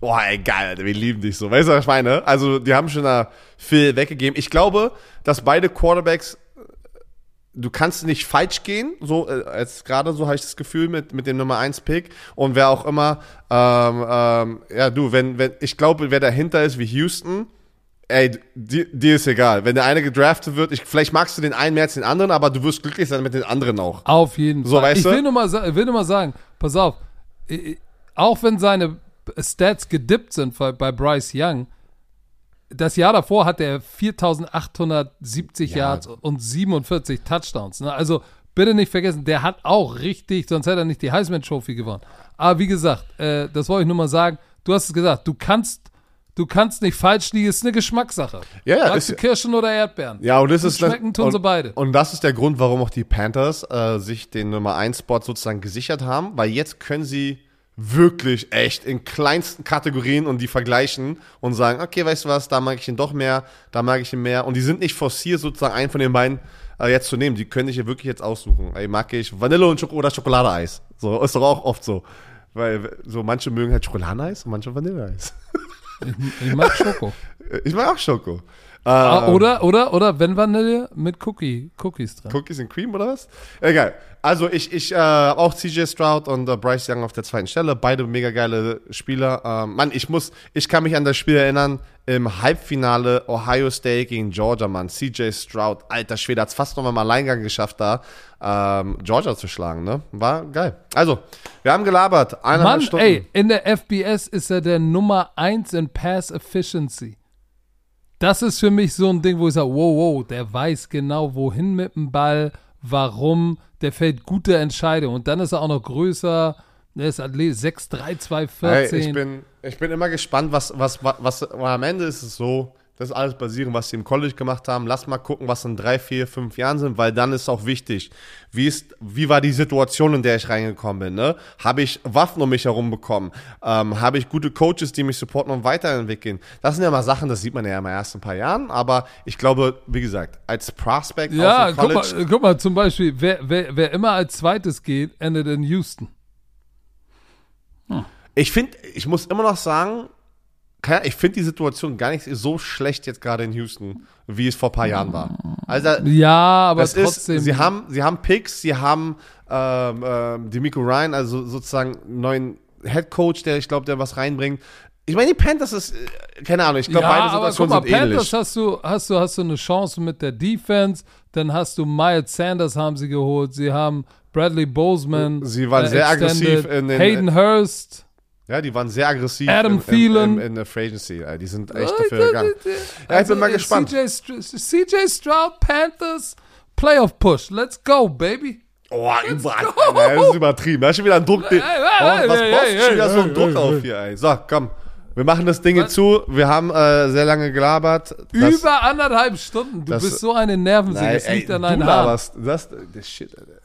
oh ey, geil, Alter, wir lieben dich so. Weißt du, was ich meine? Also die haben schon da viel weggegeben. Ich glaube, dass beide Quarterbacks du kannst nicht falsch gehen, so äh, als gerade so habe ich das Gefühl mit, mit dem Nummer 1 Pick und wer auch immer, ähm, ähm, ja du, wenn, wenn, ich glaube, wer dahinter ist wie Houston, ey, dir, dir ist egal. Wenn der eine gedraftet wird, ich, vielleicht magst du den einen mehr als den anderen, aber du wirst glücklich sein mit den anderen auch. Auf jeden So, Fall. weißt ich du? will nur, mal, will nur mal sagen, pass auf, auch wenn seine Stats gedippt sind bei, Bryce Young, das Jahr davor hat er 4870 Ja. Yards und 47 Touchdowns. Ne? Also bitte nicht vergessen, der hat auch richtig, sonst hätte er nicht die Heisman Trophy gewonnen. Aber wie gesagt, äh, das wollte ich nur mal sagen, du hast es gesagt, du kannst, du kannst nicht falsch liegen, ist eine Geschmackssache. Ja, ja, Magst ist- Kirschen oder Erdbeeren? Ja, und das ist schmecken tun und, sie beide. Und das ist der Grund, warum auch die Panthers äh, sich den Nummer 1 Spot sozusagen gesichert haben, weil jetzt können sie wirklich echt in kleinsten Kategorien und die vergleichen und sagen, okay, weißt du was, da mag ich ihn doch mehr, da mag ich ihn mehr und die sind nicht forciert sozusagen einen von den beiden äh, jetzt zu nehmen, die können sich ja wirklich jetzt aussuchen. Ey, mag ich Vanille und Schoko oder Schokoladeeis. So ist doch auch oft so. Weil so manche mögen halt Schokoladeneis und manche Vanilleeis. Ich mag Schoko. Ich mag auch Schoko. Äh, Ah, oder, oder, oder wenn Vanille mit Cookie, Cookies drin. Cookies and Cream oder was? Egal. Also ich, ich äh, auch CJ Stroud und äh, Bryce Young auf der zweiten Stelle. Beide mega geile Spieler. Ähm, Mann, ich muss, ich kann mich an das Spiel erinnern, im Halbfinale Ohio State gegen Georgia, Mann. CJ Stroud, alter Schwede, hat's fast nochmal mal Alleingang geschafft, da ähm, Georgia zu schlagen, ne? War geil. Also, wir haben gelabert. Eineinhalb Mann, Stunden. ey, in der FBS ist er der Nummer 1 in Pass Efficiency. Das ist für mich so ein Ding, wo ich sage, wow, wow, der weiß genau, wohin mit dem Ball, warum, der fällt gute Entscheidungen. Und dann ist er auch noch größer, der ist Athlet 6'3", 2'14". Hey, ich, bin, ich bin immer gespannt, was, was, was, was, weil am Ende ist es so, Das ist alles basierend, was sie im College gemacht haben. Lass mal gucken, was in drei, vier, fünf Jahren sind, weil dann ist auch wichtig, wie, ist, wie war die Situation, in der ich reingekommen bin. Ne? Habe ich Waffen um mich herum bekommen? Ähm, Habe ich gute Coaches, die mich supporten und weiterentwickeln? Das sind ja mal Sachen, das sieht man ja im ersten paar Jahren. Aber ich glaube, wie gesagt, als Prospect Ja, aus dem guck College... mal, guck mal, zum Beispiel, wer, wer, wer immer als zweites geht, endet in Houston. Ich finde, ich muss immer noch sagen, ich finde die Situation gar nicht so schlecht jetzt gerade in Houston, wie es vor ein paar Jahren war. Also Ja, aber das trotzdem. ist, sie haben, sie haben Picks, sie haben ähm, ähm, Demico Ryan, also sozusagen neuen Head Coach, der ich glaube, der was reinbringt. Ich meine, die Panthers ist, äh, keine Ahnung, ich glaube, ja, beide aber guck Situationen mal, sind Panthers ähnlich. hast du, hast du, hast du eine Chance mit der Defense, dann hast du Miles Sanders haben sie geholt, sie haben Bradley Bozeman. Sie waren sehr aggressiv in den- Hayden Hurst. Ja, die waren sehr aggressiv Adam im, im, Thielen. im, in der Free Agency. Die sind echt dafür gegangen. Ja, ich bin mal äh, gespannt. CJ, Str- CJ Stroud, Panthers, Playoff Push. Let's go, baby. Oh, überall. Alter, Das ist übertrieben. Da ist schon wieder ein Druck. Oh, was hey, du schon wieder so einen Druck auf hier, ey? So, komm. Wir machen das Ding zu. Wir haben äh, sehr lange gelabert. Das, Über anderthalb Stunden. Du das- bist so eine Nervensäge. Es liegt an deinen Haaren. Das, das Shit, Alter.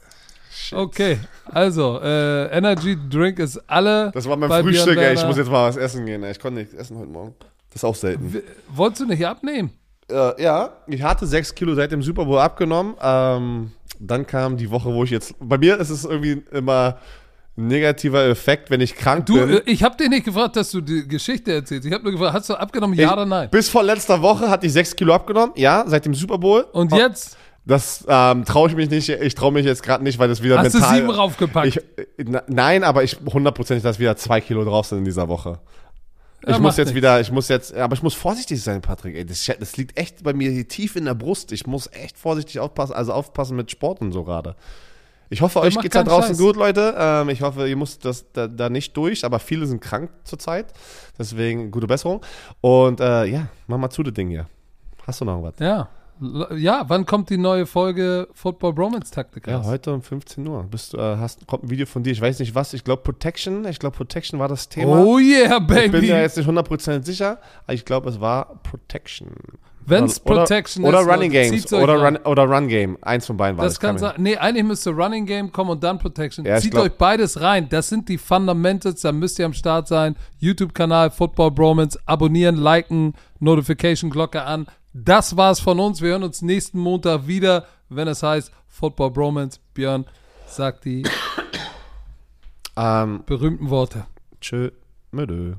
Okay, also, äh, Energy Drink ist alle. Das war mein Frühstück, ey. Ich muss jetzt mal was essen gehen. Ey. Ich konnte nichts essen heute Morgen. Das ist auch selten. W- Wolltest du nicht abnehmen? Äh, ja, ich hatte sechs Kilo seit dem Super Bowl abgenommen. Ähm, dann kam die Woche, wo ich jetzt. Bei mir ist es irgendwie immer ein negativer Effekt, wenn ich krank Du, bin. äh, ich habe dir nicht gefragt, dass du die Geschichte erzählst. Ich habe nur gefragt, hast du abgenommen, ja Ich- oder nein? Bis vor letzter Woche hatte ich sechs Kilo abgenommen. Ja, seit dem Super Bowl. Und jetzt Das ähm, traue ich mich nicht. Ich traue mich jetzt gerade nicht, weil das wieder hast mental. du sieben raufgepackt. Ich, äh, na, nein, aber ich hundertprozentig, dass wieder zwei Kilo drauf sind in dieser Woche. Ich Ja, muss macht jetzt nichts. wieder, ich muss jetzt, aber ich muss vorsichtig sein, Patrick. Ey, das, das liegt echt bei mir hier tief in der Brust. Ich muss echt vorsichtig aufpassen, also aufpassen mit Sport und so gerade. Ich hoffe, euch mach geht's da draußen Scheiß. gut, Leute. Ähm, ich hoffe, ihr müsst das da, da nicht durch, aber viele sind krank zurzeit. Deswegen gute Besserung. Und äh, ja, mach mal zu das Ding hier. Hast du noch was? Ja. Ja, wann kommt die neue Folge Football Bromance Taktik Ja, heute um 15 Uhr. Bist, du, äh, hast, kommt ein Video von dir. Ich weiß nicht was. Ich glaube Protection. Ich glaube Protection war das Thema. Oh yeah, ich bin baby. mir jetzt nicht 100% sicher. Aber ich glaube, es war Protection. Wenn's Oder- Protection oder, ist, Oder Running Games. Oder rein. Run, oder Run Game. Eins von beiden war Das kann mir- sein. Nee, eigentlich müsste Running Game kommen und dann Protection. Ja, Zieht glaub- euch beides rein. Das sind die Fundamentals. Da müsst ihr am Start sein. YouTube-Kanal Football Bromance. Abonnieren, liken, Notification-Glocke an. Das war's von uns. Wir hören uns nächsten Montag wieder, wenn es heißt Football Bromance. Björn sagt die Ähm, berühmten Worte. tschö, mödö.